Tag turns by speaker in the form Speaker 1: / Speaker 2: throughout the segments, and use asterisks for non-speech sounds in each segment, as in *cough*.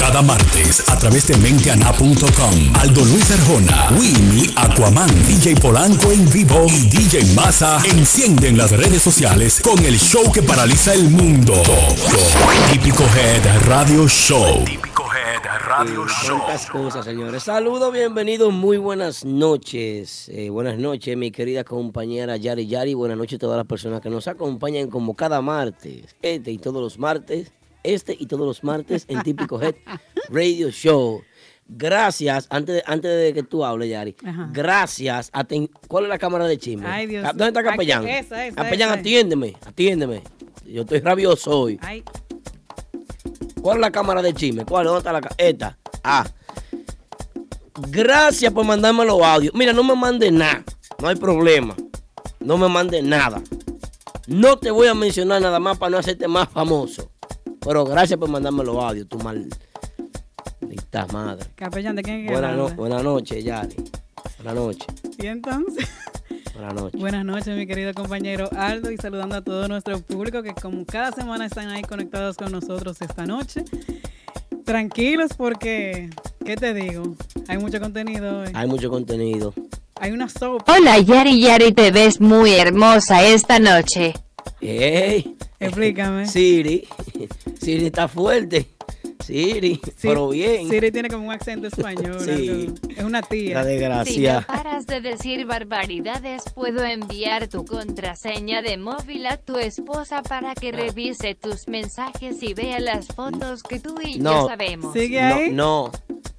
Speaker 1: Cada martes a través de menteana.com. Aldo Luis Arjona, Winnie, Aquaman, DJ Polanco en vivo y DJ Massa encienden las redes sociales con el show que paraliza el mundo. Típico Head Radio Show. Típico Head Radio Show.
Speaker 2: Cosas, señores. Saludos, bienvenidos, muy buenas noches. Eh, buenas noches, mi querida compañera Yari Yari. Buenas noches a todas las personas que nos acompañan como cada martes. Este y todos los martes. Este y todos los martes en Típico Head Radio Show. Gracias, antes de, antes de que tú hables, Yari.
Speaker 3: Ajá.
Speaker 2: Gracias. a ten- ¿Cuál es la cámara de chisme?
Speaker 3: Ay, Dios.
Speaker 2: ¿Dónde está
Speaker 3: Aquí,
Speaker 2: Capellán?
Speaker 3: esa, esa,
Speaker 2: Capellán,
Speaker 3: esa.
Speaker 2: atiéndeme, atiéndeme. Yo estoy rabioso hoy.
Speaker 3: Ay,
Speaker 2: ¿Cuál es la cámara de chisme? ¿Cuál? ¿Dónde está la cámara? Esta. Ah. Gracias por mandarme los audios. Mira, no me mande nada. No hay problema. No me mande nada. No te voy a mencionar nada más para no hacerte más famoso. Pero gracias por mandarme los audios, tu mal. Maldita madre.
Speaker 3: capellán, ¿de quién
Speaker 2: Buenas, no- buenas noches, Yari. Buenas noches.
Speaker 3: Y entonces,
Speaker 2: Buenas noches.
Speaker 3: buenas noches, mi querido compañero Aldo, y saludando a todo nuestro público que como cada semana están ahí conectados con nosotros esta noche. Tranquilos porque, ¿qué te digo? Hay mucho contenido hoy.
Speaker 2: Hay mucho contenido.
Speaker 3: Hay una sopa.
Speaker 4: Hola Yari Yari, te ves muy hermosa esta noche.
Speaker 2: ¡Ey!
Speaker 3: Explícame.
Speaker 2: Siri. Siri está fuerte. Siri.
Speaker 3: Sí,
Speaker 2: pero bien.
Speaker 3: Siri tiene como un acento español.
Speaker 2: Sí.
Speaker 3: Es una
Speaker 2: La
Speaker 3: tía.
Speaker 4: Si no
Speaker 2: desgracia.
Speaker 4: paras de decir barbaridades, puedo enviar tu contraseña de móvil a tu esposa para que revise tus mensajes y vea las fotos que tú y
Speaker 2: No.
Speaker 4: yo sabemos.
Speaker 3: Sigue
Speaker 2: No,
Speaker 3: ahí.
Speaker 2: no,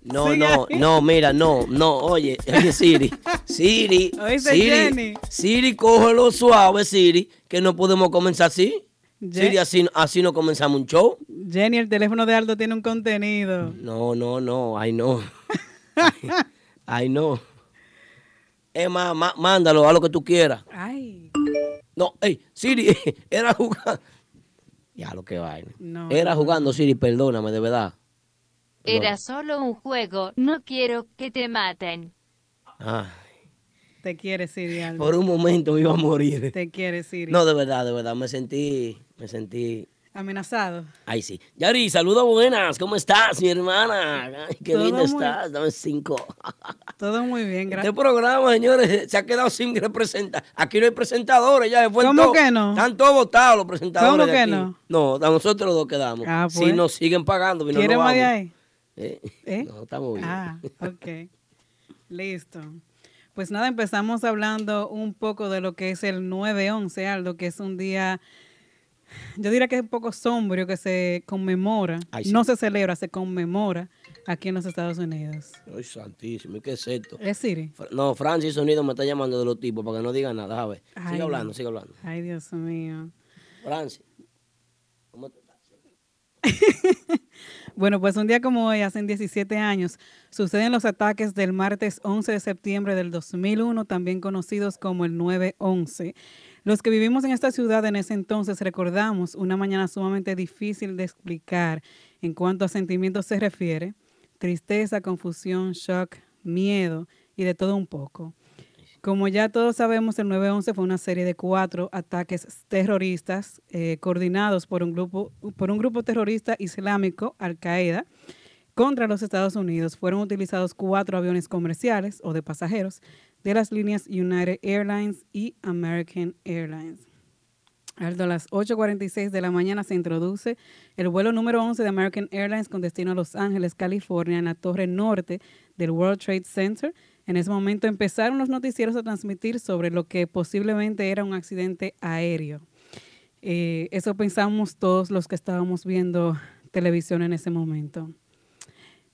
Speaker 2: no, no, no, mira, no, no, oye, oye, Siri, *laughs* Siri, Siri. Siri, cógelo suave, Siri, que no podemos comenzar así.
Speaker 3: Je-
Speaker 2: Siri, así, así no comenzamos un show.
Speaker 3: Jenny, el teléfono de Aldo tiene un contenido.
Speaker 2: No, no, no, ay no. *laughs* Ay, no. Es más, má- mándalo a lo que tú quieras.
Speaker 3: Ay,
Speaker 2: No, hey, Siri, *laughs* era jugando. Ya lo que vaina.
Speaker 3: No,
Speaker 2: Era jugando, Siri, perdóname, de verdad.
Speaker 4: Era solo un juego, no quiero que te maten.
Speaker 2: Ay,
Speaker 3: te quiere Siri, Aldo.
Speaker 2: por un momento me iba a morir.
Speaker 3: Te quiere Siri.
Speaker 2: No, de verdad, de verdad, me sentí, me sentí.
Speaker 3: Amenazado.
Speaker 2: Ay, sí. Yari, saludos buenas. ¿Cómo estás, mi hermana? Ay, qué linda estás. Dame cinco.
Speaker 3: Todo muy bien,
Speaker 2: Este
Speaker 3: gracias.
Speaker 2: programa, señores, se ha quedado sin representar. Aquí no hay presentadores, ya fue
Speaker 3: ¿Cómo
Speaker 2: todo-
Speaker 3: que no?
Speaker 2: Están todos votados los presentadores.
Speaker 3: ¿Cómo
Speaker 2: de
Speaker 3: que
Speaker 2: aquí.
Speaker 3: no?
Speaker 2: No, a nosotros los dos quedamos.
Speaker 3: Ah,
Speaker 2: Si
Speaker 3: pues.
Speaker 2: nos siguen pagando, si no,
Speaker 3: ¿Quieres
Speaker 2: no
Speaker 3: más de ahí?
Speaker 2: Eh,
Speaker 3: ¿Eh?
Speaker 2: No, estamos bien.
Speaker 3: Ah, ok. Listo. Pues nada, empezamos hablando un poco de lo que es el 9-11, Aldo, que es un día, yo diría que es un poco sombrio, que se conmemora,
Speaker 2: Ay, sí.
Speaker 3: no se celebra, se conmemora aquí en los Estados Unidos.
Speaker 2: Ay, santísimo, ¿y qué es esto?
Speaker 3: ¿Es Siri?
Speaker 2: No, Francis Sonido me está llamando de los tipos para que no diga nada. A ver,
Speaker 3: Ay,
Speaker 2: sigue hablando, sigue hablando.
Speaker 3: Ay, Dios mío.
Speaker 2: Francis. ¿Cómo te estás? *laughs*
Speaker 3: Bueno, pues un día como hoy, hace 17 años, suceden los ataques del martes 11 de septiembre del 2001, también conocidos como el 9-11. Los que vivimos en esta ciudad en ese entonces recordamos una mañana sumamente difícil de explicar en cuanto a sentimientos se refiere, tristeza, confusión, shock, miedo y de todo un poco. Como ya todos sabemos, el 9-11 fue una serie de cuatro ataques terroristas eh, coordinados por un, grupo, por un grupo terrorista islámico, Al-Qaeda, contra los Estados Unidos. Fueron utilizados cuatro aviones comerciales o de pasajeros de las líneas United Airlines y American Airlines. A las 8.46 de la mañana se introduce el vuelo número 11 de American Airlines con destino a Los Ángeles, California, en la torre norte del World Trade Center. En ese momento empezaron los noticieros a transmitir sobre lo que posiblemente era un accidente aéreo. Eh, eso pensamos todos los que estábamos viendo televisión en ese momento.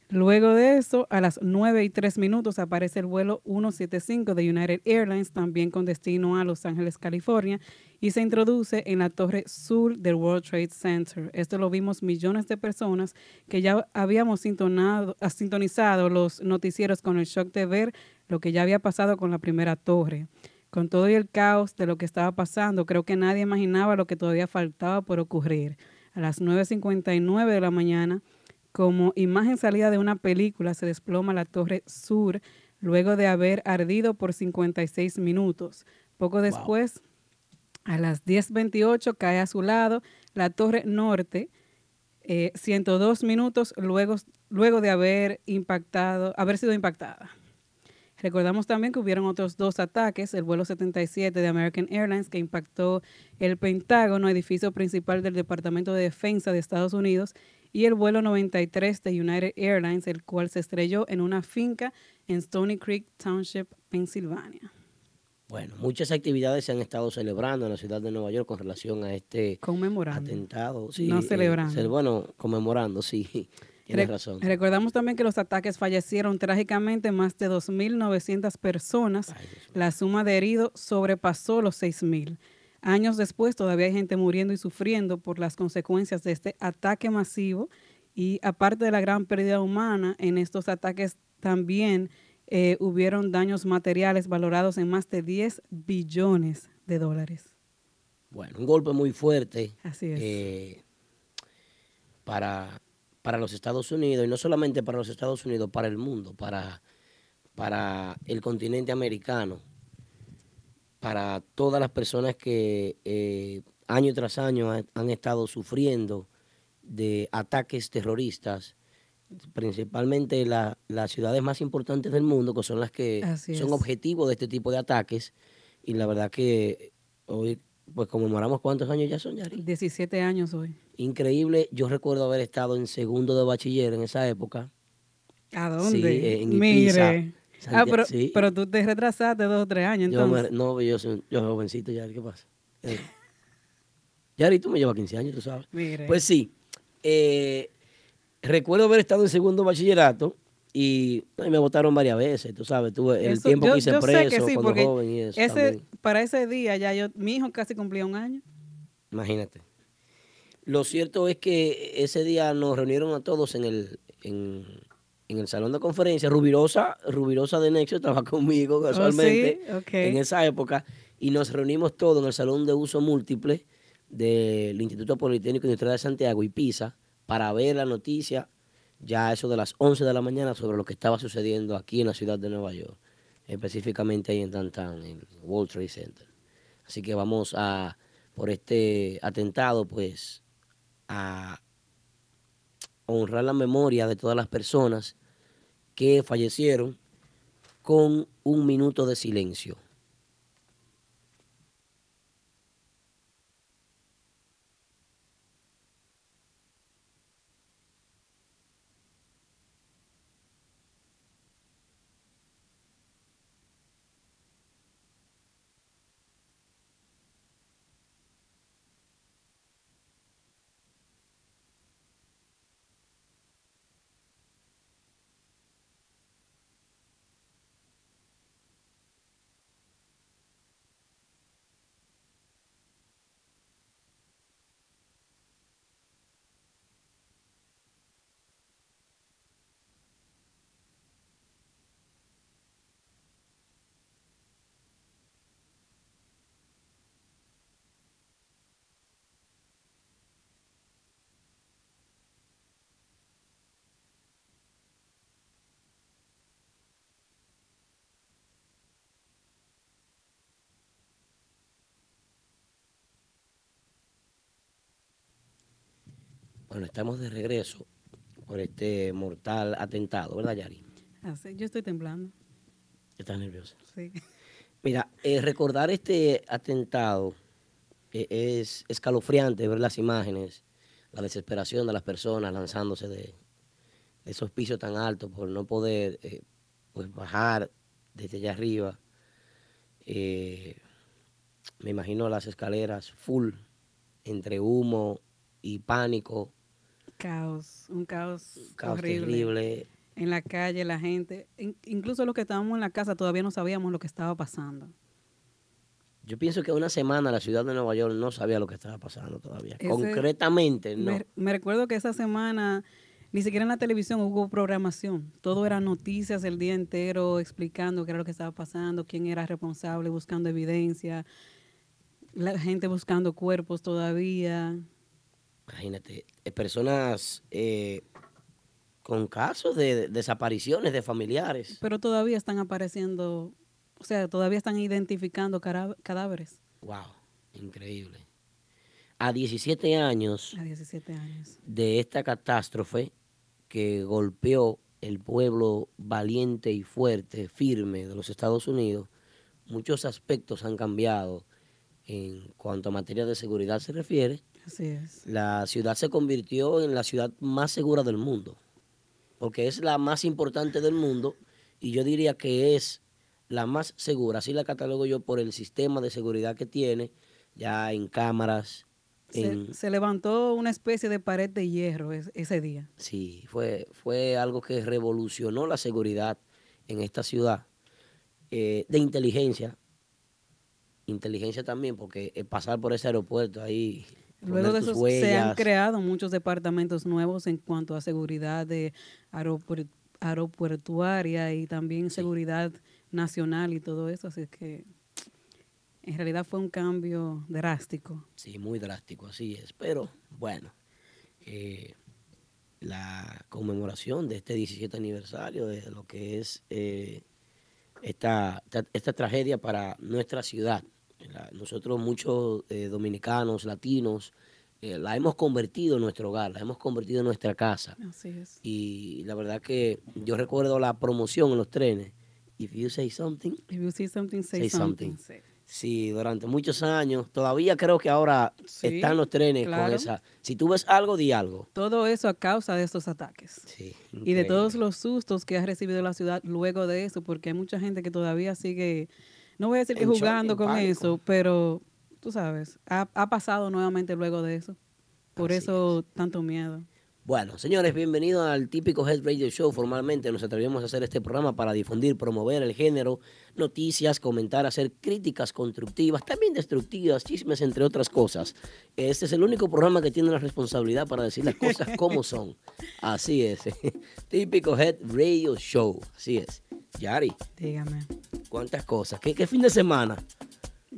Speaker 3: Luego de eso, a las 9 y 3 minutos aparece el vuelo 175 de United Airlines, también con destino a Los Ángeles, California, y se introduce en la torre sur del World Trade Center. Esto lo vimos millones de personas que ya habíamos ah, sintonizado los noticieros con el shock de ver lo que ya había pasado con la primera torre. Con todo el caos de lo que estaba pasando, creo que nadie imaginaba lo que todavía faltaba por ocurrir. A las 9.59 de la mañana, como imagen salida de una película, se desploma la torre sur luego de haber ardido por 56 minutos. Poco después, a las 10.28, cae a su lado la torre norte, eh, 102 minutos luego, luego de haber impactado, haber sido impactada. Recordamos también que hubieron otros dos ataques, el vuelo 77 de American Airlines que impactó el Pentágono, edificio principal del Departamento de Defensa de Estados Unidos, y el vuelo 93 de United Airlines, el cual se estrelló en una finca en Stony Creek Township, Pensilvania.
Speaker 2: Bueno, muchas actividades se han estado celebrando en la ciudad de Nueva York con relación a este
Speaker 3: Conmemorando.
Speaker 2: atentado. Sí,
Speaker 3: No
Speaker 2: eh,
Speaker 3: celebrando.
Speaker 2: cel- bueno, conmemorando, sí. Tienes
Speaker 3: Re-
Speaker 2: razón.
Speaker 3: Recordamos también que los ataques fallecieron trágicamente más de 2.900 personas.
Speaker 2: Ay.
Speaker 3: La suma de heridos sobrepasó los 6.000. Años después todavía hay gente muriendo y sufriendo por las consecuencias de este ataque masivo. Y aparte de la gran pérdida humana, en estos ataques también eh, hubieron daños materiales valorados en más de 10 billones de dólares.
Speaker 2: Bueno, un golpe muy fuerte
Speaker 3: Así es.
Speaker 2: eh, para, para los Estados Unidos, y no solamente para los Estados Unidos, para el mundo, para, para el continente americano, para todas las personas que eh, año tras año han, han estado sufriendo de ataques terroristas, principalmente la- las ciudades más importantes del mundo, que son las que
Speaker 3: Así
Speaker 2: son objetivos de este tipo de ataques, y la verdad que hoy pues conmemoramos cuántos años ya son, Yari.
Speaker 3: 17 años hoy.
Speaker 2: Increíble, yo recuerdo haber estado en segundo de bachiller en esa época.
Speaker 3: ¿A
Speaker 2: Sí,
Speaker 3: dónde?
Speaker 2: en Ibiza,
Speaker 3: Mire. Ah, pero,
Speaker 2: sí.
Speaker 3: pero tú te retrasaste dos o tres años,
Speaker 2: Yo me-
Speaker 3: entonces.
Speaker 2: no, yo soy yo soy jovencito, Yari, ¿qué pasa? Eh, Yari, tú me llevas 15 años, tú sabes.
Speaker 3: Mire.
Speaker 2: Pues sí, eh, recuerdo haber estado en segundo bachillerato y me votaron varias veces, tú sabes, tuve el
Speaker 3: Eso-
Speaker 2: tiempo
Speaker 3: yo-
Speaker 2: que hice
Speaker 3: yo
Speaker 2: preso
Speaker 3: que sí,
Speaker 2: cuando joven y eso
Speaker 3: ese,
Speaker 2: también.
Speaker 3: para ese día ya yo, mi hijo casi cumplía un año.
Speaker 2: Imagínate. Lo cierto es que ese día nos reunieron a todos en el, en, en el salón de conferencia. Rubirosa, Rubirosa de Nexo estaba *laughs* conmigo casualmente
Speaker 3: Oh, sí? Ok.
Speaker 2: en esa época y nos reunimos todos en el salón de uso múltiple del Instituto Politécnico Industrial de Santiago y PISA para ver la noticia ya eso de las 11 de la mañana sobre lo que estaba sucediendo aquí en la ciudad de Nueva York, específicamente ahí en Downtown, en World Trade Center. Así que vamos a, por este atentado, pues, a honrar la memoria de todas las personas que fallecieron con un minuto de silencio. Bueno, estamos de regreso por este mortal atentado, ¿verdad, Yari?
Speaker 3: Así, yo estoy temblando.
Speaker 2: Estás nerviosa.
Speaker 3: Sí.
Speaker 2: Mira, eh, recordar este atentado eh, es escalofriante ver las imágenes, la desesperación de las personas lanzándose de, de esos pisos tan altos por no poder eh, pues bajar desde allá arriba. Me imagino las escaleras full, entre humo y pánico,
Speaker 3: Caos, un caos,
Speaker 2: caos
Speaker 3: horrible.
Speaker 2: terrible.
Speaker 3: En la calle, la gente, in- incluso los que estábamos en la casa todavía no sabíamos lo que estaba pasando.
Speaker 2: Yo pienso que una semana la ciudad de Nueva York no sabía lo que estaba pasando todavía.
Speaker 3: Ese-
Speaker 2: Concretamente, no.
Speaker 3: Me, me recuerdo que esa semana ni siquiera en la televisión hubo programación. Todo era noticias el día entero explicando qué era lo que estaba pasando, quién era responsable, buscando evidencia, la gente buscando cuerpos todavía.
Speaker 2: Imagínate, eh, personas eh, con casos de, de desapariciones de familiares.
Speaker 3: Pero todavía están apareciendo, o sea, todavía están identificando cadáveres.
Speaker 2: Wow, increíble. a 17 años
Speaker 3: A 17 años.
Speaker 2: de esta catástrofe que golpeó el pueblo valiente y fuerte, firme de los Estados Unidos, muchos aspectos han cambiado en cuanto a materia de seguridad se refiere.
Speaker 3: Así es.
Speaker 2: La ciudad se convirtió en la ciudad más segura del mundo, porque es la más importante del mundo y yo diría que es la más segura, así la catalogo yo por el sistema de seguridad que tiene, ya en cámaras,
Speaker 3: Se,
Speaker 2: en,
Speaker 3: se levantó una especie de pared de hierro es- ese día.
Speaker 2: Sí, fue, fue algo que revolucionó la seguridad en esta ciudad. Eh, de inteligencia. Inteligencia también, porque eh, pasar por ese aeropuerto ahí.
Speaker 3: Luego de eso se han creado muchos departamentos nuevos en cuanto a seguridad de aeropuertuaria y también seguridad nacional y todo eso. Así que en realidad fue un cambio drástico.
Speaker 2: Sí, muy drástico, así es. Pero bueno, eh, la conmemoración de este 17 aniversario de lo que es eh, esta, esta, esta tragedia para nuestra ciudad. La- nosotros muchos eh, dominicanos, latinos, eh, la hemos convertido en nuestro hogar, la hemos convertido en nuestra casa.
Speaker 3: Así es.
Speaker 2: Y la verdad que yo recuerdo la promoción en los trenes. If you say something,
Speaker 3: If you see something, say,
Speaker 2: Say
Speaker 3: something.
Speaker 2: something. Sí, durante muchos años. Todavía creo que ahora
Speaker 3: Sí,
Speaker 2: están los trenes con esa. Si tú ves algo, di algo.
Speaker 3: Todo eso a causa de estos ataques.
Speaker 2: Sí,
Speaker 3: Y de todos los sustos que ha recibido la ciudad luego de eso, porque hay mucha gente que todavía sigue, no voy a decir que jugando con
Speaker 2: pánico.
Speaker 3: eso, pero tú sabes, ha, ha pasado nuevamente luego de eso. Por
Speaker 2: Así
Speaker 3: eso tanto miedo.
Speaker 2: Bueno, señores, bienvenidos al típico Head Radio Show. Formalmente nos atrevemos a hacer este programa para difundir, promover el género, noticias, comentar, hacer críticas constructivas, también destructivas, chismes, entre otras cosas. Este es el único programa que tiene la responsabilidad para decir las cosas *laughs* como son. Así es. *laughs* típico Head Radio Show. Así es. Yari,
Speaker 3: Dígame.
Speaker 2: ¿Cuántas cosas? ¿Qué, qué fin de semana?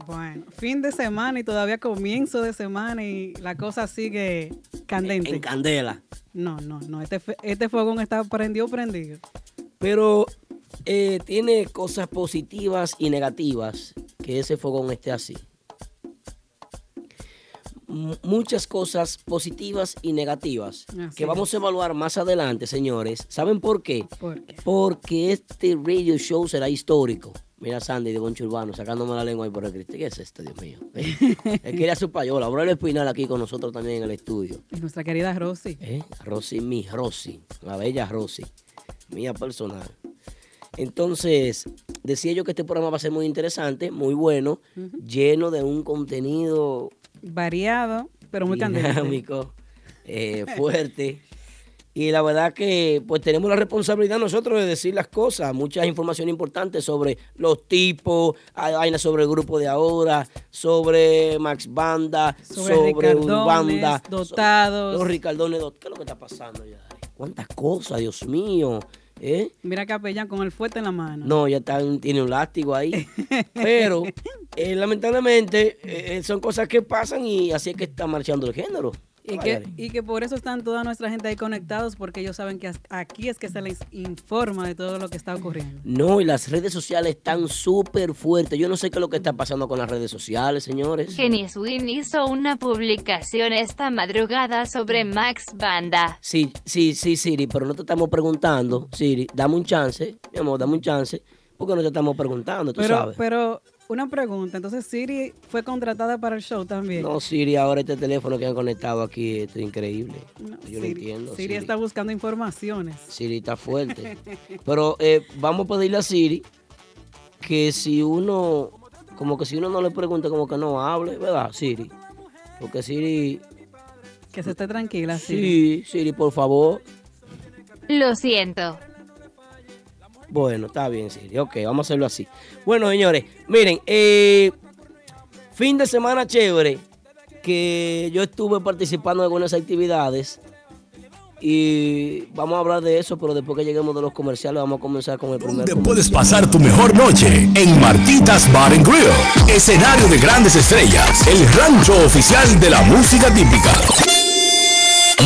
Speaker 3: Bueno, fin de semana y todavía comienzo de semana y la cosa sigue candente.
Speaker 2: En candela.
Speaker 3: No, no, no, este, este fogón está prendido, prendido.
Speaker 2: Pero eh, tiene cosas positivas y negativas que ese fogón esté así. Muchas cosas positivas y negativas
Speaker 3: Así
Speaker 2: que vamos
Speaker 3: es.
Speaker 2: a evaluar más adelante, señores. ¿Saben por qué?
Speaker 3: ¿Por qué?
Speaker 2: Porque este radio show será histórico. Mira Sandy de Boncho Urbano sacándome la lengua ahí por el Cristo. ¿Qué es esto, Dios mío? Eh, Él quería su payola. Aurelio Espinal aquí con nosotros también en el estudio.
Speaker 3: Y nuestra querida Rosy.
Speaker 2: ¿Eh? Rosy, mi Rosy, la bella Rosy, mía personal. Entonces, decía yo que este programa va a ser muy interesante, muy bueno, lleno de un contenido
Speaker 3: Variado, pero muy *laughs* candente.
Speaker 2: dinámico, eh, fuerte. Y la verdad que pues tenemos la responsabilidad nosotros de decir las cosas, muchas informaciones importantes sobre los tipos, hay sobre el grupo de ahora, sobre Max Banda,
Speaker 3: Sobre
Speaker 2: sobre, Urbanda, so-
Speaker 3: dotados.
Speaker 2: los Ricardones, ¿qué es lo que está pasando ya? ¿Cuántas cosas, Dios mío? ¿Eh?
Speaker 3: Mira Capellán con el fuerte en la mano.
Speaker 2: No, ya están, tiene un látigo ahí. *laughs* Pero, eh, lamentablemente, eh, son cosas que pasan y así es que está marchando el género.
Speaker 3: Y que, y que por eso están toda nuestra gente ahí conectados, porque ellos saben que aquí es que se les informa de todo lo que está ocurriendo.
Speaker 2: No, y las redes sociales están súper fuertes. Yo no sé qué es lo que está pasando con las redes sociales, señores.
Speaker 4: Kenny Swin hizo una publicación esta madrugada sobre Max Banda.
Speaker 2: Sí, sí, sí, Siri, pero no te estamos preguntando, Siri, dame un chance, mi amor, dame un chance, porque no te estamos preguntando, tú
Speaker 3: Pero,
Speaker 2: sabes.
Speaker 3: pero una pregunta, entonces Siri fue contratada para el show también.
Speaker 2: No, Siri, ahora este teléfono que han conectado aquí, esto es increíble.
Speaker 3: No,
Speaker 2: Yo
Speaker 3: Siri-
Speaker 2: entiendo.
Speaker 3: Siri está buscando informaciones.
Speaker 2: Siri está fuerte. *laughs* Pero eh, vamos a pedirle a Siri que si uno, como que si uno no le pregunta, como que no hable, ¿verdad, Siri? Porque Siri,
Speaker 3: Que se esté tranquila, Siri.
Speaker 2: sí, Siri, por favor.
Speaker 4: Lo siento.
Speaker 2: Bueno, está bien, Siri. Ok, vamos a hacerlo así. Bueno, señores, miren, eh, fin de semana chévere, que yo estuve participando en algunas actividades y vamos a hablar de eso, pero después que lleguemos de los comerciales vamos a comenzar con el primer
Speaker 1: Donde puedes pasar tu mejor noche en Martitas Bar and Grill, escenario de grandes estrellas, el rancho oficial de la música típica.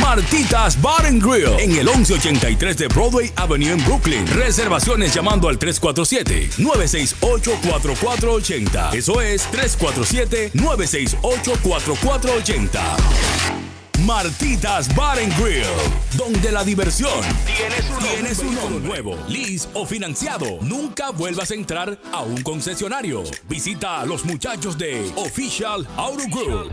Speaker 1: Martitas Bar and Grill en el 1183 de Broadway Avenue en Brooklyn. Reservaciones llamando al 347-968-4480. Eso es 347-968-4480. Martitas Bar and Grill, donde la diversión tienes un nombre nuevo, lease o financiado. Nunca vuelvas a entrar a un concesionario. Visita a los muchachos de Official Auto Group.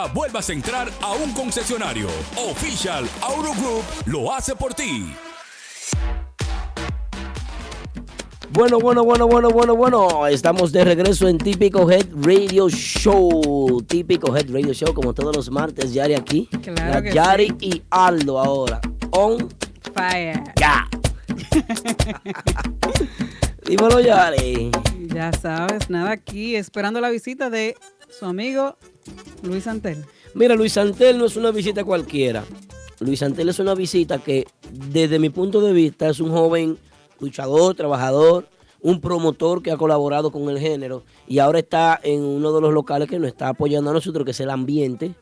Speaker 1: vuelvas a entrar a un concesionario. Official Auto Group lo hace por ti.
Speaker 2: Bueno, bueno, bueno, bueno, bueno, bueno. Estamos de regreso en Típico Head Radio Show. Típico Head Radio Show, como todos los martes, Yari aquí.
Speaker 3: Claro que
Speaker 2: Yari
Speaker 3: sí.
Speaker 2: y Aldo ahora. On
Speaker 3: Fire.
Speaker 2: ya. *laughs* Dímelo, Yari.
Speaker 3: Ya sabes, nada aquí, esperando la visita de su amigo Luis Antel.
Speaker 2: Mira, Luis Antel no es una visita cualquiera. Luis Antel es una visita que, desde mi punto de vista, es un joven luchador, trabajador, un promotor que ha colaborado con el género y ahora está en uno de los locales que nos está apoyando a nosotros, que es el ambiente.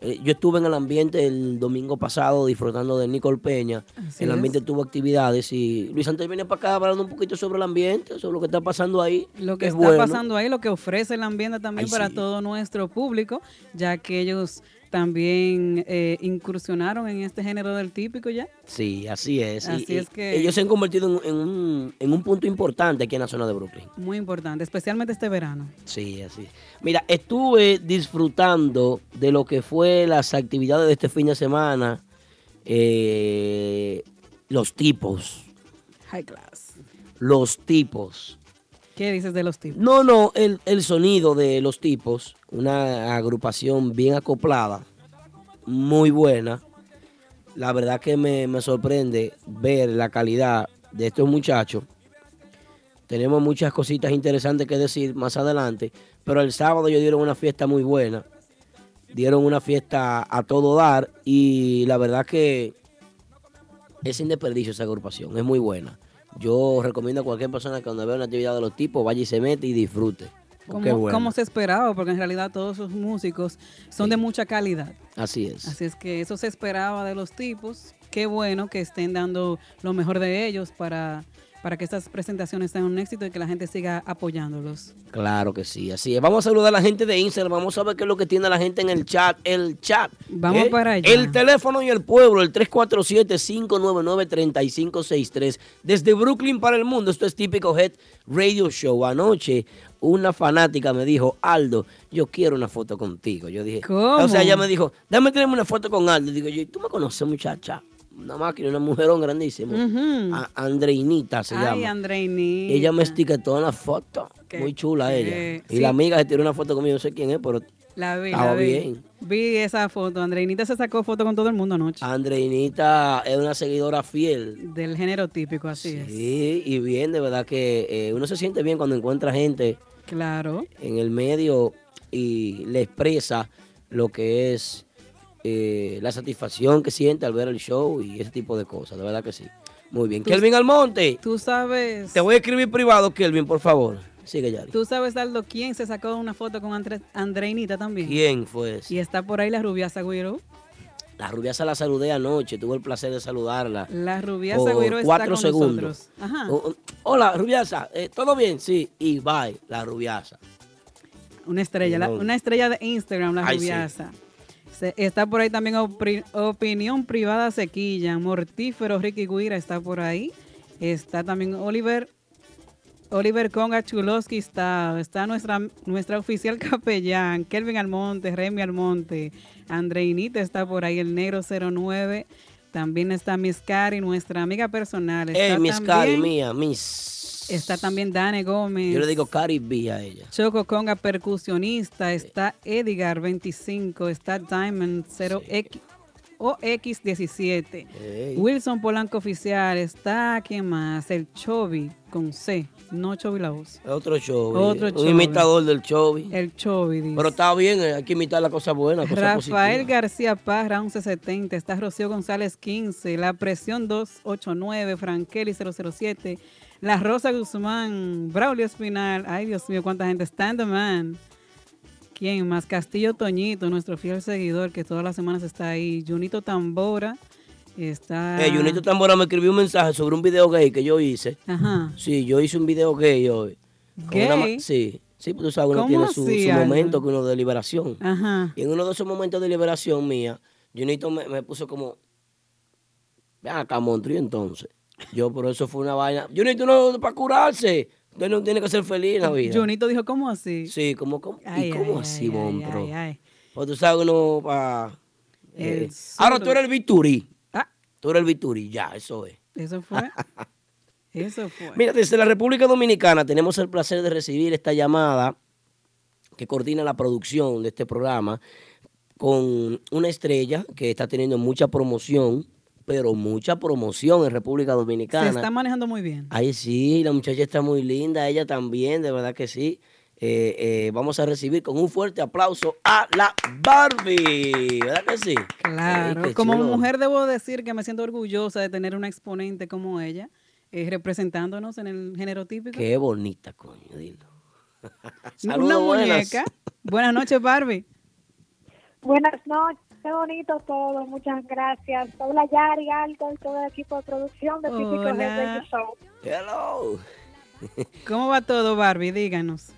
Speaker 2: Eh, yo estuve en el ambiente el domingo pasado disfrutando de Nicole Peña.
Speaker 3: Así
Speaker 2: el
Speaker 3: es.
Speaker 2: ambiente tuvo actividades y Luis Antel viene para acá hablando un poquito sobre el ambiente, sobre lo que está pasando ahí.
Speaker 3: Lo que
Speaker 2: es
Speaker 3: está
Speaker 2: bueno.
Speaker 3: pasando ahí, lo que ofrece el ambiente también
Speaker 2: Ay,
Speaker 3: para
Speaker 2: sí.
Speaker 3: todo nuestro público, ya que ellos también eh, incursionaron en este género del típico ya.
Speaker 2: Sí, así es.
Speaker 3: Así
Speaker 2: y
Speaker 3: es que-
Speaker 2: Ellos se han convertido en, en un, en un punto importante aquí en la zona de Brooklyn.
Speaker 3: Muy importante, especialmente este verano.
Speaker 2: Sí, así. Mira, estuve disfrutando de lo que fue las actividades de este fin de semana. eh, los tipos.
Speaker 3: High class.
Speaker 2: Los tipos.
Speaker 3: ¿Qué dices de los tipos?
Speaker 2: No, no, el, el sonido de los tipos. Una agrupación bien acoplada. Muy buena. La verdad que me, me sorprende ver la calidad de estos muchachos. Tenemos muchas cositas interesantes que decir más adelante. Pero el sábado ellos dieron una fiesta muy buena. Dieron una fiesta a todo dar. Y la verdad que es sin desperdicio esa agrupación. Es muy buena. Yo recomiendo a cualquier persona que cuando vea una actividad de los tipos vaya y se mete y disfrute.
Speaker 3: Como se esperaba, porque en realidad todos esos músicos son de mucha calidad.
Speaker 2: Así es.
Speaker 3: Así es que eso se esperaba de los tipos. Qué bueno que estén dando lo mejor de ellos para, para que estas presentaciones sean un éxito y que la gente siga apoyándolos.
Speaker 2: Claro que sí, así es. Vamos a saludar a la gente de Instagram. Vamos a ver qué es lo que tiene la gente en el chat. El chat.
Speaker 3: Vamos
Speaker 2: ¿eh?
Speaker 3: para allá.
Speaker 2: El teléfono y el pueblo, el 347-599-3563. Desde Brooklyn para el mundo. Esto es típico Head Radio Show. Anoche, una fanática me dijo, Aldo, yo quiero una foto contigo. Yo dije,
Speaker 3: ¿Cómo?
Speaker 2: o sea, ella me dijo, dame tenerme una foto con Aldo. Digo yo, ¿tú me conoces, muchacha? Una máquina, una mujerón grandísima. Andreinita se
Speaker 3: Ay,
Speaker 2: llama.
Speaker 3: Andreini.
Speaker 2: Ella me etiquetó en la foto.
Speaker 3: Qué-
Speaker 2: Muy chula ella. Y
Speaker 3: sí.
Speaker 2: la amiga se tiró una foto conmigo, no sé quién es, pero
Speaker 3: La vi,
Speaker 2: Estaba
Speaker 3: la vi.
Speaker 2: bien.
Speaker 3: Vi esa foto. Andreinita se sacó foto con todo el mundo anoche.
Speaker 2: Andreinita es una seguidora fiel.
Speaker 3: Del género típico, así es.
Speaker 2: Sí, y bien, de verdad que eh, uno se siente bien cuando encuentra gente
Speaker 3: Claro.
Speaker 2: en el medio y le expresa lo que es eh, la satisfacción que siente al ver el show y ese tipo de cosas, de verdad que sí. Muy bien. Kelvin Almonte,
Speaker 3: Tú sabes.
Speaker 2: te voy a escribir privado, Kelvin, por favor. Sigue, Yari.
Speaker 3: Tú sabes, Aldo, quién se sacó una foto con Andre- Andreinita también.
Speaker 2: ¿Quién fue ese?
Speaker 3: Y está por ahí la rubiasa Guiro.
Speaker 2: La rubiasa la saludé anoche, tuve el placer de saludarla.
Speaker 3: La rubiasa Guiro está
Speaker 2: cuatro
Speaker 3: con
Speaker 2: segundos.
Speaker 3: nosotros. Ajá.
Speaker 2: Oh, oh, Hola, rubiasa, eh, ¿todo bien? Sí, y bye, la rubiasa.
Speaker 3: Una estrella, la- una estrella de Instagram, la
Speaker 2: Ay,
Speaker 3: rubiasa. Está por ahí también Opri- Opinión Privada Sequilla, Mortífero Ricky Guira está por ahí. Está también Oliver Oliver Conga Chulowski está, está nuestra, nuestra oficial *laughs* capellán, Kelvin Almonte, Remy Almonte, Andreinita está por ahí, el negro 09, también está Miss Cari, nuestra amiga personal. Está
Speaker 2: Eh, Miss
Speaker 3: también-
Speaker 2: Cari mía, Miss.
Speaker 3: Está también Dane Gómez.
Speaker 2: Yo le digo Cari B a ella.
Speaker 3: Choco Conga percusionista, está Edgar 25, está Diamond 0X o X17.
Speaker 2: Ey.
Speaker 3: Wilson Polanco oficial, está quién más? El Chobi con C, no Chobi la voz.
Speaker 2: Otro show.
Speaker 3: Otro
Speaker 2: Un
Speaker 3: Chovy.
Speaker 2: imitador del show.
Speaker 3: El Chobi dice.
Speaker 2: Pero está bien, eh, hay que imitar la cosa buena. Cosa
Speaker 3: Rafael
Speaker 2: positiva.
Speaker 3: García Parra 1170, está Rocío González 15, La Presión 289, Frankeli 007, La Rosa Guzmán, Braulio Espinal, ay Dios mío, cuánta gente, Stand the Man. ¿Quién más? Castillo Toñito, nuestro fiel seguidor que todas las semanas está ahí. Junito Tambora, está...
Speaker 2: Eh, Junito Tambora me escribió un mensaje sobre un video gay que yo hice.
Speaker 3: Ajá.
Speaker 2: Sí, yo hice un video gay hoy. Una
Speaker 3: ¿Gay?
Speaker 2: sí, sí, pues tú sabes, uno
Speaker 3: ¿Cómo
Speaker 2: tiene su, su momento que uno de liberación.
Speaker 3: Ajá.
Speaker 2: Y en uno de esos momentos de liberación mía, Junito me, me puso como, acá, monstruo, y entonces. Yo, por eso fue una vaina. Junito no, para curarse. Usted no tiene que ser feliz en la vida.
Speaker 3: Junito dijo, ¿cómo así?
Speaker 2: Sí, como, como
Speaker 3: Ay,
Speaker 2: ¿y cómo
Speaker 3: ay,
Speaker 2: así, monstruo? Pues tú sabes, uno para...
Speaker 3: El
Speaker 2: ahora
Speaker 3: zurdo.
Speaker 2: tú eres el Viturí.
Speaker 3: Ah,
Speaker 2: Tú eres el Viturí, ya, eso es.
Speaker 3: eso fue. *laughs* Eso fue.
Speaker 2: Mira, desde la República Dominicana tenemos el placer de recibir esta llamada que coordina la producción de este programa con una estrella que está teniendo mucha promoción, pero mucha promoción en República
Speaker 3: Se
Speaker 2: Dominicana.
Speaker 3: está manejando muy bien.
Speaker 2: Ay, sí, la muchacha está muy linda, ella también, de verdad que sí. Eh, eh, vamos a recibir con un fuerte aplauso a la Barbie, ¿verdad que sí?
Speaker 3: Claro, como
Speaker 2: chulo.
Speaker 3: mujer debo decir que me siento orgullosa de tener una exponente como ella, eh, representándonos en el género típico.
Speaker 2: Qué bonita, coño, dilo. *laughs*
Speaker 3: una
Speaker 2: buenas.
Speaker 3: muñeca. Buenas noches, Barbie.
Speaker 5: Buenas noches, qué bonito todo, muchas gracias. Hola Yari, Aldo y todo el equipo de producción de Típico
Speaker 3: Hola.
Speaker 5: Head Radio Show.
Speaker 2: Hello.
Speaker 3: ¿Cómo va todo, Barbie? Díganos.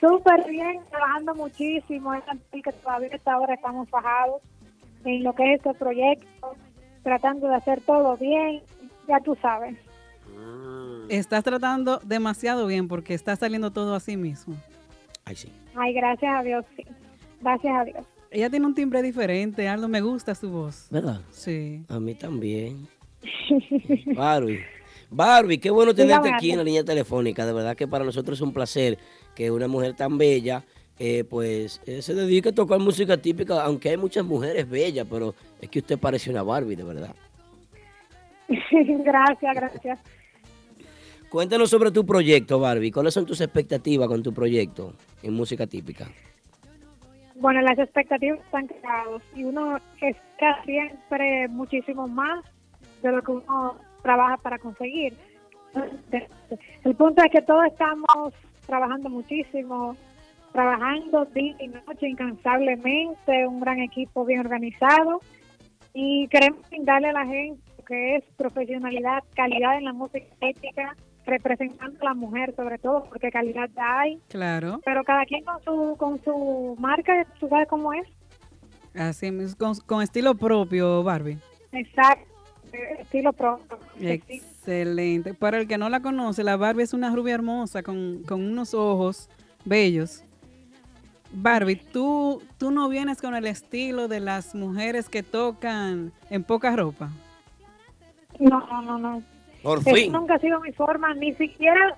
Speaker 5: Súper bien, trabajando muchísimo, es que todavía a esta hora estamos fajados en lo que es este proyecto, tratando de hacer todo bien, ya tú sabes.
Speaker 3: Estás tratando demasiado bien porque está saliendo todo así mismo.
Speaker 2: Ay, sí.
Speaker 5: Ay, gracias a Dios, sí. Gracias a Dios.
Speaker 3: Ella tiene un timbre diferente, Aldo, me gusta su voz.
Speaker 2: ¿Verdad?
Speaker 3: Sí.
Speaker 2: A mí también. *laughs* Barbie. Barbie, qué bueno tenerte
Speaker 5: Dígame,
Speaker 2: aquí en la línea telefónica. De verdad que para nosotros es un placer que una mujer tan bella, eh, pues, eh, se dedique a tocar música típica, aunque hay muchas mujeres bellas, pero es que usted parece una Barbie, de verdad. *laughs*
Speaker 5: gracias, gracias.
Speaker 2: Cuéntanos sobre tu proyecto, Barbie. ¿Cuáles son tus expectativas con tu proyecto en música típica?
Speaker 5: Bueno, las expectativas están creadas y uno espera siempre muchísimo más de lo que uno trabaja para conseguir. El punto es que todos estamos trabajando muchísimo, trabajando día y noche incansablemente, un gran equipo bien organizado y queremos brindarle a la gente lo que es profesionalidad, calidad en la música ética, representando a la mujer sobre todo, porque calidad ya hay,
Speaker 3: Claro.
Speaker 5: pero cada quien con su con su marca, tú sabes cómo es.
Speaker 3: Así mismo, con, con estilo propio, Barbie.
Speaker 5: Exacto, estilo propio.
Speaker 3: Excelente. Para el que no la conoce, la Barbie es una rubia hermosa con, con unos ojos bellos. Barbie, ¿tú, tú no vienes con el estilo de las mujeres que tocan en poca ropa.
Speaker 5: No, no, no,
Speaker 2: Por
Speaker 5: Eso
Speaker 2: fin.
Speaker 5: nunca ha sido mi forma, ni siquiera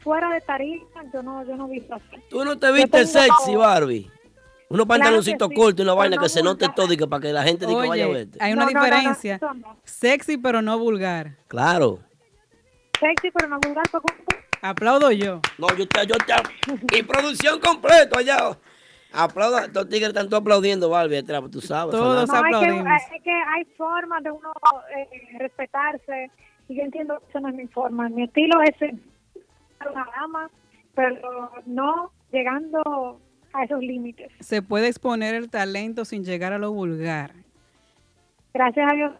Speaker 5: fuera de tarima, yo no, yo no he visto así.
Speaker 2: Tú no te viste sexy, Barbie. Unos pantaloncitos
Speaker 5: sí,
Speaker 2: cortos y una
Speaker 5: pero
Speaker 2: vaina
Speaker 5: no
Speaker 2: que se note
Speaker 5: vulgar.
Speaker 2: todo y que para que la gente diga que vaya a verte.
Speaker 3: hay una
Speaker 5: No, no, no, no,
Speaker 3: diferencia.
Speaker 5: no.
Speaker 3: Sexy pero no vulgar.
Speaker 2: Claro.
Speaker 5: Sexy, pero no vulgar, porque
Speaker 3: Aplaudo yo.
Speaker 2: No, yo te, yo te. Y producción completo allá. Aplauda, estos tigres están todos aplaudiendo, Barbie, atrás, tú sabes.
Speaker 3: Todos
Speaker 5: no, es que,
Speaker 3: aplaudimos.
Speaker 5: es que hay formas de uno eh, respetarse y yo entiendo que eso no es mi forma. Mi estilo es ser una dama, pero no llegando a esos límites.
Speaker 3: Se puede exponer el talento sin llegar a lo vulgar.
Speaker 5: Gracias a Dios.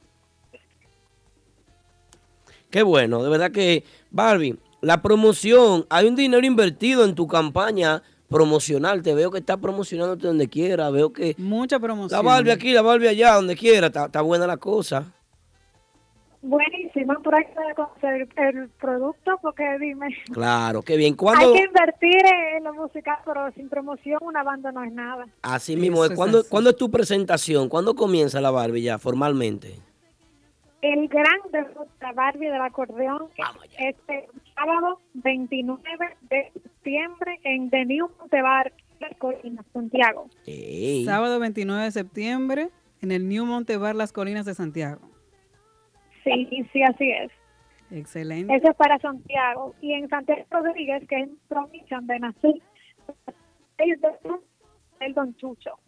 Speaker 2: Qué bueno, de verdad que, Barbie, la promoción, hay un dinero invertido en tu campaña promocional. Te veo que estás promocionándote donde quiera. Veo que
Speaker 3: Mucha
Speaker 2: la
Speaker 3: promoción.
Speaker 2: Barbie aquí, la Barbie allá, donde quiera. Está, está buena la cosa.
Speaker 5: Buenísimo. por ahí que conocer el producto, porque dime,
Speaker 2: Claro, qué bien.
Speaker 5: hay
Speaker 2: ¿Cuándo?
Speaker 5: que invertir en lo musical, pero sin promoción una banda no es nada.
Speaker 2: Así mismo, es. ¿Cuándo,
Speaker 3: así.
Speaker 2: ¿cuándo es tu presentación? ¿Cuándo comienza la Barbie ya formalmente?
Speaker 5: El gran debut de Barbie del acordeón este sábado 29 de septiembre en The New Montebar, Las Colinas, Santiago.
Speaker 3: Sábado 29 de septiembre en el New Montebar Las Colinas de Santiago.
Speaker 5: Sí, sí, así es.
Speaker 3: Excelente.
Speaker 5: Eso es para Santiago. Y en Santiago Rodríguez, que es provincia donde nací, es de- el Don Chucho.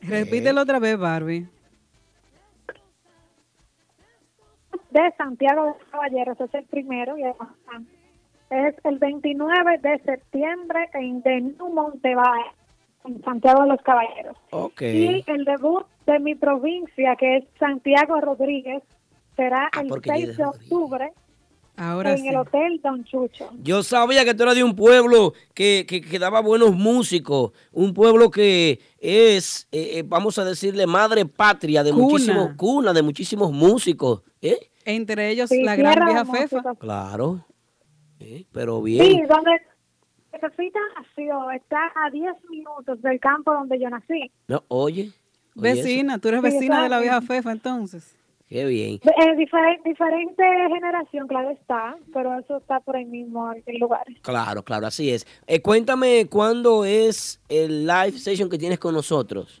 Speaker 3: Repítelo otra vez, Barbie.
Speaker 5: de Santiago de los Caballeros, es el primero, y es el 29 de septiembre en New Montevar, en Santiago de los Caballeros.
Speaker 2: Ok.
Speaker 5: Y el debut de mi provincia, que es Santiago Rodríguez, será
Speaker 2: Ah,
Speaker 5: el
Speaker 2: porque
Speaker 5: 6
Speaker 2: Lidia
Speaker 5: de octubre
Speaker 3: Ahora
Speaker 5: en
Speaker 3: sí.
Speaker 5: el Hotel Don Chucho.
Speaker 2: Yo sabía que tú eras de un pueblo que, que, que daba buenos músicos, un pueblo que es, eh, eh, vamos a decirle, madre patria de
Speaker 3: Cuna.
Speaker 2: muchísimos, cuna de muchísimos músicos. ¿eh?
Speaker 3: Entre ellos
Speaker 5: Sí,
Speaker 3: la gran vieja Fefa.
Speaker 5: músicos.
Speaker 2: Claro. ¿eh? Pero
Speaker 5: Sí,
Speaker 2: bien.
Speaker 5: donde Fefita nació, está a 10 minutos del campo donde yo nací.
Speaker 2: No, oye. oye eso.
Speaker 3: Vecina, tú eres
Speaker 5: Sí,
Speaker 3: vecina de la vieja Fefa entonces.
Speaker 2: Qué bien.
Speaker 5: Eh, difer- diferente generación, claro está, pero eso está por ahí mismo en lugares.
Speaker 2: Claro, claro, así es. Eh, cuéntame cuándo es el live session que tienes con nosotros.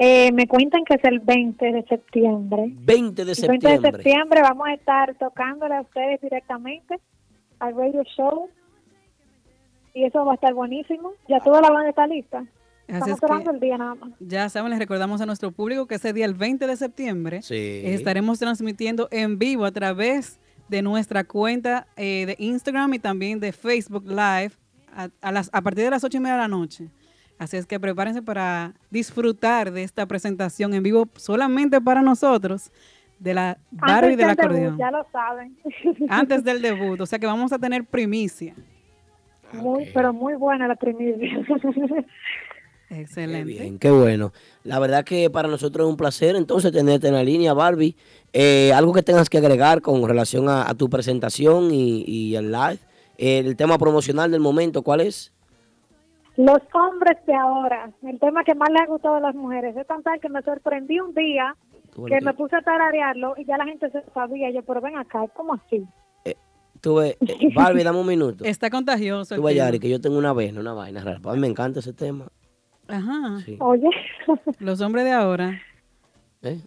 Speaker 5: Eh, me cuentan que es el 20 de septiembre.
Speaker 2: 20 de
Speaker 5: El 20 de
Speaker 2: septiembre.
Speaker 5: septiembre vamos a estar tocándole a ustedes directamente al radio show y eso va a estar buenísimo. Ya toda la banda está lista.
Speaker 3: Así
Speaker 5: Estamos
Speaker 3: es
Speaker 5: esperando
Speaker 3: que
Speaker 5: el día nada más.
Speaker 3: ya saben, les recordamos a nuestro público que ese día, el 20 de septiembre,
Speaker 2: Sí.
Speaker 3: estaremos transmitiendo en vivo a través de nuestra cuenta eh, de Instagram y también de Facebook Live a, a las, a partir de las ocho y media de la noche. Así es que prepárense para disfrutar de esta presentación en vivo solamente para nosotros de la Barbie
Speaker 5: Antes
Speaker 3: del
Speaker 5: del debut,
Speaker 3: acordeón.
Speaker 5: ya lo saben. *laughs*
Speaker 3: Antes del debut, o sea que vamos a tener primicia.
Speaker 5: muy, pero muy buena la primicia. *laughs*
Speaker 2: Qué
Speaker 3: Excelente.
Speaker 2: bien, qué bueno. La verdad que para nosotros es un placer entonces tenerte en la línea, Barbie. Eh, algo que tengas que agregar con relación a, a tu presentación y, y el live. el tema promocional del momento, ¿cuál es?
Speaker 5: Los hombres de ahora, el tema que más les ha gustado a las mujeres, es tan tal que me sorprendí un día que me puse a tararearlo y ya la gente se sabía. Yo, pero ven acá, ¿cómo así?
Speaker 2: tú ves, eh, *laughs* Barbie, dame un minuto.
Speaker 3: Está contagioso. tema.
Speaker 2: Yari, que yo tengo una vez, no una vaina rara. A mí me encanta ese tema.
Speaker 3: Ajá.
Speaker 2: Sí.
Speaker 5: Oye,
Speaker 3: Los hombres de ahora.
Speaker 2: ¿eh?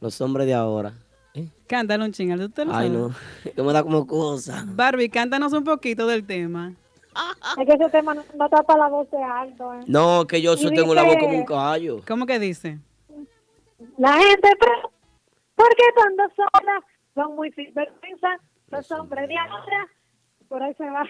Speaker 2: Los hombres de ahora. ¿eh?
Speaker 3: Cántalo un chingal. ¿tú te lo
Speaker 2: Ay, no. *laughs* Que me da como cosa.
Speaker 3: Barbie, cántanos un poquito del tema. *laughs*
Speaker 5: es que ese tema no, no tapa la voz de alto. ¿eh?
Speaker 2: No, que yo tengo la voz como un caballo.
Speaker 3: ¿Cómo que dice?
Speaker 5: La gente, pero, ¿por qué tantas horas? Son muy sinvergüenzas los hombres de ahora. Por ahí se va.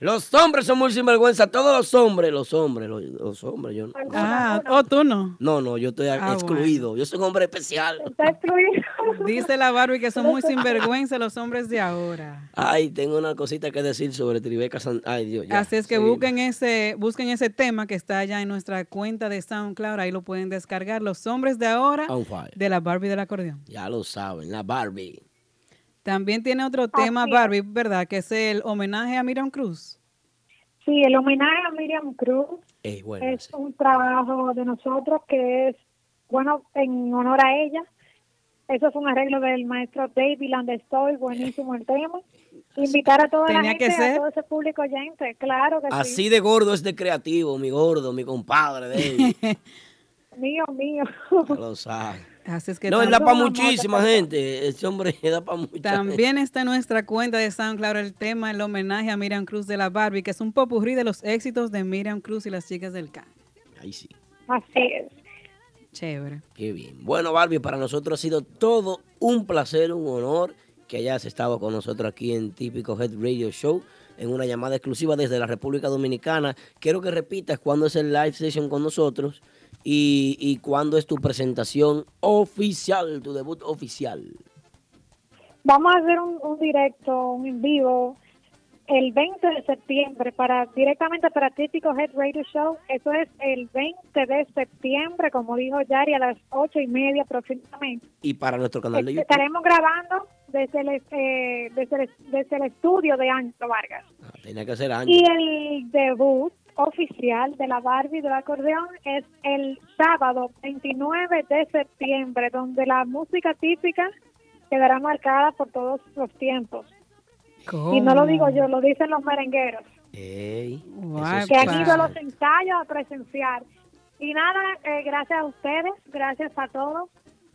Speaker 2: Los hombres son muy sinvergüenza. Todos los hombres, los hombres, los, los hombres. Yo no.
Speaker 3: Ah, o tú no.
Speaker 2: No, no, yo estoy
Speaker 3: Ah,
Speaker 2: excluido. Yo soy un hombre especial.
Speaker 5: Está excluido.
Speaker 3: Dice la Barbie que son muy sinvergüenza los hombres de ahora.
Speaker 2: Ay, tengo una cosita que decir sobre Tribeca San... Ay, Dios. ya,
Speaker 3: Así es que busquen ese, busquen ese tema que está allá en nuestra cuenta de SoundCloud. Ahí lo pueden descargar. Los hombres de ahora de la Barbie del acordeón.
Speaker 2: Ya lo saben, la Barbie.
Speaker 3: También tiene otro tema,
Speaker 5: Así.
Speaker 3: Barbie, ¿verdad? Que es el homenaje a Miriam Cruz.
Speaker 5: Sí, el homenaje a Miriam Cruz
Speaker 2: Eh, bueno,
Speaker 5: es
Speaker 2: sí.
Speaker 5: un trabajo de nosotros que es, bueno, en honor a ella. Eso es un arreglo del maestro David Landestoy, buenísimo el tema. *laughs* Invitar a toda la
Speaker 3: que
Speaker 5: gente,
Speaker 3: ser.
Speaker 5: a todo ese público oyente, claro que
Speaker 2: Así
Speaker 5: sí.
Speaker 2: de gordo es de creativo, mi gordo, mi compadre David. *laughs*
Speaker 5: Mío, mío.
Speaker 2: Ya lo sabe.
Speaker 3: Así es que
Speaker 2: No, él
Speaker 3: tam-
Speaker 2: da para muchísima gente. Ese hombre *laughs* da para mucha gente.
Speaker 3: También está en nuestra cuenta de SoundCloud el tema, el homenaje a Miriam Cruz de la Barbie, que es un popurrí de los éxitos de Miriam Cruz y las chicas del can.
Speaker 2: Ahí sí.
Speaker 5: Así es.
Speaker 3: Chévere.
Speaker 2: Qué bien. Bueno, Barbie, para nosotros ha sido todo un placer, un honor que hayas estado con nosotros aquí en Típico Head Radio Show, en una llamada exclusiva desde la República Dominicana. Quiero que repitas cuándo es el live session con nosotros y, y cuándo es tu presentación oficial, tu debut oficial.
Speaker 5: Vamos a hacer un, un directo, un en vivo, el 20 de septiembre para directamente para Típico Head Radio Show. Eso es el 20 de septiembre, como dijo Yari, a las ocho y media aproximadamente.
Speaker 2: Y para nuestro canal de
Speaker 5: Este,
Speaker 2: YouTube.
Speaker 5: Estaremos grabando desde el, eh, desde el, desde el estudio de Ángelo Vargas.
Speaker 2: Ah, Tenía que ser años.
Speaker 5: Y el debut oficial de la Barbie del acordeón es el sábado 29 de septiembre, donde la música típica quedará marcada por todos los tiempos. Y no lo digo yo, lo dicen los merengueros,
Speaker 2: Ey,
Speaker 5: que han ido a los ensayos a presenciar. Y nada, eh, gracias a ustedes, gracias a todos,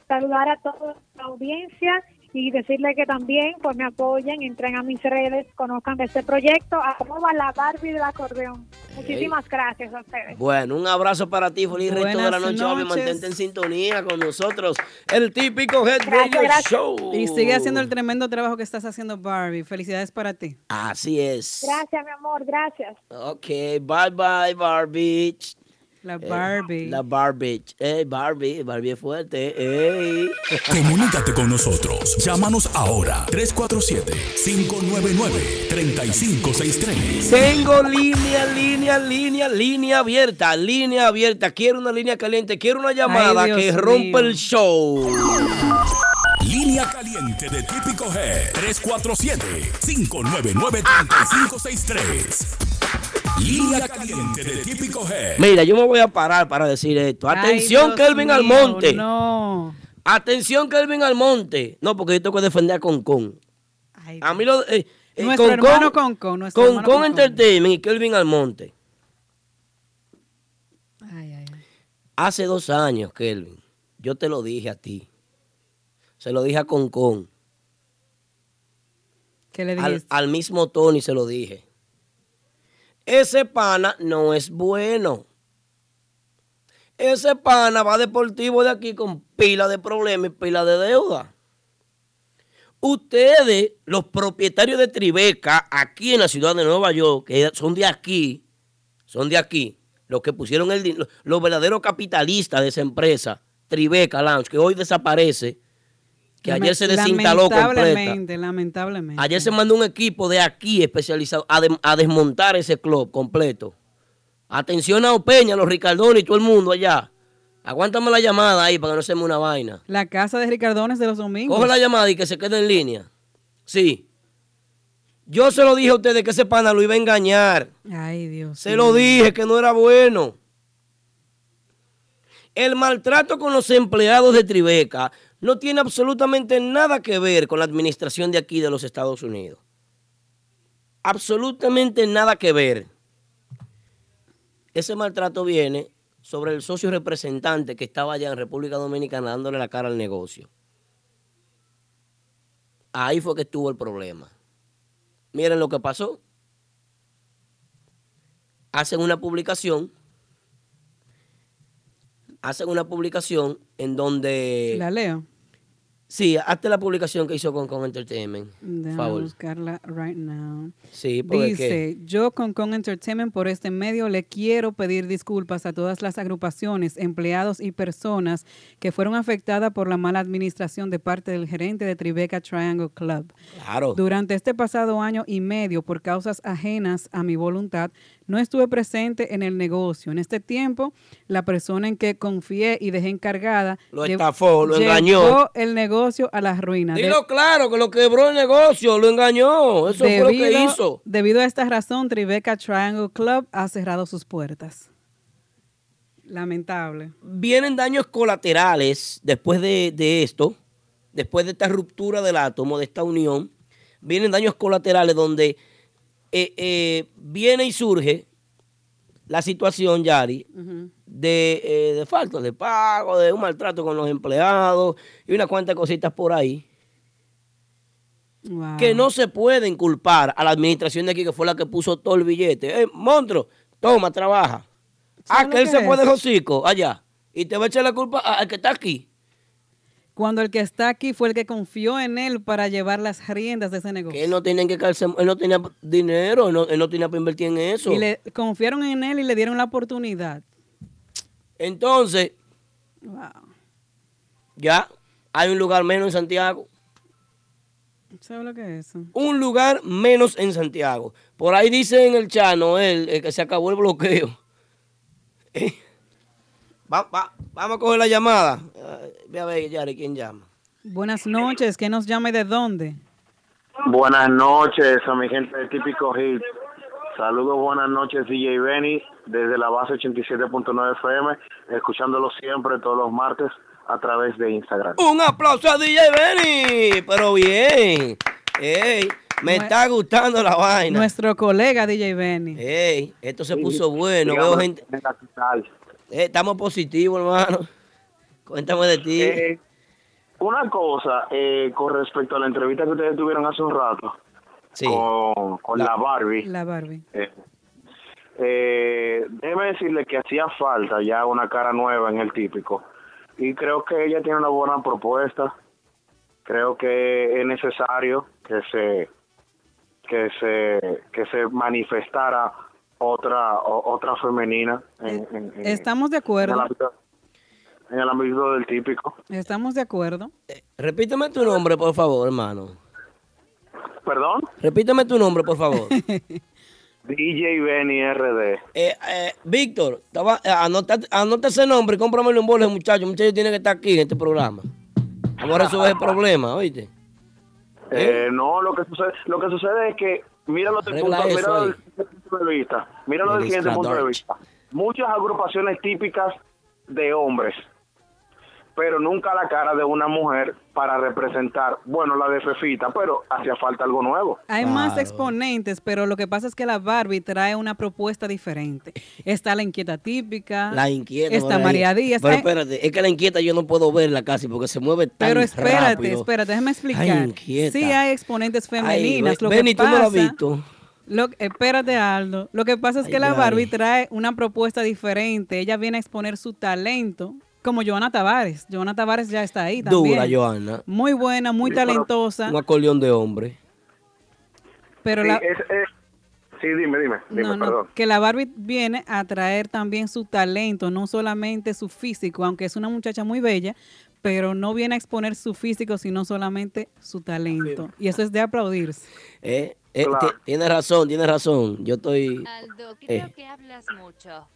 Speaker 5: saludar a toda la audiencia y decirle que también pues me apoyen, entren a mis redes, conozcan de este proyecto, arroba la Barbie del acordeón. Muchísimas gracias a ustedes.
Speaker 2: Bueno, un abrazo para ti, feliz resto de la
Speaker 3: Buenas
Speaker 2: noche. Mantente en sintonía con nosotros. El típico Head
Speaker 5: Gracias,
Speaker 2: Radio
Speaker 5: gracias.
Speaker 2: Show.
Speaker 3: Y sigue haciendo el tremendo trabajo que estás haciendo, Barbie. Felicidades para ti.
Speaker 2: Así es.
Speaker 5: Gracias, mi amor, gracias.
Speaker 2: Ok, bye bye, Barbie.
Speaker 3: La
Speaker 2: Eh,
Speaker 3: Barbie.
Speaker 2: La Barbie. Ey, Barbie. Barbie es fuerte. Ey.
Speaker 1: Comunícate con nosotros. Llámanos ahora 347-599-3563.
Speaker 2: Tengo línea, línea, línea, línea abierta, línea abierta. Quiero una línea caliente, quiero una llamada que rompa el show.
Speaker 1: Línea caliente de Típico Head 347-599-3563. Línea caliente de Típico Head.
Speaker 2: Mira, yo me voy a parar para decir esto.
Speaker 3: Ay,
Speaker 2: Atención,
Speaker 3: Dios
Speaker 2: Kelvin
Speaker 3: mío,
Speaker 2: Almonte.
Speaker 3: No.
Speaker 2: Atención, Kelvin Almonte. No, porque yo tengo que defender a Concon.
Speaker 3: Ay,
Speaker 2: A mí lo. eh, eh,
Speaker 3: Nuestro
Speaker 2: Concon-
Speaker 3: hermano Concon, nuestro
Speaker 2: Concon
Speaker 3: hermano Concon.
Speaker 2: Entertainment y Kelvin Almonte.
Speaker 3: ay, ay, ay.
Speaker 2: Hace dos años, Kelvin, yo te lo dije a ti. Se lo dije a Concon.
Speaker 3: ¿Qué le
Speaker 2: Al,
Speaker 3: dijiste?
Speaker 2: al mismo Tony se lo dije. Ese pana no es bueno. Ese pana va deportivo de aquí con pila de problemas y pila de deuda. Ustedes, los propietarios de Tribeca, aquí en la ciudad de Nueva York, que son de aquí, son de aquí, los que pusieron el los verdaderos capitalistas de esa empresa, Tribeca Lounge, que hoy desaparece, que ayer se desinstaló completa.
Speaker 3: Lamentablemente, lamentablemente.
Speaker 2: Ayer se mandó un equipo de aquí especializado a, de- a desmontar ese club completo. Atención a Opeña, los Ricardones y todo el mundo allá. Aguántame la llamada ahí para que no se me una vaina.
Speaker 3: La casa de Ricardones de los domingos.
Speaker 2: Coge la llamada y que se quede en línea. Sí. Yo se lo dije a ustedes que ese pana lo iba a engañar.
Speaker 3: Ay, Dios.
Speaker 2: Se lo dije que no era bueno. El maltrato con los empleados de Tribeca no tiene absolutamente nada que ver con la administración de aquí de los Estados Unidos. Absolutamente nada que ver. Ese maltrato viene sobre el socio representante que estaba allá en República Dominicana dándole la cara al negocio. Ahí fue que estuvo el problema. Miren lo que pasó hacen una publicación, hacen una publicación en donde...
Speaker 3: La leo.
Speaker 2: Sí, hazte la publicación que hizo con, con Entertainment.
Speaker 3: Déjame buscarla right now.
Speaker 2: Sí, porque
Speaker 3: Dice, yo con Con Entertainment por este medio le quiero pedir disculpas a todas las agrupaciones, empleados y personas que fueron afectadas por la mala administración de parte del gerente de Tribeca Triangle Club.
Speaker 2: Claro.
Speaker 3: Durante este pasado año y medio, por causas ajenas a mi voluntad, no estuve presente en el negocio. En este tiempo, la persona en que confié y dejé encargada
Speaker 2: Lo estafó, lo engañó.
Speaker 3: el negocio a la ruina. De-
Speaker 2: Dilo claro, que lo quebró el negocio, lo engañó. Eso fue lo que hizo.
Speaker 3: Debido a esta razón, Tribeca Triangle Club ha cerrado sus puertas. Lamentable.
Speaker 2: Vienen daños colaterales después de, de esto, después de esta ruptura del átomo, de esta unión. Vienen daños colaterales donde eh, eh, viene y surge la situación, Yari, de, eh, de falta de pago, de un maltrato con los empleados y una cuantas cositas por ahí
Speaker 3: Wow.
Speaker 2: que no se pueden culpar a la administración de aquí que fue la que puso todo el billete. Eh, monstruo, toma, trabaja. Ah, que él se fue de hocico allá y te va a echar la culpa al que está aquí.
Speaker 3: Cuando el que está aquí fue el que confió en él para llevar las riendas de ese negocio.
Speaker 2: Que él no tenía que él no tenía dinero, él no, él no tenía para invertir en eso.
Speaker 3: Y le confiaron en él y le dieron la oportunidad.
Speaker 2: Entonces,
Speaker 3: Wow.
Speaker 2: ya hay un lugar menos en Santiago.
Speaker 3: ¿Sabes lo que es eso?
Speaker 2: Un lugar menos en Santiago. Por ahí dice en el chat, Noel, eh, que se acabó el bloqueo. *laughs* Eh, va- va- vamos a coger la llamada. Eh, ve a ver, Yari, quién llama.
Speaker 3: Buenas noches, ¿qué nos llama y de dónde?
Speaker 6: Buenas noches a mi gente de Típico Hit. Saludos, buenas noches DJ Benny desde la base 87.9 FM, escuchándolo siempre todos los martes a través de Instagram.
Speaker 2: Un aplauso a DJ Benny. Pero bien. Ey, me está gustando la vaina.
Speaker 3: Nuestro colega DJ Benny.
Speaker 2: Ey, esto se puso bueno. Veo gente. Eh, estamos positivos, hermano. Cuéntame de ti.
Speaker 6: Eh, una cosa eh, con respecto a la entrevista que ustedes tuvieron hace un rato
Speaker 2: sí.
Speaker 6: con, con
Speaker 2: La-
Speaker 6: la Barbie.
Speaker 3: La Barbie.
Speaker 6: Eh, eh, déjeme decirle que hacía falta ya una cara nueva en el típico. Y creo que ella tiene una buena propuesta. Creo que es necesario que se que se que se manifestara otra o- otra femenina en, en- en-
Speaker 3: Estamos de
Speaker 6: en el
Speaker 3: acuerdo.
Speaker 6: ámbito, en el ámbito del típico.
Speaker 3: Estamos de acuerdo.
Speaker 2: Repíteme tu nombre, por favor, hermano.
Speaker 6: Perdón,
Speaker 2: Repíteme tu nombre, por favor. *laughs*
Speaker 6: DJ Benny RD.
Speaker 2: Eh, eh, Víctor, eh, anota, anota ese nombre y cómpramelo un bolo, muchacho. Muchacho tiene que estar aquí en este programa. Vamos a resolver el *laughs* problema, oíste.
Speaker 6: Eh, no, lo que sucede, lo que sucede es que míralo punto,
Speaker 2: eso
Speaker 6: siguiente punto de vista. Míralo del
Speaker 2: El
Speaker 6: siguiente punto de
Speaker 2: Stradort.
Speaker 6: vista. Muchas agrupaciones típicas de hombres, pero nunca la cara de una mujer para representar, bueno, la de Fefita, pero hacía falta algo nuevo.
Speaker 3: Hay más exponentes, pero lo que pasa es que la Barbie trae una propuesta diferente. Está la inquieta típica.
Speaker 2: La inquieta.
Speaker 3: Está. María Díaz.
Speaker 2: Pero espérate, es que la inquieta yo no puedo verla casi porque se mueve tan
Speaker 3: pero espérate,
Speaker 2: rápido.
Speaker 3: espérate, déjame explicar.
Speaker 2: Ay, inquieta.
Speaker 3: Sí hay exponentes femeninas.
Speaker 2: Ay,
Speaker 3: lo
Speaker 2: Benny,
Speaker 3: que
Speaker 2: tú no lo has
Speaker 3: pasa,
Speaker 2: visto.
Speaker 3: Lo, espérate, Aldo. Lo que pasa es
Speaker 2: Ay,
Speaker 3: que la
Speaker 2: ay.
Speaker 3: Barbie trae una propuesta diferente. Ella viene a exponer su talento, como Joana Tavares. Joana Tavares ya está ahí también.
Speaker 2: Dura, Joana.
Speaker 3: Muy buena, muy
Speaker 6: Sí,
Speaker 3: talentosa,
Speaker 2: Un acordeón de hombre.
Speaker 3: pero
Speaker 6: Sí,
Speaker 3: la,
Speaker 6: es- es- sí, dime, dime, dime,
Speaker 3: no, no,
Speaker 6: perdón.
Speaker 3: que la Barbie viene a traer también su talento, no solamente su físico, aunque es una muchacha muy bella, pero no viene a exponer su físico, sino solamente su talento. Y eso es de aplaudirse.
Speaker 2: Eh, eh,
Speaker 6: Claro.
Speaker 2: Tienes razón, tienes razón. Yo estoy.
Speaker 4: Aldo, creo
Speaker 2: Eh.
Speaker 4: que hablas mucho.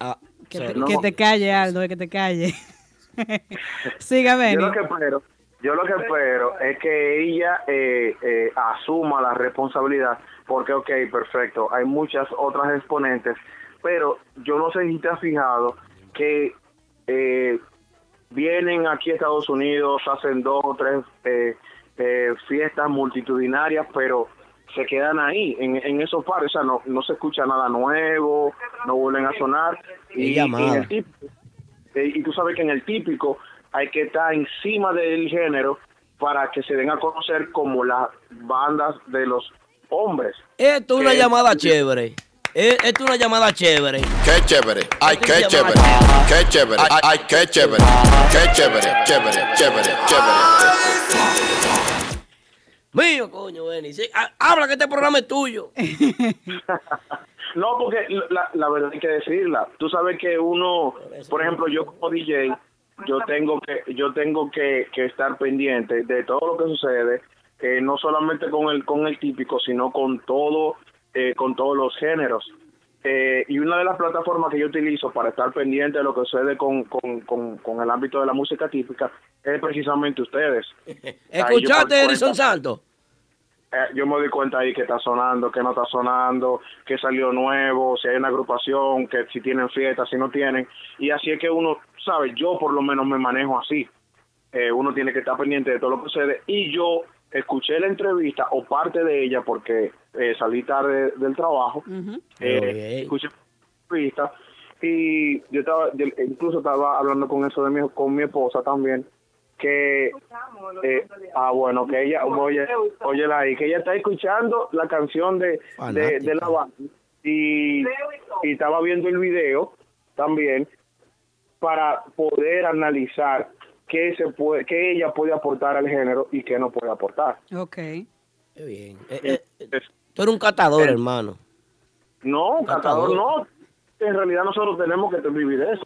Speaker 2: ah,
Speaker 3: Que, te,
Speaker 6: No.
Speaker 3: que te calle, Aldo, que te calle. *laughs* Siga,
Speaker 6: Yo lo que espero, yo lo que espero es que ella eh, eh, asuma la responsabilidad, porque, ok, perfecto, hay muchas otras exponentes, pero yo no sé si te has fijado que eh, vienen aquí a Estados Unidos, hacen dos o tres eh, eh, fiestas multitudinarias, pero se quedan ahí, en, en esos pares, o sea, no, no se escucha nada nuevo, no vuelven a sonar. Y, en el típico, eh, y tú sabes que en el típico hay que estar encima del género para que se den a conocer como las bandas de los hombres.
Speaker 2: Esto es una
Speaker 6: que-
Speaker 2: llamada chévere. Eh, Esto es una llamada chévere.
Speaker 7: Qué chévere, ay, qué chévere, qué chévere, ay, ay, qué chévere, qué chévere, chévere, chévere, chévere.
Speaker 2: Mío, coño, Benny. Sí, ha- habla que este programa es tuyo. *laughs*
Speaker 6: No, porque la, la verdad hay que decirla. Tú sabes que uno, por ejemplo, yo como DJ, yo tengo que yo tengo que, que estar pendiente de todo lo que sucede, eh, no solamente con el con el típico, sino con todo eh, con todos los géneros. Eh, y una de las plataformas que yo utilizo para estar pendiente de lo que sucede con, con, con, con el ámbito de la música típica es precisamente ustedes. *laughs* Ahí yo
Speaker 2: ¿Escuchaste,
Speaker 6: por
Speaker 2: Edison Santos?
Speaker 6: eh, yo me doy cuenta ahí que está sonando, que no está sonando, que salió nuevo, si hay una agrupación, que si tienen fiestas, si no tienen. Y así es que uno, sabe, yo por lo menos me manejo así. Eh, uno tiene que estar pendiente de todo lo que sucede. Y yo escuché la entrevista o parte de ella porque eh, salí tarde del trabajo. Eh, escuché la entrevista y yo estaba, yo incluso estaba hablando con eso de mi, con mi esposa también que eh, ah bueno que ella oye oye ahí que ella está escuchando la canción de de, de la banda y, y estaba viendo el video también para poder analizar qué se puede qué ella puede aportar al género y qué no puede aportar
Speaker 3: Ok.
Speaker 2: Qué bien. Eh, eh,
Speaker 6: Es-
Speaker 2: tú eres un catador,
Speaker 6: Eh.
Speaker 2: hermano.
Speaker 6: No,
Speaker 2: Catador.
Speaker 6: catador no. En realidad nosotros tenemos que vivir eso.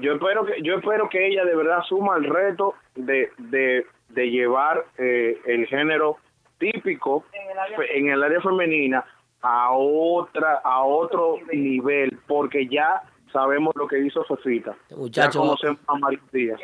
Speaker 6: Yo espero que yo espero que ella de verdad asuma el reto de, de de llevar eh, el género típico fe- en el área femenina a otra a otro nivel porque ya sabemos lo que hizo Fefita
Speaker 2: Muchacho.
Speaker 6: ya conocemos a María Díaz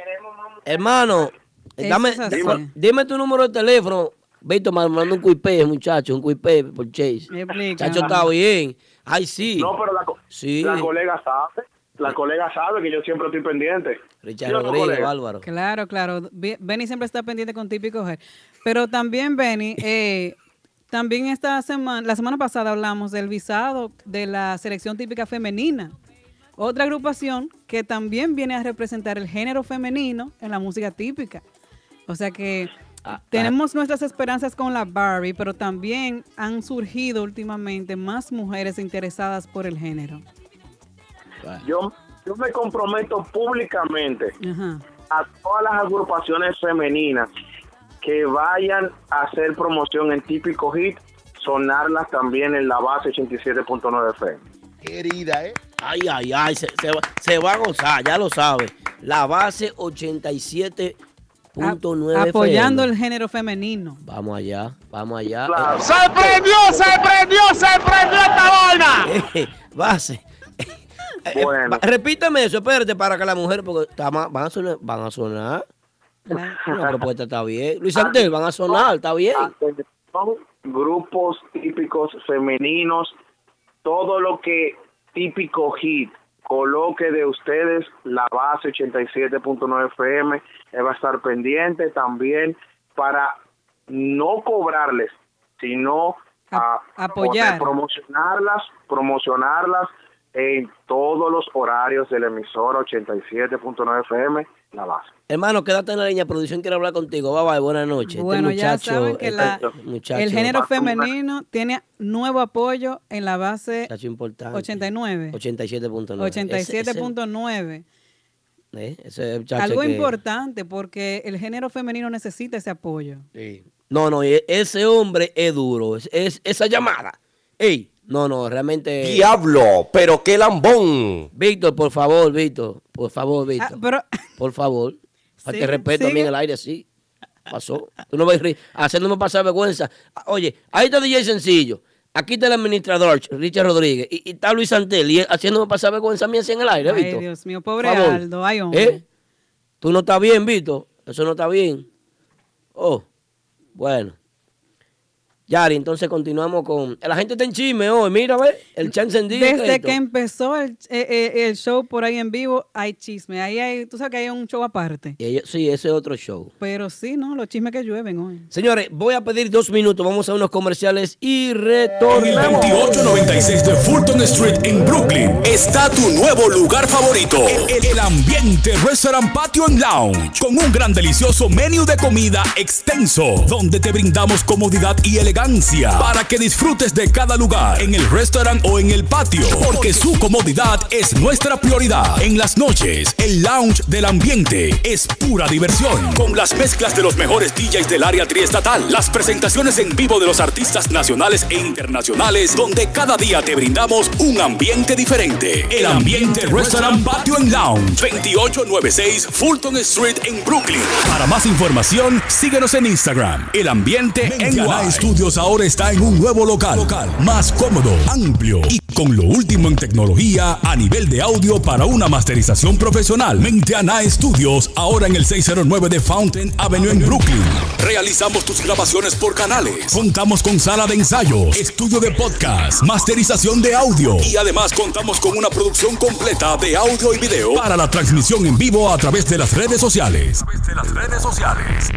Speaker 2: Hermano, dame, dime, dime tu número de teléfono. Víctor, me manda un cuipé, muchacho, un cuipé por Chase.
Speaker 3: Explica.
Speaker 2: Muchacho, está bien. Ay, sí.
Speaker 6: no pero la, co-
Speaker 2: Sí.
Speaker 6: la colega sabe la colega sabe que yo siempre estoy pendiente
Speaker 2: Richard
Speaker 6: ¿Sí o no,
Speaker 2: Rodríguez, bárbaro.
Speaker 3: Claro, claro. Be- Benny siempre está pendiente con típico G. Pero también, Benny, eh, también esta semana, la semana pasada hablamos del visado de la selección típica femenina. Otra agrupación que también viene a representar el género femenino en la música típica. O sea que
Speaker 2: Ah,
Speaker 3: tenemos nuestras esperanzas con la Barbie, pero también han surgido últimamente más mujeres interesadas por el género.
Speaker 6: yo yo me comprometo públicamente
Speaker 3: Ajá.
Speaker 6: a todas las agrupaciones femeninas que vayan a hacer promoción en típico hit, sonarlas también en la base 87.9 FM.
Speaker 7: Querida, ¿eh?
Speaker 2: Ay, ay, ay, se, se va, se va a gozar, ya lo sabe. La base 87.9
Speaker 3: A- apoyando
Speaker 2: FM.
Speaker 3: el género femenino.
Speaker 2: Vamos allá, vamos allá.
Speaker 6: Claro.
Speaker 8: ¡Se prendió, se prendió, se prendió esta vaina!
Speaker 2: Eh, base. Eh,
Speaker 6: Bueno.
Speaker 2: va- repítame eso, espérate, para que la mujer, porque van a sonar. Van a sonar.
Speaker 3: La-
Speaker 2: propuesta está bien. Luis Santel, van a sonar, está bien.
Speaker 6: Son grupos típicos femeninos, todo lo que típico hit coloque de ustedes la base 87.9 FM, él va a estar pendiente también para no cobrarles, sino
Speaker 3: A-
Speaker 6: a,
Speaker 3: apoyar.
Speaker 6: promocionarlas, promocionarlas en todos los horarios de la emisora 87.9 FM, la base.
Speaker 2: Hermano, quédate en la línea. Producción quiere hablar contigo. Bye bye, buenas noches. Este
Speaker 3: Bueno, ya
Speaker 2: muchacho,
Speaker 3: saben que la-
Speaker 2: este muchacho,
Speaker 3: el género femenino tiene nuevo apoyo en la base
Speaker 2: muchacho importante.
Speaker 3: 89.
Speaker 2: 87.9. Ese-
Speaker 3: 87.9.
Speaker 2: ese- eh, ese muchacho
Speaker 3: Algo
Speaker 2: que-
Speaker 3: importante porque el género femenino necesita ese apoyo.
Speaker 2: Sí. No, no, e- ese hombre es duro. Es, es- esa llamada. Ey, no, no, realmente.
Speaker 9: Diablo, pero qué lambón.
Speaker 2: Víctor, por favor, Víctor. Por favor, Víctor.
Speaker 3: Ah, pero
Speaker 2: Por favor. Para
Speaker 3: Sí,
Speaker 2: que respeto a mí en el aire, sí. Pasó. Tú no vas a haciéndome pasar vergüenza. Ah, Oye, ahí está DJ Sencillo. Aquí está el administrador, Richard Rodríguez. Y, y está Luis Santel. Y haciéndome pasar vergüenza a mí así en el aire,
Speaker 3: Ay,
Speaker 2: Víctor.
Speaker 3: Dios mío, pobre
Speaker 2: Favor.
Speaker 3: Aldo, ay, hombre.
Speaker 2: ¿Eh? Tú no estás bien, Víctor. Eso no está bien. Oh, bueno. Yari, entonces continuamos con. La gente está en chisme hoy. Mira, ve. El chat encendido. ¿qué es
Speaker 3: Desde que empezó el, eh, eh, el show por ahí en vivo, hay chisme. Ahí hay, tú sabes que hay un show aparte.
Speaker 2: Y ellos- sí, ese es otro show.
Speaker 3: Pero sí, ¿no? Los chismes que llueven hoy.
Speaker 2: Señores, voy a pedir dos minutos. Vamos a unos comerciales y
Speaker 1: En el
Speaker 2: retornamos.
Speaker 1: 2896 de Fulton Street en Brooklyn está tu nuevo lugar favorito. El, el ambiente Restaurant Patio and Lounge. Con un gran delicioso menú de comida extenso. Donde te brindamos comodidad y elegancia. Para que disfrutes de cada lugar. En el restaurante o en el patio. Porque su comodidad es nuestra prioridad. En las noches, el lounge del ambiente es pura diversión. Con las mezclas de los mejores DJs del área triestatal. Las presentaciones en vivo de los artistas nacionales e internacionales. Donde cada día te brindamos un ambiente diferente. El ambiente Restaurant Patio and Lounge. 2896 Fulton Street en Brooklyn. Para más información, síguenos en Instagram. El ambiente en Ahora está en un nuevo local. Más cómodo, amplio y con lo último en tecnología a nivel de audio para una masterización profesional. Mentiana Studios ahora en el 609 de Fountain Avenue en Brooklyn. Realizamos tus grabaciones por canales. Contamos con sala de ensayos, estudio de podcast, masterización de audio y además contamos con una producción completa de audio y video para la transmisión en vivo a través de las redes sociales.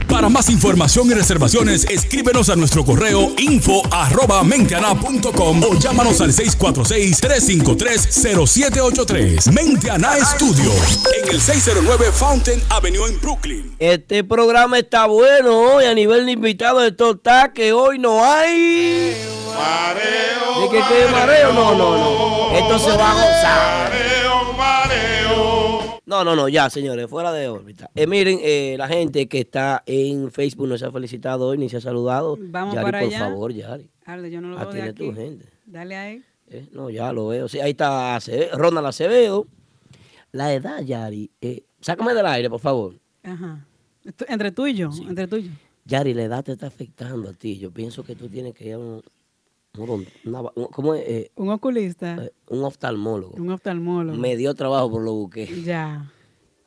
Speaker 1: Para más información y reservaciones, escríbenos a nuestro correo info arroba menteana.com o llámanos al 646-353-0783. Menteana Studios en el 609 Fountain Avenue en Brooklyn.
Speaker 2: Este programa está bueno hoy a nivel de invitados de todo está que hoy no hay. Mareo. ¿De que, que mareo? No, no, no. Esto se va a gozar. No, no, no, ya, señores, fuera de órbita. Eh, miren, eh, la gente que está en Facebook no se ha felicitado hoy ni se ha saludado.
Speaker 3: Vamos
Speaker 2: Yari,
Speaker 3: para
Speaker 2: por
Speaker 3: allá.
Speaker 2: favor, Yari.
Speaker 3: Aldo, yo no lo veo de
Speaker 2: Atiende tu gente.
Speaker 3: Dale ahí.
Speaker 2: Eh, no, ya lo veo. Sí, ahí está Ace- Ronald Acevedo. La edad, Yari. Eh, sácame del aire, por favor.
Speaker 3: Ajá. Entre tú y yo, entre tú y yo.
Speaker 2: Yari, la edad te está afectando a ti. Yo pienso que tú tienes que ir a un, un- una- un- ¿cómo es? Eh,
Speaker 3: Un oculista,
Speaker 2: eh, un oftalmólogo.
Speaker 3: un oftalmólogo.
Speaker 2: Me dio trabajo, pero lo busqué.
Speaker 3: Ya.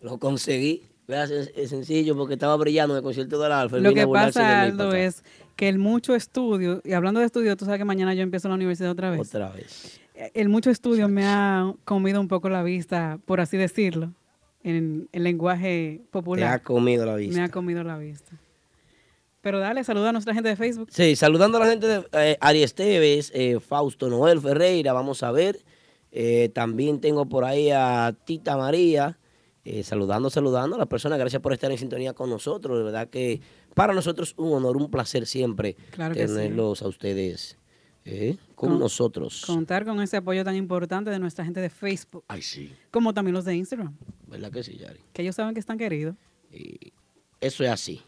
Speaker 2: Lo conseguí. Es, sencillo porque estaba brillando en el concierto del Alfa.
Speaker 3: Lo que pasa, Aldo, es que el mucho estudio, y hablando de estudio, tú sabes que mañana yo empiezo la universidad otra vez.
Speaker 2: Otra vez.
Speaker 3: El mucho estudio me ha comido un poco la vista, por así decirlo, en el lenguaje
Speaker 2: Te ha
Speaker 3: popular.
Speaker 2: comido la vista.
Speaker 3: Me ha comido la vista. Pero dale, saluda a nuestra gente de Facebook.
Speaker 2: Sí, saludando a la gente de eh, Ari Esteves, eh, Fausto Noel Ferreira, vamos a ver. Eh, también tengo por ahí a Tita María, eh, saludando, saludando a las personas. Gracias por estar en sintonía con nosotros. De verdad que para nosotros un honor, un placer siempre
Speaker 3: Claro que sí.
Speaker 2: tenerlos a ustedes eh, con,
Speaker 3: Con-
Speaker 2: nosotros.
Speaker 3: Contar con ese apoyo tan importante de nuestra gente de Facebook,
Speaker 2: Ay, sí.
Speaker 3: como también los de Instagram,
Speaker 2: ¿Verdad que sí, Yari?
Speaker 3: que ellos saben que están queridos.
Speaker 2: Y eso es así.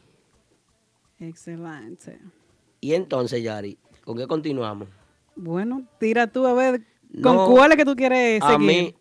Speaker 3: Excelente.
Speaker 2: Y entonces, Yari, ¿con qué continuamos?
Speaker 3: Bueno, tira tú a ver con
Speaker 2: No,
Speaker 3: cuál es que tú quieres
Speaker 2: A
Speaker 3: seguir.
Speaker 2: mí.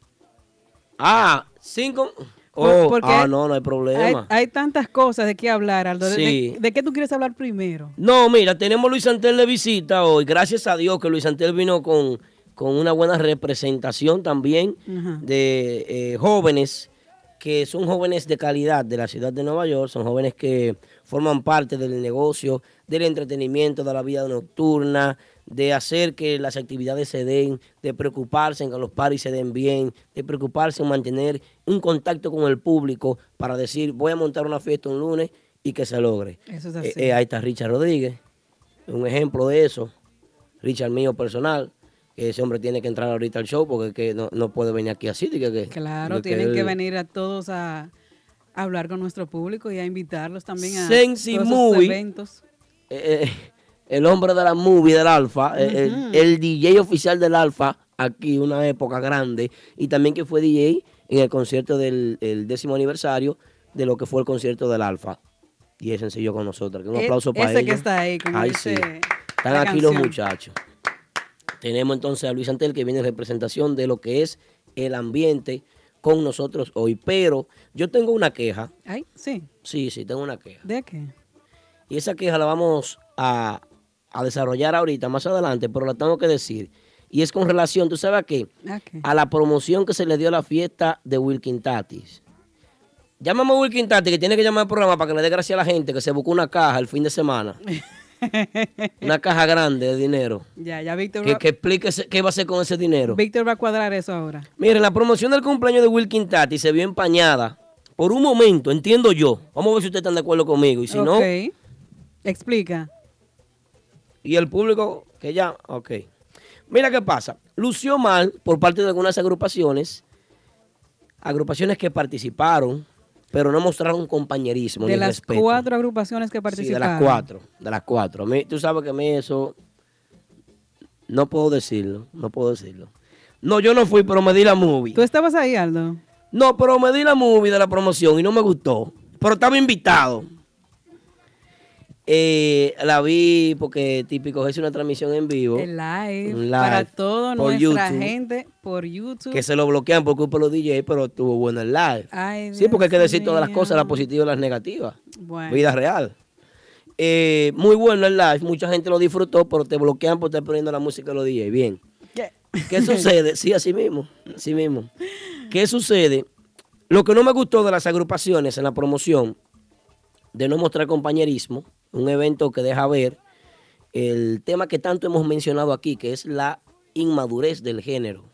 Speaker 2: Ah, cinco. Oh,
Speaker 3: porque
Speaker 2: ah, no, no hay problema.
Speaker 3: Hay, hay tantas cosas de qué hablar, Aldo. ¿De,
Speaker 2: Sí.
Speaker 3: de- de qué tú quieres hablar primero?
Speaker 2: No, mira, tenemos a Luis Antel de visita hoy. Gracias a Dios que Luis Antel vino con, con una buena representación también
Speaker 3: Ajá.
Speaker 2: de eh, jóvenes que son jóvenes de calidad de la ciudad de Nueva York, son jóvenes que forman parte del negocio, del entretenimiento, de la vida nocturna, de hacer que las actividades se den, de preocuparse en que los paris se den bien, de preocuparse en mantener un contacto con el público para decir, voy a montar una fiesta un lunes y que se logre.
Speaker 3: Eso es
Speaker 2: Eh,
Speaker 3: así.
Speaker 2: eh, ahí está Richard Rodríguez, un ejemplo de eso. Richard mío personal, ese hombre tiene que entrar ahorita al show porque que no, no puede venir aquí así. que- que-
Speaker 3: Claro,
Speaker 2: que
Speaker 3: tienen que venir a todos a, a hablar con nuestro público y a invitarlos también a
Speaker 2: Sensi
Speaker 3: todos
Speaker 2: Movie.
Speaker 3: eventos.
Speaker 2: eh, eh, el hombre de la movie del Alfa, eh, el- el, DJ oficial del Alfa, aquí una época grande, y también que fue DJ en el concierto del el décimo aniversario de lo que fue el concierto del Alfa. Y es sencillo con nosotros. Un
Speaker 3: E-
Speaker 2: aplauso para
Speaker 3: ese
Speaker 2: ellos.
Speaker 3: que está ahí, como
Speaker 2: Ay, sí. Están aquí los muchachos. Tenemos entonces a Luis Antel que viene en representación de lo que es el ambiente con nosotros hoy. Pero yo tengo una queja.
Speaker 3: Ay, sí.
Speaker 2: Sí, sí, tengo una queja.
Speaker 3: ¿De qué?
Speaker 2: Y esa queja la vamos a, a desarrollar ahorita, más adelante, pero la tengo que decir. Y es con relación, ¿tú sabes a qué?
Speaker 3: ¿A
Speaker 2: la promoción que se le dio a la fiesta de Wilkin Tatis. Llámame a Wilkin Tatis, que tiene que llamar al programa para que le dé gracias a la gente que se buscó una caja el fin de semana. *laughs* *laughs* una caja grande de dinero.
Speaker 3: Ya, ya Víctor
Speaker 2: Que,
Speaker 3: va,
Speaker 2: que explique qué va a hacer con ese dinero.
Speaker 3: Víctor va a cuadrar eso ahora.
Speaker 2: Miren, la promoción del cumpleaños de Wilkin Tati se vio empañada por un momento, entiendo yo. Vamos a ver si ustedes están de acuerdo conmigo. Y si no,
Speaker 3: Ok. Explica.
Speaker 2: y el público que ya, ok. Mira qué pasa. Lució mal por parte de algunas agrupaciones, agrupaciones que participaron, pero no mostraron compañerismo
Speaker 3: De
Speaker 2: ni
Speaker 3: las
Speaker 2: respeto.
Speaker 3: cuatro agrupaciones que
Speaker 2: Sí, de
Speaker 3: participaron.
Speaker 2: las cuatro, de las cuatro. A mí- tú sabes que a mí eso, no puedo decirlo, no puedo decirlo. No, yo no fui, pero me di la movie.
Speaker 3: ¿Tú estabas ahí, Aldo?
Speaker 2: No, pero me di la movie de la promoción y no me gustó. Pero estaba invitado. Eh, la vi porque típico es una transmisión en vivo.
Speaker 3: El live,
Speaker 2: live
Speaker 3: para toda nuestra
Speaker 2: YouTube.
Speaker 3: gente por YouTube.
Speaker 2: Que se lo bloquean por culpa de los DJ, pero estuvo bueno el live.
Speaker 3: Ay,
Speaker 2: sí, porque hay que decir todas las cosas, las positivas y las negativas.
Speaker 3: Bueno.
Speaker 2: Vida real. Eh, muy bueno el live, mucha gente lo disfrutó, pero te bloquean por estar poniendo la música de los DJ. Bien.
Speaker 3: ¿Qué?
Speaker 2: ¿Qué *laughs* sucede? Sí, así mismo, así mismo. ¿Qué sucede? Lo que no me gustó de las agrupaciones en la promoción, de no mostrar compañerismo, un evento que deja ver el tema que tanto hemos mencionado aquí, que es la inmadurez del género.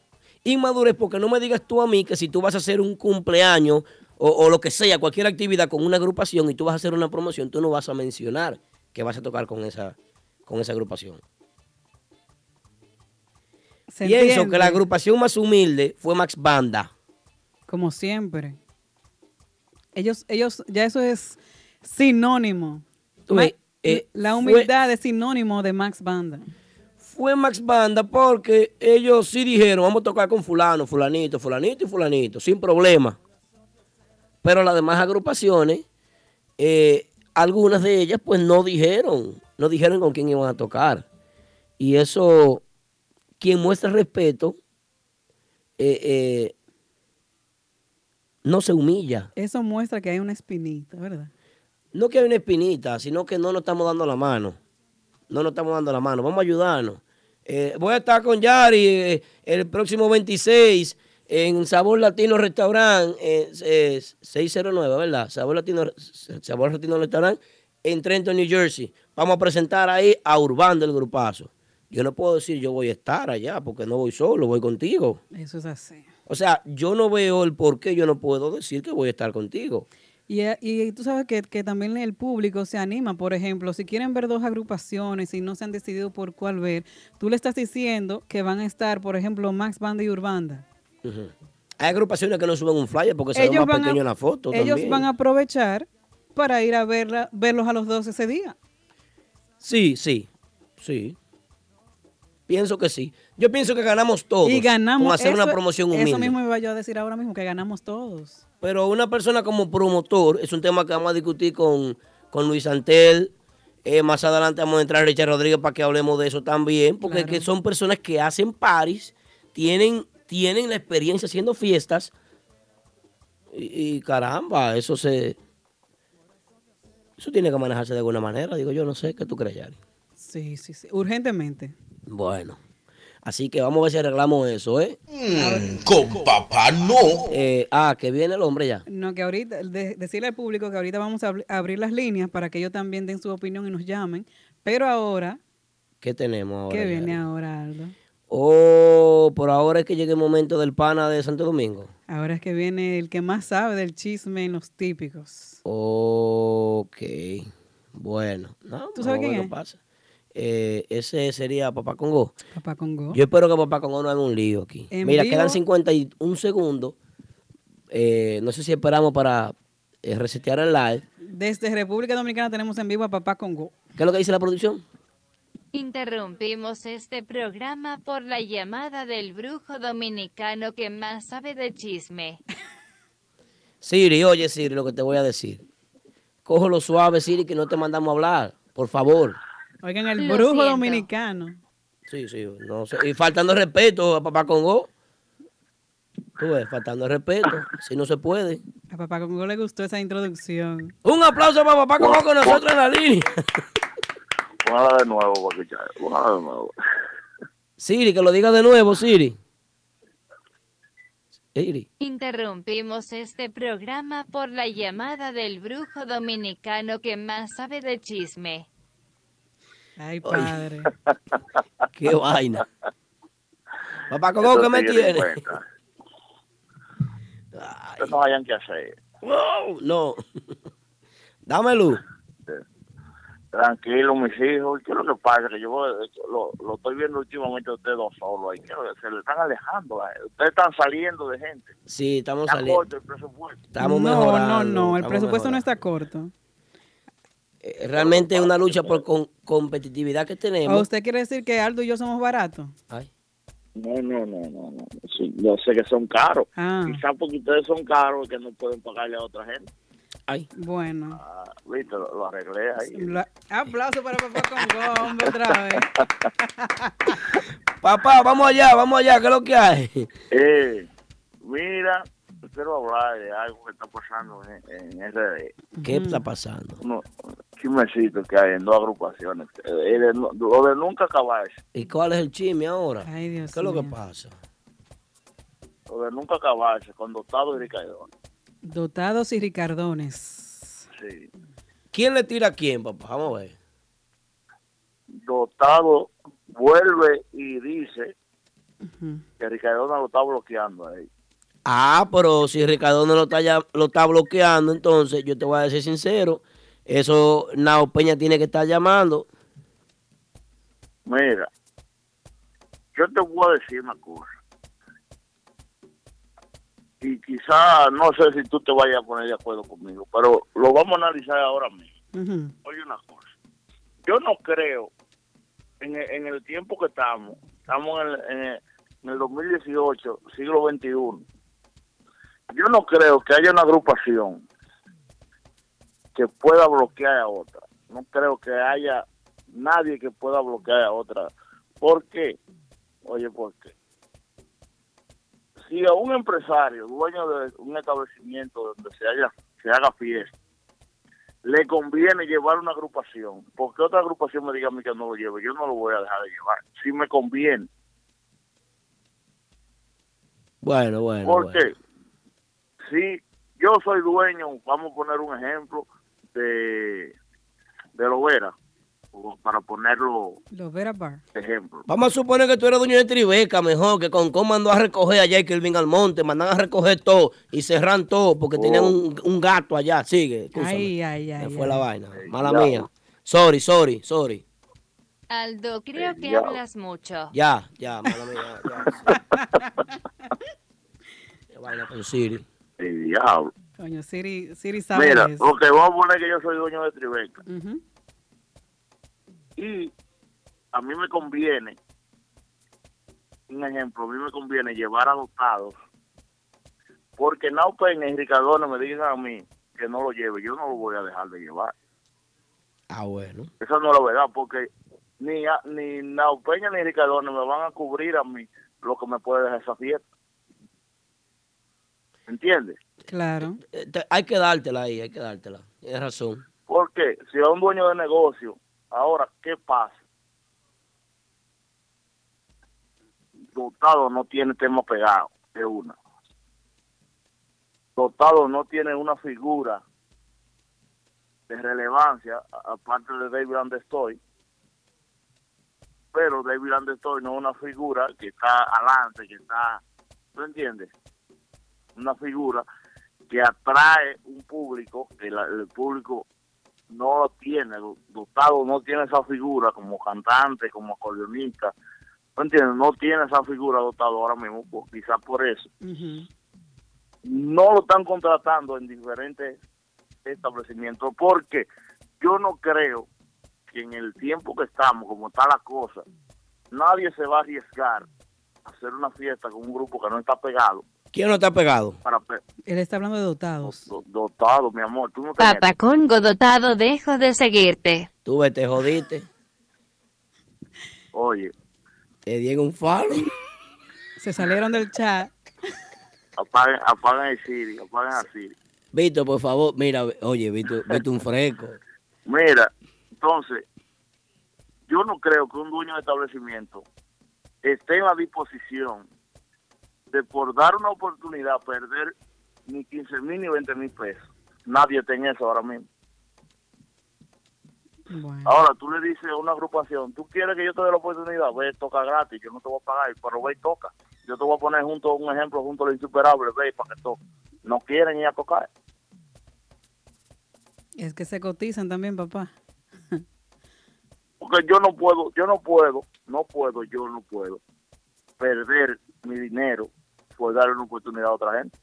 Speaker 2: Inmadurez porque no me digas tú a mí que si tú vas a hacer un cumpleaños o, o lo que sea, cualquier actividad con una agrupación y tú vas a hacer una promoción, tú no vas a mencionar que vas a tocar con esa, con esa agrupación.
Speaker 3: ¿Se
Speaker 2: Pienso
Speaker 3: entiende?
Speaker 2: que la agrupación más humilde fue Max Banda.
Speaker 3: Como siempre. Ellos, ellos, ya eso es sinónimo.
Speaker 2: Eh,
Speaker 3: la
Speaker 2: fue-
Speaker 3: humildad es sinónimo de Max Banda.
Speaker 2: Fue Max Banda porque ellos sí dijeron, vamos a tocar con fulano, fulanito, fulanito y fulanito, sin problema. Pero las demás agrupaciones, eh, algunas de ellas pues no dijeron, no dijeron con quién iban a tocar. Y eso, quien muestra respeto, eh, no se humilla.
Speaker 3: Eso muestra que hay una espinita, ¿verdad?
Speaker 2: No que hay una espinita, sino que no nos estamos dando la mano. No nos estamos dando la mano. Vamos a ayudarnos. Eh, voy a estar con Yari eh, el próximo 26 en Sabor Latino Restaurant eh, eh, 609, ¿verdad? Sabor Latino, Sabor Latino Restaurant en Trenton, New Jersey. Vamos a presentar ahí a Urbán del Grupazo. Yo no puedo decir yo voy a estar allá porque no voy solo, voy contigo.
Speaker 3: Eso es así.
Speaker 2: O sea, yo no veo el por qué yo no puedo decir que voy a estar contigo.
Speaker 3: Y, eh, y tú sabes que, que también el público se anima, por ejemplo, si quieren ver dos agrupaciones y no se han decidido por cuál ver, tú le estás diciendo que van a estar, por ejemplo, Max Banda y Urbanda.
Speaker 2: Hay agrupaciones que no suben un flyer porque se ve más
Speaker 3: a-
Speaker 2: pequeño en la foto.
Speaker 3: ellos
Speaker 2: también.
Speaker 3: van a aprovechar para ir a verla, verlos a los dos ese día.
Speaker 2: Sí, sí, sí. Pienso que sí. Yo pienso que ganamos todos.
Speaker 3: y ganamos.
Speaker 2: Con hacer una
Speaker 3: eso-
Speaker 2: promoción humilde.
Speaker 3: Eso mismo iba yo a decir ahora mismo, que ganamos todos.
Speaker 2: Pero una persona como promotor, es un tema que vamos a discutir con, con Luis Antel. Eh, más adelante vamos a entrar a Richard Rodríguez para que hablemos de eso también, porque
Speaker 3: Claro.
Speaker 2: que son personas que hacen paris, tienen, tienen la experiencia haciendo fiestas. Y, y caramba, eso se. Eso tiene que manejarse de alguna manera, digo yo, no sé, ¿qué tú crees, Yari?
Speaker 3: Sí, sí, sí. Urgentemente.
Speaker 2: Bueno, así que vamos a ver si arreglamos eso, ¿eh?
Speaker 1: Con papá no.
Speaker 2: Eh, ah, que viene el hombre ya.
Speaker 3: No, que ahorita, de- decirle al público que ahorita vamos a abri- abrir las líneas para que ellos también den su opinión y nos llamen. Pero ahora,
Speaker 2: ¿Qué tenemos ahora?
Speaker 3: ¿qué viene ahora, Aldo?
Speaker 2: Oh, por ahora es que llegue el momento del pana de Santo Domingo.
Speaker 3: Ahora es que viene el que más sabe del chisme en los típicos.
Speaker 2: Ok. Bueno. No,
Speaker 3: ¿Tú sabes quién
Speaker 2: qué
Speaker 3: es?
Speaker 2: pasa. Eh, ese sería Papá Congo.
Speaker 3: Papá Congo.
Speaker 2: Yo espero que Papá Congo no haga un lío aquí.
Speaker 3: En
Speaker 2: Mira,
Speaker 3: vivo.
Speaker 2: quedan 51 segundos. Eh, no sé si esperamos para eh, resetear el live.
Speaker 3: Desde República Dominicana tenemos en vivo a Papá Congo.
Speaker 2: ¿Qué es lo que dice la producción?
Speaker 4: Interrumpimos este programa por la llamada del brujo dominicano que más sabe de chisme. *laughs*
Speaker 2: Siri, oye Siri, lo que te voy a decir. Cógelo suave, Siri, que no te mandamos a hablar. Por favor.
Speaker 3: Oigan, el
Speaker 4: Lo
Speaker 3: brujo
Speaker 4: siento.
Speaker 3: dominicano.
Speaker 2: Sí, sí, no sé. Y faltando respeto a Papá Congo. Tú ves, faltando respeto. Si no se puede.
Speaker 3: A Papá Congo le gustó esa introducción.
Speaker 2: Un aplauso para Papá Congo con nosotros en la línea.
Speaker 10: Póngala de nuevo. Póngala de nuevo.
Speaker 2: Siri, que lo diga de nuevo, Siri. Siri.
Speaker 4: Interrumpimos este programa por la llamada del brujo dominicano que más sabe de chisme.
Speaker 3: Ay, padre. *laughs*
Speaker 2: Qué vaina. Papá
Speaker 10: Eso
Speaker 2: ¿qué me tiene?
Speaker 10: no hayan que hacer.
Speaker 2: Wow, no. Dame luz.
Speaker 10: Tranquilo, mis hijos. ¿Qué es lo que pasa? Que yo lo, lo estoy viendo últimamente a ustedes dos solos ahí. ¿Qué es lo que- Se le están alejando. a- Ustedes están saliendo de gente.
Speaker 2: Sí, estamos
Speaker 10: Está
Speaker 2: saliendo.
Speaker 10: corto el presupuesto.
Speaker 2: Estamos
Speaker 3: no,
Speaker 2: mejorando.
Speaker 3: no, no. El presupuesto no está corto.
Speaker 2: Eh, Realmente es una lucha por con- competitividad que
Speaker 3: ¿O
Speaker 2: tenemos.
Speaker 3: usted quiere decir que Aldo y yo somos baratos?
Speaker 2: Ay.
Speaker 10: No, no, no, no. no. Sí, yo sé que son caros.
Speaker 3: Ah.
Speaker 10: Quizás porque ustedes son caros que no pueden pagarle a otra gente.
Speaker 2: Ay.
Speaker 3: Bueno.
Speaker 10: Ah, Viste, lo, lo arreglé ahí.
Speaker 3: Lo- Aplauso para Papá Congo, hombre, otra *laughs* vez.
Speaker 2: Papá, vamos allá, vamos allá, ¿qué es lo que hay?
Speaker 10: Eh, mira, quiero hablar de algo que está pasando en, en RD.
Speaker 2: ¿Qué está pasando?
Speaker 10: Unos chismecitos que hay en dos agrupaciones. Eh, de- lo de nunca acabarse.
Speaker 2: ¿Y cuál es el chisme ahora?
Speaker 3: Ay, Dios
Speaker 2: ¿Qué es lo que pasa?
Speaker 10: Lo de nunca acabarse con Dotado y Ricaidón.
Speaker 3: Dotados y Ricardones.
Speaker 10: Sí.
Speaker 2: ¿Quién le tira a quién, papá? Vamos a ver.
Speaker 10: Dotado vuelve y dice que Ricaidón lo está bloqueando ahí.
Speaker 2: Ah, pero si Ricardo no lo está, ya- lo está bloqueando, entonces yo te voy a decir sincero, eso Nao Peña tiene que estar llamando.
Speaker 10: Mira, yo te voy a decir una cosa. Y quizá, no sé si tú te vayas a poner de acuerdo conmigo, pero lo vamos a analizar ahora mismo. Oye una cosa. Yo no creo, en el, en el tiempo que estamos, estamos en el, en el- en el 2018, siglo XXI, yo no creo que haya una agrupación que pueda bloquear a otra. No creo que haya nadie que pueda bloquear a otra. ¿Por qué? Oye, ¿por qué? Si a un empresario, dueño de un establecimiento donde se, haya, se haga fiesta, le conviene llevar una agrupación, porque otra agrupación me diga a mí que no lo lleve, yo no lo voy a dejar de llevar, si me conviene.
Speaker 2: Bueno, bueno.
Speaker 10: Porque si yo soy dueño, vamos a poner un ejemplo de, de Lovera, para ponerlo
Speaker 3: Los Vera Bar.
Speaker 10: ejemplo.
Speaker 2: Vamos a suponer que tú eres dueño de Tribeca, mejor, que con cómo mandó a recoger allá y Kelvin Almonte, mandan a recoger todo y cerran todo porque tenían un, un gato allá. Sigue, escúchame.
Speaker 3: Ay, ay, ay.
Speaker 2: Me fue
Speaker 3: ay.
Speaker 2: la vaina. Mala
Speaker 10: ya.
Speaker 2: mía. Sorry, sorry, sorry.
Speaker 4: Aldo, creo que
Speaker 10: ya.
Speaker 4: hablas mucho.
Speaker 2: Ya, ya, mala mía. Ya, sí. *laughs* Qué vaina con Siri.
Speaker 10: El diablo.
Speaker 3: Coño, Siri, Siri sabe
Speaker 10: Mira,
Speaker 3: eso.
Speaker 10: ok, vamos a poner que yo soy dueño de Tribeca. Y a mí me conviene, un ejemplo, a mí me conviene llevar adoptados, porque Nao Peña y Ricardona me digan a mí que no lo lleve, yo no lo voy a dejar de llevar.
Speaker 2: Ah, bueno.
Speaker 10: Esa no es la verdad, porque ni, a- ni Nao Peña ni Ricardona me van a cubrir a mí lo que me puede dejar esa fiesta. ¿Entiendes?
Speaker 3: Claro.
Speaker 2: Eh, hay que dártela ahí, hay que dártela. Tienes razón.
Speaker 10: Porque si es un dueño de negocio, ahora, ¿qué pasa? Dotado no tiene tema pegado, es una. Dotado no tiene una figura de relevancia, aparte de David Andestoy. Pero David Andestoy no es una figura que está adelante, que está, ¿tú entiendes? Una figura que atrae un público, que la- el público no lo tiene, do- dotado no tiene esa figura como cantante, como acordeonista, ¿me entiendes? No tiene esa figura dotado ahora mismo, pues, quizás por eso. No lo están contratando en diferentes establecimientos, porque yo no creo que en el tiempo que estamos, como está la cosa, nadie se va a arriesgar a hacer una fiesta con un grupo que no está pegado,
Speaker 2: ¿Quién no está pegado?
Speaker 10: para pe-
Speaker 3: Él está hablando de dotados.
Speaker 10: do- dotado, mi amor. Tú no te metas.
Speaker 4: Papá Congo dotado, dejo de seguirte.
Speaker 2: Tú te jodiste.
Speaker 10: Oye,
Speaker 2: Te dieron un falo.
Speaker 3: Se salieron del chat.
Speaker 10: apaguen, apaguen el Siri, apaguen a Siri.
Speaker 2: Víctor, por favor, mira, oye, Víctor, Víctor un fresco.
Speaker 10: Mira, entonces, yo no creo que un dueño de establecimiento esté en la disposición de por dar una oportunidad perder ni 15 mil ni 20 mil pesos. Nadie en eso ahora mismo.
Speaker 3: Bueno.
Speaker 10: Ahora tú le dices a una agrupación, tú quieres que yo te dé la oportunidad, ve, toca gratis, yo no te voy a pagar, pero ve y toca. Yo te voy a poner junto un ejemplo junto a los insuperables, ve para que toque. No quieren ir a tocar.
Speaker 3: Es que se cotizan también, papá.
Speaker 10: porque yo no puedo, yo no puedo, no puedo, yo no puedo perder mi dinero por darle una oportunidad a otra gente.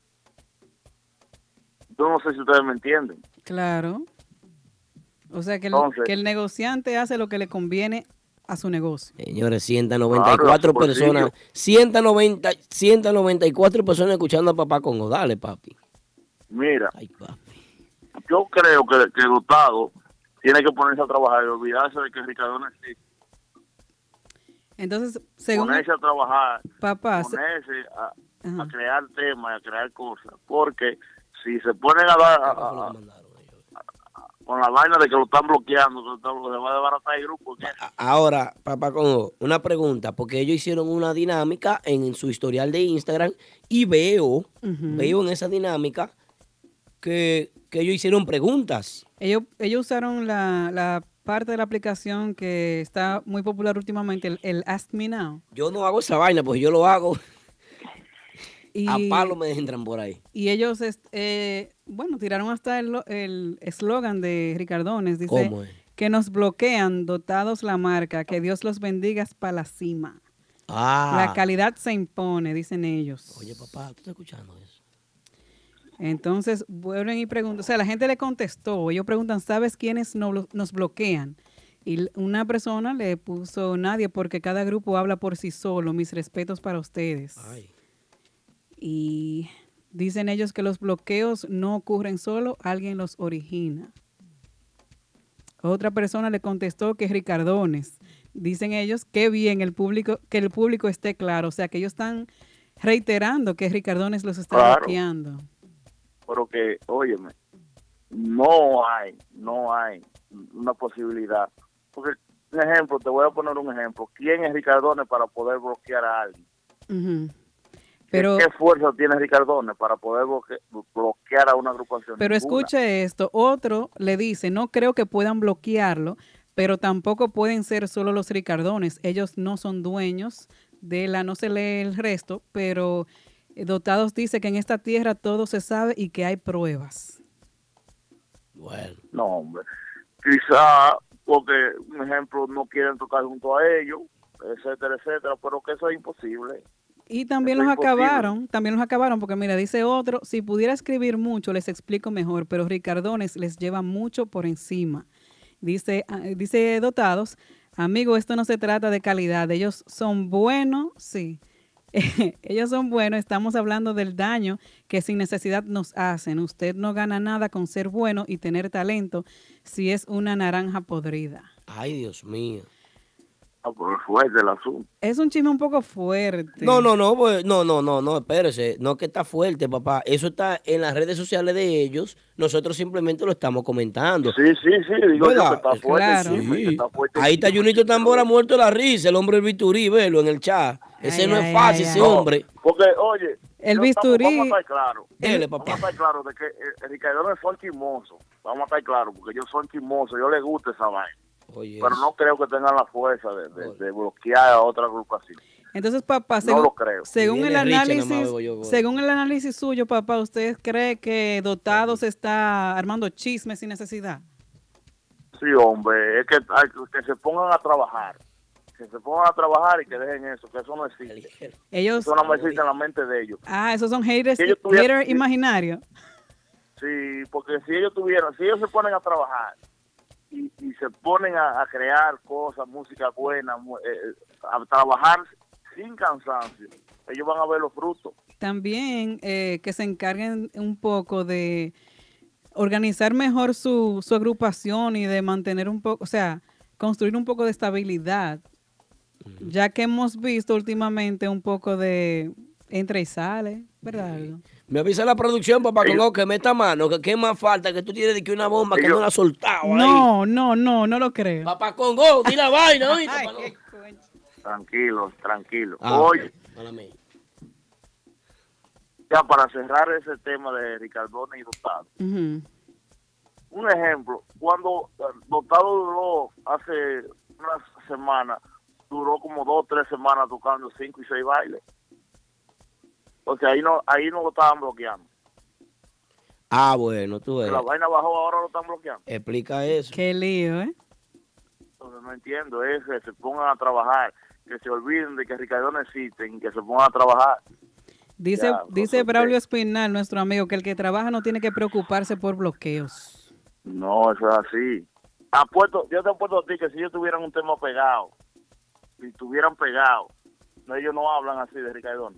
Speaker 10: Yo no sé si ustedes me entienden.
Speaker 3: Claro. O sea, que el,
Speaker 10: Entonces-
Speaker 3: que el negociante hace lo que le conviene a su negocio.
Speaker 2: Señores, 194
Speaker 10: Claro,
Speaker 2: personas,
Speaker 10: bolsillo.
Speaker 2: 190, 194 personas escuchando a papá Congo. Dale, papi.
Speaker 10: Mira,
Speaker 2: Ay, papi.
Speaker 10: yo creo que, que Dotado tiene que ponerse a trabajar y olvidarse de que Ricardo no existe.
Speaker 3: Entonces, según
Speaker 10: Ponerse a trabajar,
Speaker 3: papá, se-
Speaker 10: ponerse a,
Speaker 3: Ajá.
Speaker 10: a crear temas, a crear cosas. Porque si se ponen a dar con la vaina de que lo están bloqueando, que lo están- se va a desbaratar el grupo,
Speaker 2: Ahora, papá Congo, una pregunta, porque ellos hicieron una dinámica en su historial de Instagram y veo, veo en esa dinámica que, que ellos hicieron preguntas.
Speaker 3: ellos, ellos usaron la, la parte de la aplicación que está muy popular últimamente, el, el Ask Me Now.
Speaker 2: Yo no hago esa vaina, pues yo lo hago.
Speaker 3: Y,
Speaker 2: A palo me entran por ahí.
Speaker 3: y ellos, eh, bueno, tiraron hasta el lo- el eslogan de Ricardones. Dice
Speaker 2: ¿Cómo es?
Speaker 3: que nos bloquean, dotados la marca, que Dios los bendiga para la cima.
Speaker 2: Ah.
Speaker 3: La calidad se impone, dicen ellos.
Speaker 2: Oye, papá, ¿tú estás escuchando eso?
Speaker 3: Entonces vuelven y preguntan, o sea, la gente le contestó, ellos preguntan, ¿sabes quiénes nos bloquean? Y una persona le puso nadie porque cada grupo habla por sí solo, mis respetos para ustedes.
Speaker 2: Ay.
Speaker 3: Y dicen ellos que los bloqueos no ocurren solo, alguien los origina. Otra persona le contestó que Ricardones. Dicen ellos que bien el público, que el público esté claro, o sea que ellos están reiterando que Ricardones los está
Speaker 10: Claro.
Speaker 3: bloqueando.
Speaker 10: pero que, óyeme, no hay, no hay una posibilidad. Porque, un ejemplo, te voy a poner un ejemplo. ¿Quién es Ricardone para poder bloquear a alguien? ¿Qué-
Speaker 3: Pero,
Speaker 10: ¿Qué fuerza tiene Ricardone para poder bloque- bloquear a una agrupación?
Speaker 3: pero
Speaker 10: Ninguna.
Speaker 3: escuche esto, otro le dice, no creo que puedan bloquearlo, pero tampoco pueden ser solo los ricardones. Ellos no son dueños de la, no se lee el resto, pero eh, Dotados dice que en esta tierra todo se sabe y que hay pruebas.
Speaker 2: Bueno.
Speaker 10: No, hombre. Quizá porque, un ejemplo, no quieren tocar junto a ellos, etcétera, etcétera, pero que eso es imposible.
Speaker 3: Y también los
Speaker 10: imposible.
Speaker 3: acabaron, también los acabaron, porque mira, dice otro, si pudiera escribir mucho, les explico mejor, pero Ricardones les lleva mucho por encima. Dice, ah, dice Dotados, amigo, esto no se trata de calidad, ellos son buenos, sí. *laughs* ellos son buenos, estamos hablando del daño que sin necesidad nos hacen. Usted no gana nada con ser bueno y tener talento si es una naranja podrida.
Speaker 2: Ay, Dios mío.
Speaker 10: Es fuerte el asunto.
Speaker 3: Es un chisme un poco fuerte.
Speaker 2: No, no, no, pues, no, no, no, no, espérese, no que está fuerte, papá. Eso está en las redes sociales de ellos. Nosotros simplemente lo estamos comentando.
Speaker 10: Sí, sí, sí, digo yo
Speaker 2: ¿Verdad?
Speaker 10: que está fuerte.
Speaker 3: Claro.
Speaker 10: sí, que está fuerte.
Speaker 2: Ahí está Junito Tambora muerto de la risa, el hombre del Bisturí, velo en el chat. Ese
Speaker 3: Ay,
Speaker 2: no
Speaker 3: ay,
Speaker 2: es fácil,
Speaker 3: ay,
Speaker 2: ese
Speaker 3: ay.
Speaker 2: hombre.
Speaker 10: Porque, oye,
Speaker 3: El bisturí-
Speaker 10: estamos- vamos a estar claros.
Speaker 2: Dele,
Speaker 10: Vamos
Speaker 2: papá.
Speaker 10: a estar claros de que eh, el Ricardo son chismosos. Vamos a estar claros, porque ellos son chismosos. Yo les gusta esa vaina.
Speaker 2: Oye,
Speaker 10: Pero no creo que tengan la fuerza de, de- de bloquear a otra agrupación.
Speaker 3: Entonces, papá,
Speaker 10: No
Speaker 3: según,
Speaker 10: lo creo.
Speaker 3: según
Speaker 2: Si
Speaker 3: el análisis,
Speaker 2: yo,
Speaker 3: según el análisis suyo, papá, ¿usted cree que Dotados está armando chismes sin necesidad?
Speaker 10: Sí, hombre, es que, hay que se pongan a trabajar. Que se pongan a trabajar y que dejen eso, que eso no existe.
Speaker 3: Ellos,
Speaker 10: Eso no me existe en la mente de ellos.
Speaker 3: ah, esos son haters,
Speaker 10: Si ellos tuvieran-
Speaker 3: hater imaginarios.
Speaker 10: Sí, porque si ellos tuvieran, si ellos se ponen a trabajar y, y se ponen a, a crear cosas, música buena, mu- eh, a trabajar sin cansancio, ellos van a ver los frutos.
Speaker 3: También eh, que se encarguen un poco de organizar mejor su, su agrupación y de mantener un poco, o sea, construir un poco de estabilidad, ya que hemos visto últimamente un poco de entra y sale, ¿verdad? Aldo?
Speaker 2: Me avisa la producción, papá, con algo que meta mano, que qué más falta, que tú tienes de que una bomba que no la has soltado ahí.
Speaker 3: No, no, no, no lo creo.
Speaker 2: Papá Congo, di la vaina, oíste,
Speaker 10: Tranquilos, tranquilos.
Speaker 2: Ah,
Speaker 10: Oye, ya para cerrar ese tema de Ricardone y Dotado, un ejemplo, cuando eh, Dotado duró hace una semana, duró como dos o tres semanas tocando cinco y seis bailes. Sea, ahí no, ahí no lo estaban bloqueando.
Speaker 2: Ah, bueno, tú ves.
Speaker 10: La vaina bajó, ahora lo están bloqueando.
Speaker 2: Explica eso.
Speaker 3: Qué lío, ¿eh?
Speaker 10: Entonces no entiendo, es que se pongan a trabajar, que se olviden de que Ricardo no existen y que se pongan a trabajar.
Speaker 3: Dice,
Speaker 10: Ya,
Speaker 3: dice Braulio Espinal, nuestro amigo, que el que trabaja no tiene que preocuparse por bloqueos.
Speaker 10: No, eso es así. Apuesto, yo te apuesto a ti que si ellos tuvieran un tema pegado, si estuvieran pegados, no, ellos no hablan así de Ricardo.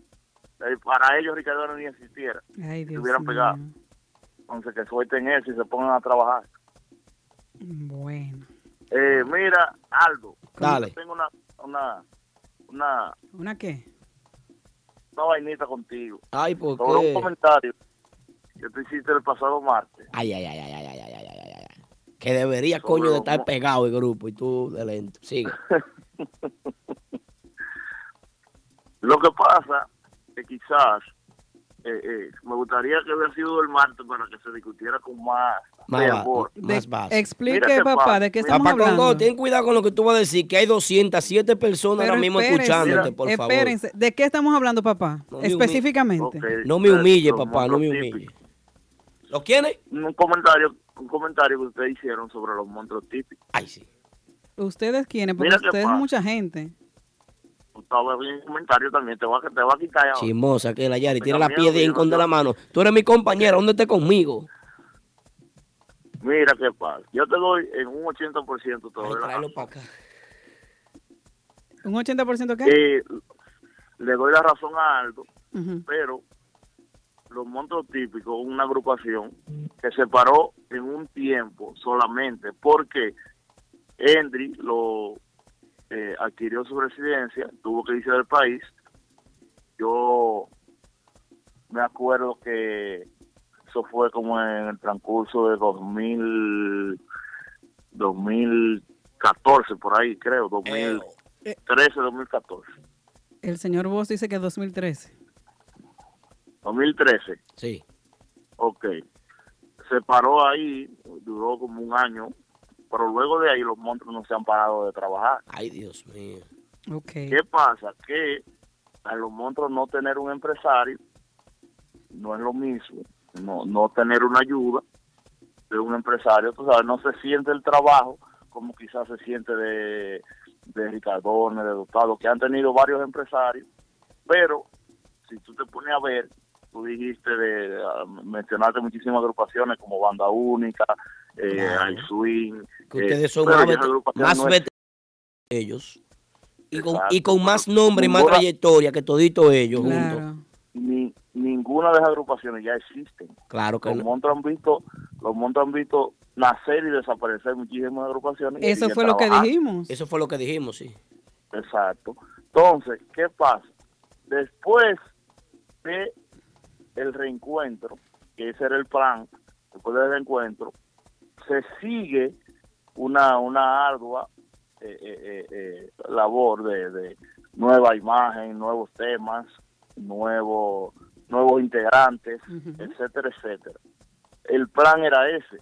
Speaker 10: Eh, Para ellos Ricardo ni existiera.
Speaker 3: Ay,
Speaker 10: si
Speaker 3: Dios
Speaker 10: estuvieran pegados. Entonces que suelten eso y se pongan a trabajar.
Speaker 3: Bueno.
Speaker 10: Eh, mira, Aldo,
Speaker 2: Dale.
Speaker 10: yo tengo una, una, una,
Speaker 3: ¿Una qué?
Speaker 10: una vainita contigo.
Speaker 2: Ay, ¿por
Speaker 10: Sobre
Speaker 2: qué?
Speaker 10: un comentario que tú hiciste el pasado martes.
Speaker 2: Ay, ay, ay, ay, ay, ay, ay, ay, ay. Que debería,
Speaker 10: Sobre
Speaker 2: coño, de estar pegado el grupo y tú de lento. Sigue. *laughs*
Speaker 10: Lo que pasa que quizás eh, eh, me gustaría que hubiera sido el martes para que se discutiera con más,
Speaker 2: Más
Speaker 10: fervor.
Speaker 2: más
Speaker 3: De-
Speaker 2: base.
Speaker 3: explique, papá. ¿de qué estamos
Speaker 2: Papá
Speaker 3: hablando?
Speaker 2: Congo, ten cuidado con lo que tú vas a decir, que hay 207 personas
Speaker 3: Pero
Speaker 2: ahora mismo
Speaker 3: espérense,
Speaker 2: escuchándote, por favor.
Speaker 3: espérense. ¿De qué estamos hablando, papá?
Speaker 2: No
Speaker 3: Específicamente.
Speaker 2: No me humille,
Speaker 10: los
Speaker 2: papá, no me humille.
Speaker 10: típicos.
Speaker 2: ¿Lo quiere?
Speaker 10: Un comentario, un comentario que ustedes hicieron sobre los monstruos típicos.
Speaker 2: Ay, sí.
Speaker 3: ¿Ustedes quiénes? Porque ustedes
Speaker 10: pasa.
Speaker 3: mucha gente.
Speaker 10: Estaba bien el comentario también, te va, a- te va a quitar.
Speaker 2: Chismosa, que la Yari, tira la piedra y
Speaker 10: te-
Speaker 2: la mano. Tú eres mi compañera, ¿dónde estés conmigo?
Speaker 10: Mira qué pasa. Yo te doy en un 80% te
Speaker 2: Ay, tráelo
Speaker 10: razón.
Speaker 2: para acá.
Speaker 3: ¿Un 80% qué?
Speaker 10: Eh, le doy la razón a Aldo,
Speaker 3: Ujú.
Speaker 10: pero los monstruos típicos, una agrupación que se paró en un tiempo solamente porque Endry lo eh, adquirió su residencia, tuvo que irse del país. Yo me acuerdo que Eso fue como en el transcurso de 2000, 2014, por ahí creo, 2013, 2014.
Speaker 3: El señor Vos dice que 2013.
Speaker 10: 2013.
Speaker 2: Sí.
Speaker 10: Ok. Se paró ahí, duró como un año, pero luego de ahí los monstruos no se han parado de trabajar.
Speaker 2: Ay, Dios mío.
Speaker 3: Ok.
Speaker 10: ¿Qué pasa? Que a los monstruos no tener un empresario no es lo mismo, no, no tener una ayuda de un empresario, tú sabes, no se siente el trabajo como quizás se siente de, de Ricardones, de Dotado, que han tenido varios empresarios, pero si tú te pones a ver, tú dijiste de, mencionaste muchísimas agrupaciones como Banda Única, eh,
Speaker 2: Claro.
Speaker 10: Al Swing,
Speaker 2: Que
Speaker 10: eh,
Speaker 2: ustedes son
Speaker 10: pero
Speaker 2: más, más
Speaker 10: no es-
Speaker 2: ellos. Y con, y con más nombre y más
Speaker 10: Ninguna-
Speaker 2: trayectoria que todito ellos juntos.
Speaker 10: Ni, ninguna de esas agrupaciones ya existen.
Speaker 2: Claro que
Speaker 10: Los
Speaker 2: no.
Speaker 10: monstruos han visto, los monstruos han visto nacer y desaparecer muchísimas agrupaciones.
Speaker 3: Eso fue lo que dijimos.
Speaker 2: Eso fue lo que dijimos, sí.
Speaker 10: Exacto. Entonces, ¿qué pasa? Después de el reencuentro, que ese era el plan, después del reencuentro, se sigue una, una ardua eh, eh, eh, labor de, de nueva imagen, nuevos temas, nuevos nuevos integrantes, etcétera, etcétera. El plan era ese.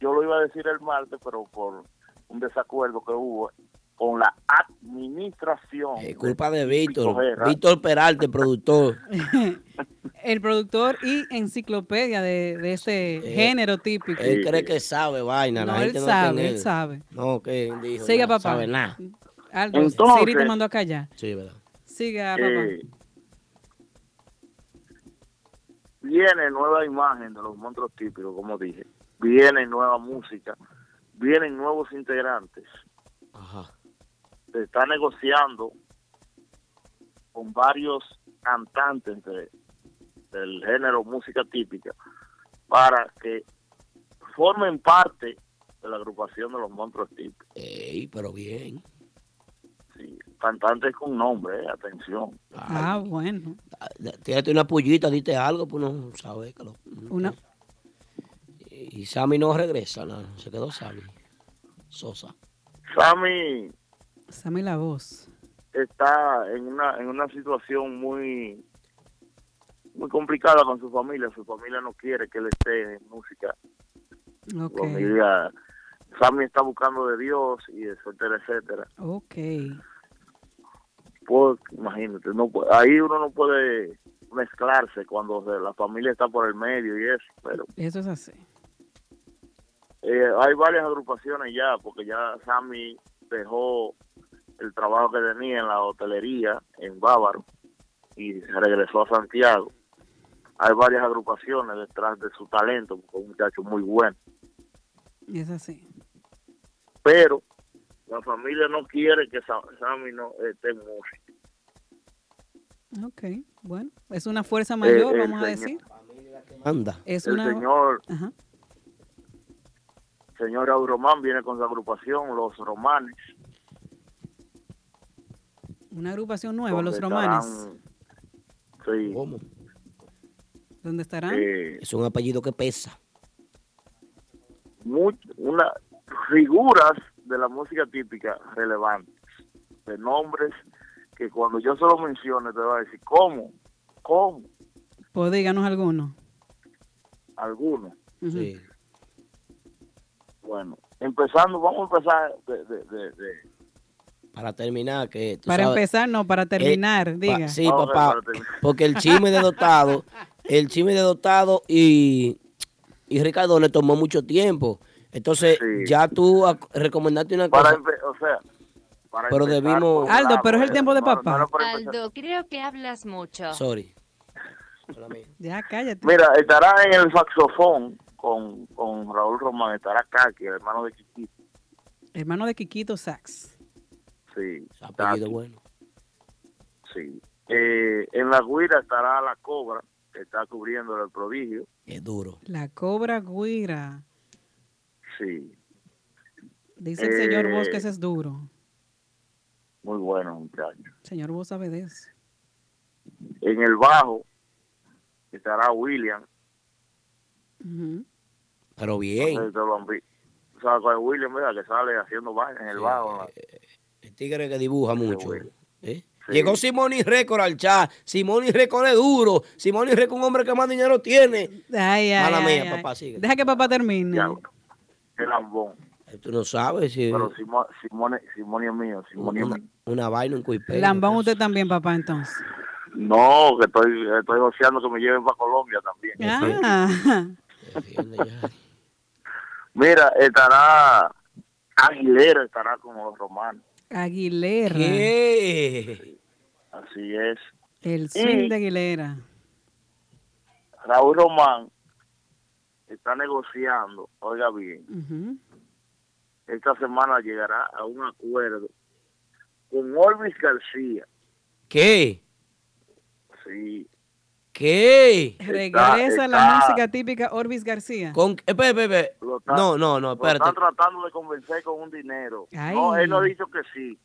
Speaker 10: Yo lo iba a decir el martes, pero por un desacuerdo que hubo con la administración.
Speaker 2: Es culpa de Víctor. Víctor Peralta, el productor. *laughs*
Speaker 3: El productor y enciclopedia de, de ese
Speaker 2: Eh,
Speaker 3: género típico.
Speaker 2: Él cree que sabe vaina. la
Speaker 3: No, él
Speaker 2: gente no
Speaker 3: sabe,
Speaker 2: tiene-
Speaker 3: él sabe.
Speaker 2: No, que dijo.
Speaker 3: Siga,
Speaker 2: no
Speaker 3: papá.
Speaker 2: sabe nada.
Speaker 3: Aldo,
Speaker 10: Entonces-
Speaker 3: Siri te mandó a callar.
Speaker 2: Sí, ¿verdad?
Speaker 3: Siga, papá.
Speaker 10: Eh, viene nueva imagen de los monstruos típicos, como dije. Viene nueva música. Vienen nuevos integrantes.
Speaker 2: Ajá.
Speaker 10: Se está negociando con varios cantantes de- del género música típica para que formen parte de la agrupación de los monstruos típicos.
Speaker 2: Ey, pero bien.
Speaker 10: Sí, cantantes con nombre, eh, atención.
Speaker 3: Ah, bueno.
Speaker 2: Tírate una pullita, dite algo, pues no sabes que lo.
Speaker 3: Una,
Speaker 2: Y Sammy no regresa, no, se quedó Sammy. Sosa.
Speaker 10: Sammy
Speaker 3: Sammy la voz.
Speaker 10: está en una en una situación muy muy complicada con su familia. Su familia no quiere que él esté en música.
Speaker 3: Ok.
Speaker 10: Familia, Sammy está buscando de Dios y etcétera, etcétera.
Speaker 3: Ok.
Speaker 10: Pues imagínate, no ahí uno no puede mezclarse cuando la familia está por el medio y eso, pero
Speaker 3: Eso es así.
Speaker 10: eh, hay varias agrupaciones ya, porque ya Sammy dejó el trabajo que tenía en la hotelería en Bávaro y regresó a Santiago. Hay varias agrupaciones detrás de su talento, porque es un muchacho muy bueno.
Speaker 3: Es así.
Speaker 10: Pero la familia no quiere que Sa- Sammy no esté en música.
Speaker 3: Ok. Bueno, es una fuerza mayor,
Speaker 10: Eh, el
Speaker 3: vamos a decir.
Speaker 2: Anda.
Speaker 3: Es
Speaker 10: el
Speaker 3: una.
Speaker 10: señor
Speaker 3: Ajá.
Speaker 10: señor Raúl Román viene con su agrupación, Los Romanes.
Speaker 3: Una agrupación nueva, los romanes.
Speaker 10: estarán- Sí.
Speaker 2: ¿Cómo?
Speaker 3: ¿Dónde estarán?
Speaker 10: eh,
Speaker 2: Es un apellido que pesa.
Speaker 10: much- una figuras de la música típica relevantes, de nombres que cuando yo se lo mencione te va a decir, ¿cómo? ¿Cómo?
Speaker 3: Pues díganos alguno.
Speaker 10: Algunos.
Speaker 3: Ujú.
Speaker 2: Sí.
Speaker 10: Bueno, empezando, vamos a empezar de... de, de- de-
Speaker 2: Para terminar, que tú
Speaker 3: Para
Speaker 2: sabes-
Speaker 3: empezar, no, para terminar,
Speaker 2: Eh, pa-
Speaker 3: diga.
Speaker 2: sí, papá.
Speaker 10: para terminar.
Speaker 2: Porque el chisme de dotado, *laughs* el chisme de dotado y, y Ricardo le tomó mucho tiempo. Entonces,
Speaker 10: Sí.
Speaker 2: ya tú recomendaste una
Speaker 10: para
Speaker 2: cosa.
Speaker 10: o sea, para
Speaker 2: Pero
Speaker 10: empezar
Speaker 2: debimos-
Speaker 10: un
Speaker 3: Aldo,
Speaker 10: lado,
Speaker 3: pero es el
Speaker 10: eh,
Speaker 3: tiempo de
Speaker 10: no, no
Speaker 3: papá.
Speaker 4: Aldo, creo que hablas mucho.
Speaker 2: Sorry.
Speaker 3: Ya, cállate.
Speaker 10: Mira, estará en el saxofón con, con Raúl Román, estará Kaki, el hermano de Kikito.
Speaker 3: Hermano de Quiquito Sax.
Speaker 10: Sí,
Speaker 2: Apellido bueno.
Speaker 10: sí. Eh, en la guira estará la cobra, que está cubriendo el prodigio.
Speaker 2: Es duro.
Speaker 3: La Cobra Guira.
Speaker 10: Sí,
Speaker 3: Dice el señor
Speaker 10: Eh,
Speaker 3: Vos que ese es duro.
Speaker 10: muy bueno, muchacho.
Speaker 3: Señor Vos sabe de eso.
Speaker 10: En el bajo estará William,
Speaker 2: Pero bien.
Speaker 10: No sé si ustedes lo han visto. O sea, con el William, mira, que sale haciendo vaina en el bajo.
Speaker 2: El tigre que dibuja mucho. ¿eh?
Speaker 10: Sí.
Speaker 2: Llegó Simón y Récord al chat. Simón y Récord es duro. Simón y Récord un hombre que más dinero tiene.
Speaker 3: Ay, ay,
Speaker 2: Mala
Speaker 3: ay,
Speaker 2: mía,
Speaker 3: ay.
Speaker 2: papá, sigue.
Speaker 3: Deja que papá termine.
Speaker 10: El lambón.
Speaker 2: Tú no sabes si
Speaker 10: Pero Simón, Simón, Simón es mío, Simón es mío.
Speaker 2: una vaina, un cuipé.
Speaker 3: Lambón usted también, papá, entonces.
Speaker 10: No, que estoy, estoy goceando que me lleven para Colombia también.
Speaker 3: Ah.
Speaker 10: Mira, estará Aguilera, estará con los romanos.
Speaker 3: Aguilera.
Speaker 2: ¿Qué?
Speaker 10: Así es.
Speaker 3: El swing
Speaker 10: Y-
Speaker 3: de Aguilera.
Speaker 10: Raúl Román está negociando, oiga bien, esta semana llegará a un acuerdo con Orvis García.
Speaker 2: ¿Qué?
Speaker 10: Sí.
Speaker 2: ¿Qué?
Speaker 3: Regresa la
Speaker 10: está-
Speaker 3: música típica Orbis García.
Speaker 2: Con,
Speaker 10: está-
Speaker 2: No, no, no,
Speaker 10: Lo
Speaker 2: espérate.
Speaker 10: están tratando de convencer con un dinero.
Speaker 3: Ay.
Speaker 10: No, él no ha dicho que sí.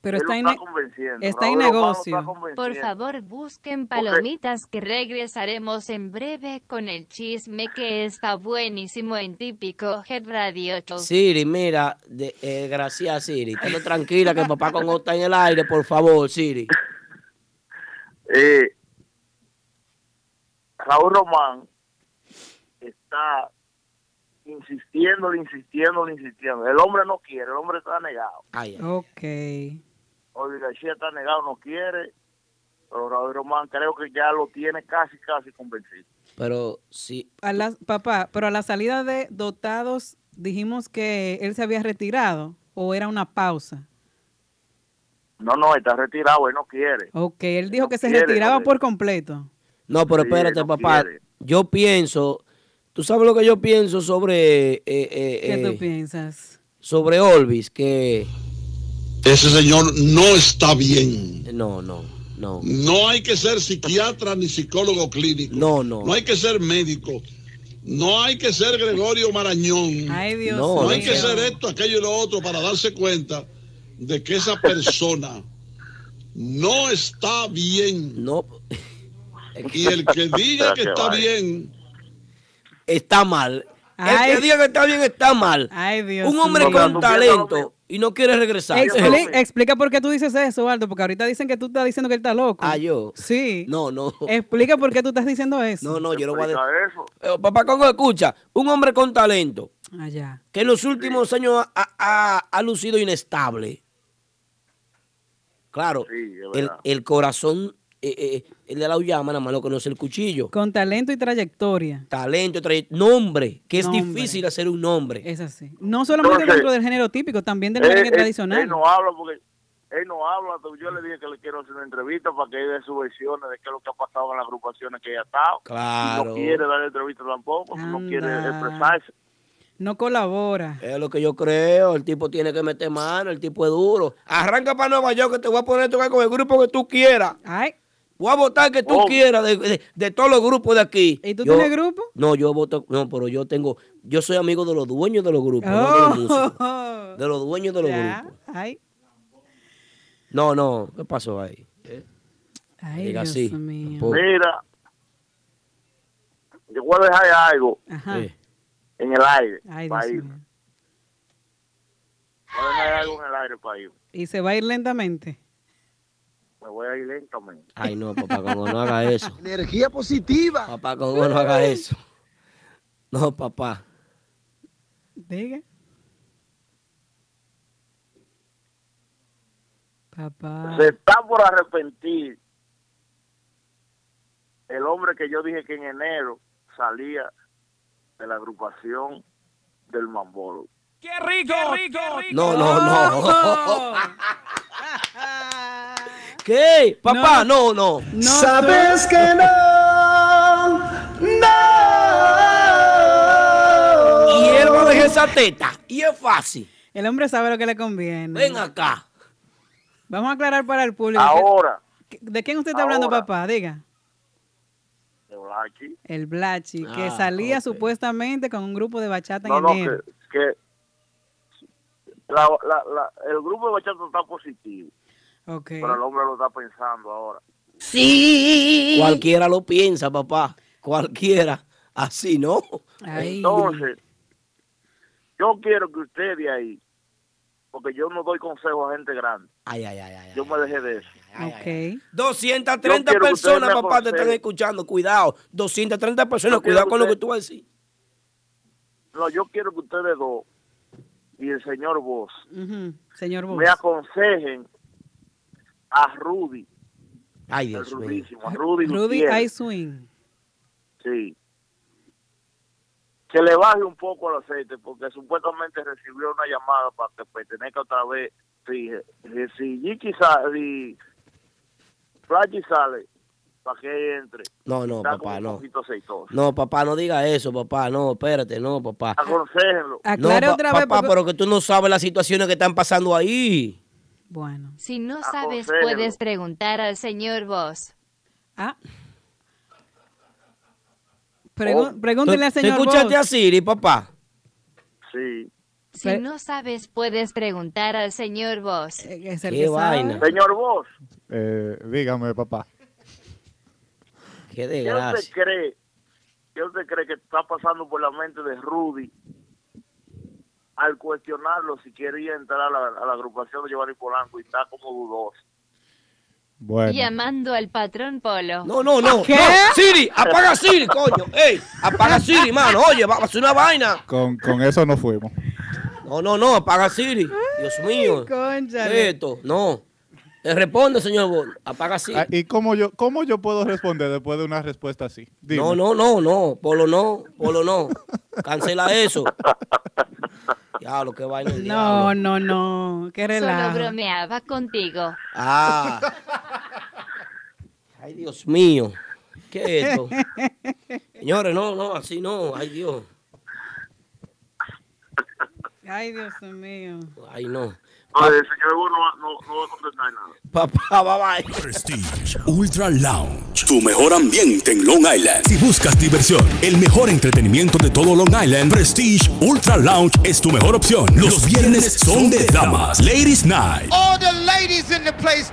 Speaker 3: Pero está en,
Speaker 10: está
Speaker 3: ne-
Speaker 10: convenciendo.
Speaker 3: está en negocio.
Speaker 10: está convenciendo.
Speaker 4: Por favor, busquen palomitas que regresaremos en breve con el chisme que está buenísimo en típico Head Radio Show.
Speaker 2: Siri, mira, de, eh, gracias Siri. Estate tranquila que papá con está en el aire, por favor, Siri.
Speaker 10: Eh, Raúl Román está insistiendo, insistiendo, insistiendo. El hombre no quiere, el hombre está negado.
Speaker 3: Ok.
Speaker 10: Olvi García está negado, no quiere. Pero Raúl Román creo que ya lo tiene casi, casi convencido.
Speaker 2: Pero sí.
Speaker 3: A la- papá, pero a la salida de dotados dijimos que él se había retirado o era una pausa.
Speaker 10: No, no, está retirado, él no quiere.
Speaker 3: Ok, él dijo que se
Speaker 10: quiere,
Speaker 3: retiraba
Speaker 10: no
Speaker 3: por completo.
Speaker 2: No, pero
Speaker 10: Sí,
Speaker 2: espérate,
Speaker 10: no
Speaker 2: papá.
Speaker 10: quiere.
Speaker 2: Yo pienso, tú sabes lo que yo pienso sobre eh, eh,
Speaker 3: ¿Qué
Speaker 2: eh,
Speaker 3: tú piensas?
Speaker 2: sobre Olvis, que
Speaker 11: Ese señor no está bien.
Speaker 2: no, no, no.
Speaker 11: No hay que ser psiquiatra ni psicólogo clínico.
Speaker 2: No, no.
Speaker 11: No hay que ser médico. No hay que ser Gregorio Marañón.
Speaker 3: Ay, Dios
Speaker 11: no,
Speaker 2: mío.
Speaker 11: hay que ser esto, aquello y lo otro para darse cuenta de que esa persona no está bien.
Speaker 2: No.
Speaker 11: Y el que diga que está bien,
Speaker 2: Está mal.
Speaker 3: Ay.
Speaker 2: El que diga que está bien está mal.
Speaker 3: Ay, Dios
Speaker 2: Un hombre con talento y no quiere regresar.
Speaker 3: Expli- explica por qué tú dices eso, Aldo, porque ahorita dicen que tú estás diciendo que él está loco.
Speaker 2: Ah, yo.
Speaker 3: Sí.
Speaker 2: No, no.
Speaker 3: Explica por qué tú estás diciendo eso.
Speaker 2: No, no, yo no voy a decir.
Speaker 10: eso.
Speaker 2: Eh, papá Congo, escucha, un hombre con talento
Speaker 3: Allá.
Speaker 2: que en los últimos años ha, ha- ha lucido inestable. Claro,
Speaker 10: Sí,
Speaker 2: el, el corazón, eh, eh, el de la llama, nada más lo conoce el cuchillo.
Speaker 3: Con talento y trayectoria.
Speaker 2: Talento, traye- nombre, que es
Speaker 3: Nombre.
Speaker 2: difícil hacer un nombre.
Speaker 3: Es así. No solamente
Speaker 10: Entonces,
Speaker 3: dentro del género típico, también del
Speaker 10: él-
Speaker 3: tradicional.
Speaker 10: él no habla porque él no habla. Yo le dije que le quiero hacer una entrevista para que él dé sus versiones de qué es lo que ha pasado en las agrupaciones que ella ha estado.
Speaker 2: Claro.
Speaker 10: Y no quiere dar entrevista tampoco, no quiere expresarse.
Speaker 3: No colabora.
Speaker 2: Es lo que yo creo, el tipo tiene que meter mano, el tipo es duro. Arranca para Nueva York que te voy a poner a tocar con el grupo que tú quieras.
Speaker 3: Ay.
Speaker 2: Voy a votar que tú
Speaker 10: Oh.
Speaker 2: quieras de, de- de todos los grupos de aquí.
Speaker 3: ¿Y tú
Speaker 2: Yo-
Speaker 3: tienes grupo?
Speaker 2: No, yo voto, no, pero yo tengo, yo soy amigo de los dueños de los grupos, no de los músicos.
Speaker 3: Oh.
Speaker 2: De los dueños de los
Speaker 3: Ya.
Speaker 2: grupos.
Speaker 3: Ay,
Speaker 2: No, no, ¿qué pasó ahí?
Speaker 3: ay
Speaker 2: Diga
Speaker 3: Dios
Speaker 2: así,
Speaker 3: mío.
Speaker 2: tampoco.
Speaker 10: Mira, yo voy a dejar algo
Speaker 3: Ajá.
Speaker 2: Eh,
Speaker 10: en el aire
Speaker 3: Ay,
Speaker 10: para
Speaker 3: Dios
Speaker 10: ir.
Speaker 3: mío.
Speaker 10: Voy a dejar algo en el aire para ir.
Speaker 3: Y se va a ir lentamente.
Speaker 10: Me voy a ir lentamente.
Speaker 2: Ay, no, papá Congo, no haga eso. *laughs*
Speaker 12: Energía positiva.
Speaker 2: Papá Congo, no haga eso. No, papá.
Speaker 3: Diga. Papá.
Speaker 10: Se está por arrepentir el hombre que yo dije que en enero salía de la agrupación del Mambolo.
Speaker 8: ¡Qué rico! ¡Qué rico!
Speaker 2: No, no, no. *laughs* ¿Qué? Papá, no, no.
Speaker 12: Sabes que no, no.
Speaker 2: Y él va a dejar esa teta. Y es fácil.
Speaker 3: El hombre sabe lo que le conviene.
Speaker 2: Ven acá.
Speaker 3: Vamos a aclarar para el público.
Speaker 10: Ahora,
Speaker 3: ¿De quién usted está hablando, papá? Diga.
Speaker 10: de Blachi.
Speaker 3: El Blachi, que
Speaker 2: Ah,
Speaker 3: salía supuestamente con un grupo de bachata en
Speaker 10: No, no,
Speaker 3: enero.
Speaker 10: que, que la- la- la- el grupo de bachata está positivo,
Speaker 3: Ok.
Speaker 10: pero el hombre lo está pensando ahora.
Speaker 2: Sí. Cualquiera lo piensa, papá. Cualquiera. Así, ¿no?
Speaker 10: Entonces, yo quiero que usted de ahí, porque yo no doy consejo a gente grande.
Speaker 2: Ay, ay, ay, ay.
Speaker 10: Yo me dejé de eso.
Speaker 3: Ok.
Speaker 2: 230
Speaker 10: Yo quiero que
Speaker 2: personas, papá, te están escuchando. Cuidado. 230 personas,
Speaker 10: Yo
Speaker 2: cuidado con lo que tú vas a decir.
Speaker 10: No, yo quiero que ustedes dos y el señor Vos
Speaker 3: Señor Vos.
Speaker 10: me aconsejen a Rudy,
Speaker 2: Ay, Dios mío.
Speaker 10: rudísimo, a Rudy,
Speaker 3: Rudy. I Swing.
Speaker 10: Sí. Que le baje un poco el aceite, porque supuestamente recibió una llamada para que pertenezca otra vez. Si, si, si Jiki sale, sale, para que entre.
Speaker 2: No, no,
Speaker 10: Está
Speaker 2: papá, no. No, papá, no diga eso, papá. No, espérate, no, papá.
Speaker 10: Aconsejenlo.
Speaker 3: Aclare
Speaker 2: no,
Speaker 3: otra vez,
Speaker 2: papá,
Speaker 3: porque-
Speaker 2: pero que tú no sabes las situaciones que están pasando ahí.
Speaker 3: Bueno.
Speaker 4: Si no sabes, puedes preguntar al señor Vos.
Speaker 3: Ah. Pregu- pregúntele al
Speaker 2: ¿Tú-
Speaker 3: señor
Speaker 2: ¿Tú escuchaste
Speaker 3: Vos.
Speaker 2: a Siri, papá?
Speaker 10: Sí.
Speaker 4: Si no sabes, puedes preguntar al señor Vos.
Speaker 3: Es
Speaker 2: el Qué que sabe. vaina.
Speaker 10: Señor Vos,
Speaker 13: Eh, dígame, papá.
Speaker 2: Qué
Speaker 10: ¿qué usted
Speaker 2: desgracia.
Speaker 10: cree? ¿Qué usted cree que está pasando por la mente de Rudy al cuestionarlo si quería entrar a la, a la agrupación de Giovanni Polanco y está como dudoso?
Speaker 13: Bueno.
Speaker 4: Llamando al patrón Polo.
Speaker 2: No, no, no.
Speaker 3: ¿Qué?
Speaker 2: no. Siri, apaga Siri, coño. Ey, apaga Siri, mano. Oye, va a hacer una vaina.
Speaker 13: Con, con eso no fuimos.
Speaker 2: No, no, no, apaga Siri. Dios mío.
Speaker 3: Cónchale.
Speaker 2: ¿Qué es esto? No. Le responde, señor Bol. Apaga Siri.
Speaker 13: Ah, ¿Y cómo yo, cómo yo puedo responder después de una respuesta así? Dime.
Speaker 2: No, no, no, no. Polo no, Polo no. Cancela eso. Ya, lo que vaina. el
Speaker 3: No,
Speaker 2: diablo.
Speaker 3: no, no. Qué
Speaker 4: Solo
Speaker 3: relajo.
Speaker 4: bromeaba contigo.
Speaker 2: Ah. Ay, Dios mío. ¿Qué es esto? Señores, no, no, así no. Ay, Dios.
Speaker 3: Ay, Dios mío.
Speaker 2: Ay, no.
Speaker 10: Oye, el señor Vos no, va- no, no va a contestar nada.
Speaker 2: Papá, bye bye.
Speaker 1: Prestige Ultra Lounge, tu mejor ambiente en Long Island. Si buscas diversión, el mejor entretenimiento de todo Long Island, Prestige Ultra Lounge es tu mejor opción. Los viernes son de damas, Ladies Night.
Speaker 12: All the ladies in the place,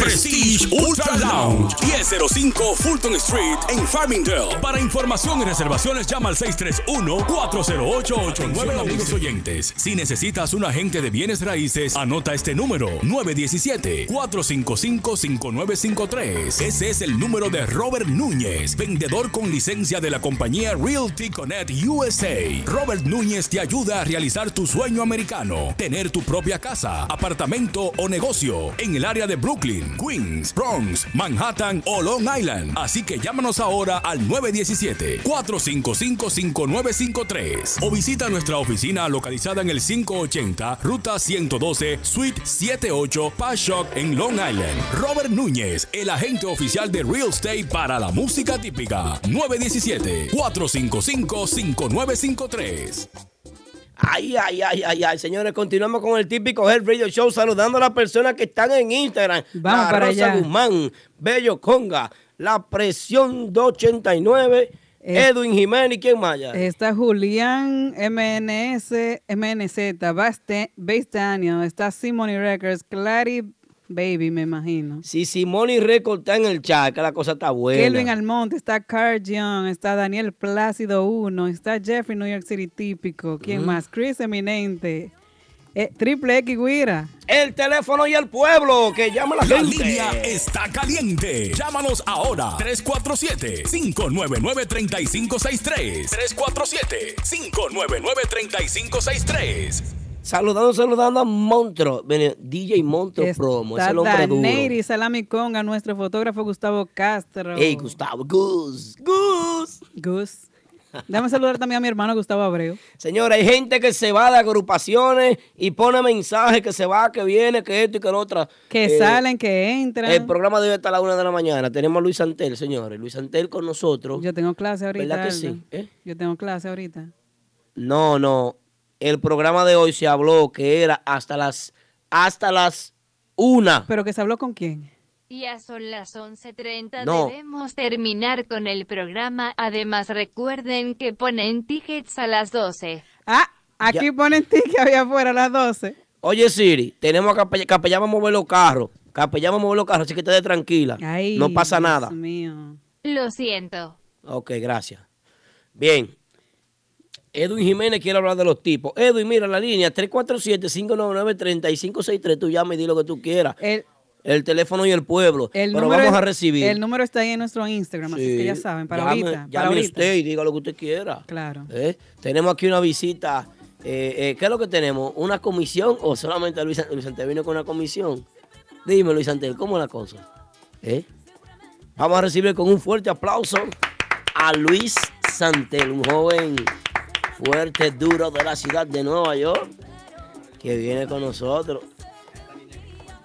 Speaker 1: Prestige Ultra Lounge, 1005 Fulton Street en Farmingdale. Para información y reservaciones llama al 631-408-89. Amigos oyentes, si necesitas un agente de bienes raíces, anota este número 917-455-5953. Ese es el número de Robert Núñez, vendedor con licencia de la compañía Realty Connect USA. Robert Núñez te ayuda a realizar tu sueño americano, tener tu propia casa, apartamento o negocio en el área de Brooklyn, Queens, Bronx, Manhattan o Long Island. Así que llámanos ahora al 917-455-5953 o visita nuestra oficina localizada en el 580 Ruta 112 Suite 78 Pashock en Long Island. Robert Núñez, el agente oficial de Real Estate para la música típica. 917-455-5953.
Speaker 2: Ay, ay, ay, ay, ay, señores, continuamos con el típico Health Radio Show, saludando a las personas que están en Instagram.
Speaker 3: Vamos
Speaker 2: la
Speaker 3: para
Speaker 2: Rosa
Speaker 3: allá.
Speaker 2: Guzmán, Bello Conga, La Presión 289,
Speaker 3: Eh,
Speaker 2: Edwin Jiménez, ¿quién más allá?
Speaker 3: Está Julián MNS, MNZ, Baste- Base Daniel, está Simony Records, Clary Baby, me imagino.
Speaker 2: Si Simone Record está en el chat, que la cosa está buena.
Speaker 3: Kelvin Almonte, está Carl Young, está Daniel Plácido 1, está Jeffrey New York City típico, ¿quién
Speaker 2: Mm.
Speaker 3: más? Chris Eminente, eh, Triple X Guira.
Speaker 2: El teléfono y el pueblo, que llama la
Speaker 1: La
Speaker 2: gente.
Speaker 1: línea está caliente. Llámanos ahora. 347-599-3563. 347-599-3563.
Speaker 2: Saludando, saludando a Montro, DJ Montro Promo, es
Speaker 3: Está
Speaker 2: el hombre duro.
Speaker 3: Daneiri Salami Conga, nuestro fotógrafo Gustavo Castro.
Speaker 2: Ey, Gustavo, Gus, Gus.
Speaker 3: Gus. Déjame saludar también a mi hermano Gustavo Abreu.
Speaker 2: Señora, hay gente que se va de agrupaciones y pone mensajes que se va, que viene, que esto y que lo otro.
Speaker 3: Que
Speaker 2: Eh,
Speaker 3: salen, que entran.
Speaker 2: El programa debe estar a la una de la mañana. Tenemos a Luis Santel, señores. Luis Santel con nosotros.
Speaker 3: Yo tengo clase ahorita.
Speaker 2: ¿Verdad que
Speaker 3: Aldo.
Speaker 2: sí? ¿Eh?
Speaker 3: Yo tengo clase ahorita.
Speaker 2: No, no. El programa de hoy se habló que era hasta las hasta las una.
Speaker 3: ¿Pero que se habló con quién?
Speaker 4: Ya son las 11.30,
Speaker 2: No.
Speaker 4: debemos terminar con el programa. Además recuerden que ponen tickets a las 12.
Speaker 3: Ah, aquí ponen ticket había afuera a las 12.
Speaker 2: Oye, Siri, tenemos a Capella, Capellán va a mover los carros. Capellán va a mover los carros, así que esté tranquila.
Speaker 3: Ay,
Speaker 2: no pasa
Speaker 3: Dios
Speaker 2: nada.
Speaker 3: mío.
Speaker 4: Lo siento.
Speaker 2: Ok, gracias. Bien. Edwin Jiménez quiere hablar de los tipos. Edwin, mira la línea 347-599-3563. Tú llama y di lo que tú quieras.
Speaker 3: El,
Speaker 2: El teléfono y el pueblo.
Speaker 3: el
Speaker 2: Pero vamos
Speaker 3: es-
Speaker 2: a recibir.
Speaker 3: El número está ahí en nuestro Instagram, así
Speaker 2: Sí.
Speaker 3: que ya saben, para
Speaker 2: Llame-
Speaker 3: ahorita. Para
Speaker 2: llame
Speaker 3: ahorita.
Speaker 2: usted y diga lo que usted quiera.
Speaker 3: Claro.
Speaker 2: ¿Eh? Tenemos aquí una visita. eh, eh, ¿Qué es lo que tenemos? ¿Una comisión o solamente Luis, Luis Antel vino con una comisión? Dime, Luis Antel, ¿cómo es la cosa? Vamos a recibir con un fuerte aplauso a Luis Santel, un joven fuerte, duro de la ciudad de Nueva York, que viene con nosotros.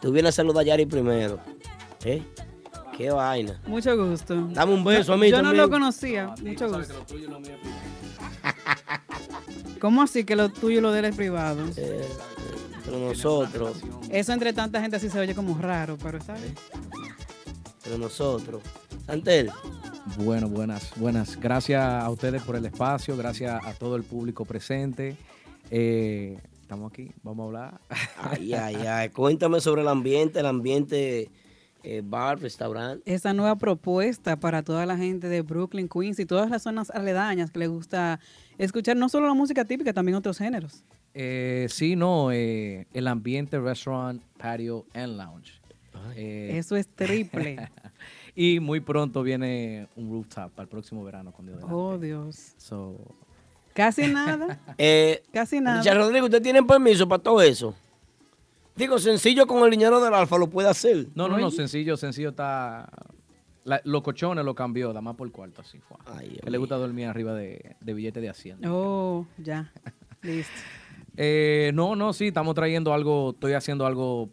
Speaker 2: Tú vienes a saludar a Yari primero. ¿Eh? Qué vaina.
Speaker 3: Mucho gusto.
Speaker 2: Dame un beso a mí
Speaker 3: Yo no lo conocía. Mucho gusto. *laughs* ¿Cómo así que lo tuyo y lo de él es privado?
Speaker 2: Pero nosotros,
Speaker 3: Eso entre tanta gente así se oye como raro, pero está bien.
Speaker 2: Pero nosotros. Santel,
Speaker 14: Bueno, buenas, buenas. Gracias a ustedes por el espacio, gracias a todo el público presente. Eh, estamos aquí, vamos a hablar.
Speaker 2: ay, *laughs* ay, ay. Cuéntame sobre el ambiente, el ambiente eh, bar, restaurante.
Speaker 3: Esa nueva propuesta para toda la gente de Brooklyn, Queens y todas las zonas aledañas que les gusta escuchar no solo la música típica, también otros géneros.
Speaker 14: Eh, sí, no, eh, el ambiente, restaurant, patio and lounge. Eh,
Speaker 3: Eso es triple. *laughs*
Speaker 14: y muy pronto viene un rooftop para el próximo verano con Dios delante.
Speaker 3: Oh, Dios.
Speaker 14: So,
Speaker 3: Casi nada. *laughs*
Speaker 2: Eh,
Speaker 3: Casi nada.
Speaker 2: Richard Rodríguez, ¿usted tiene permiso para todo eso? Digo, sencillo con el dinero del alfa lo puede hacer.
Speaker 14: no, no, no, sencillo, sencillo está... la- los cochones lo cambió, nada más por cuarto, así fue. que le gusta dormir arriba de, de billetes de hacienda.
Speaker 3: Oh, ya. *laughs* Listo.
Speaker 14: Eh, no, no, sí, estamos trayendo algo, estoy haciendo algo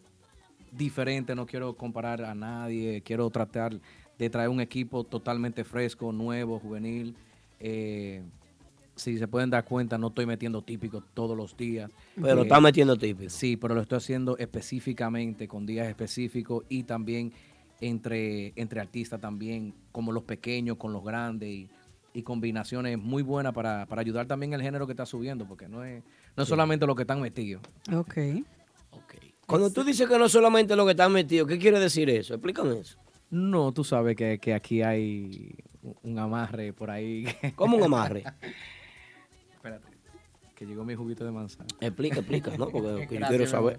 Speaker 14: diferente, no quiero comparar a nadie, quiero tratar de traer un equipo totalmente fresco, nuevo, juvenil. Eh, si se pueden dar cuenta, no estoy metiendo típico todos los días.
Speaker 2: Pero está metiendo típico.
Speaker 14: Sí, pero lo estoy haciendo específicamente, con días específicos y también entre, entre artistas también, como los pequeños con los grandes y, y combinaciones muy buenas para, para ayudar también el género que está subiendo, porque no es, no es
Speaker 2: Sí.
Speaker 14: solamente lo que están metidos.
Speaker 3: Ok.
Speaker 2: Cuando tú dices que no solamente lo que están metido, ¿qué quiere decir eso? Explícame eso.
Speaker 14: No, tú sabes que, que aquí hay un amarre por ahí. *laughs*
Speaker 2: ¿Cómo un amarre? *laughs*
Speaker 14: Espérate, que llegó mi juguito de manzana.
Speaker 2: Explica, explica, ¿no? Porque que yo quiero saber.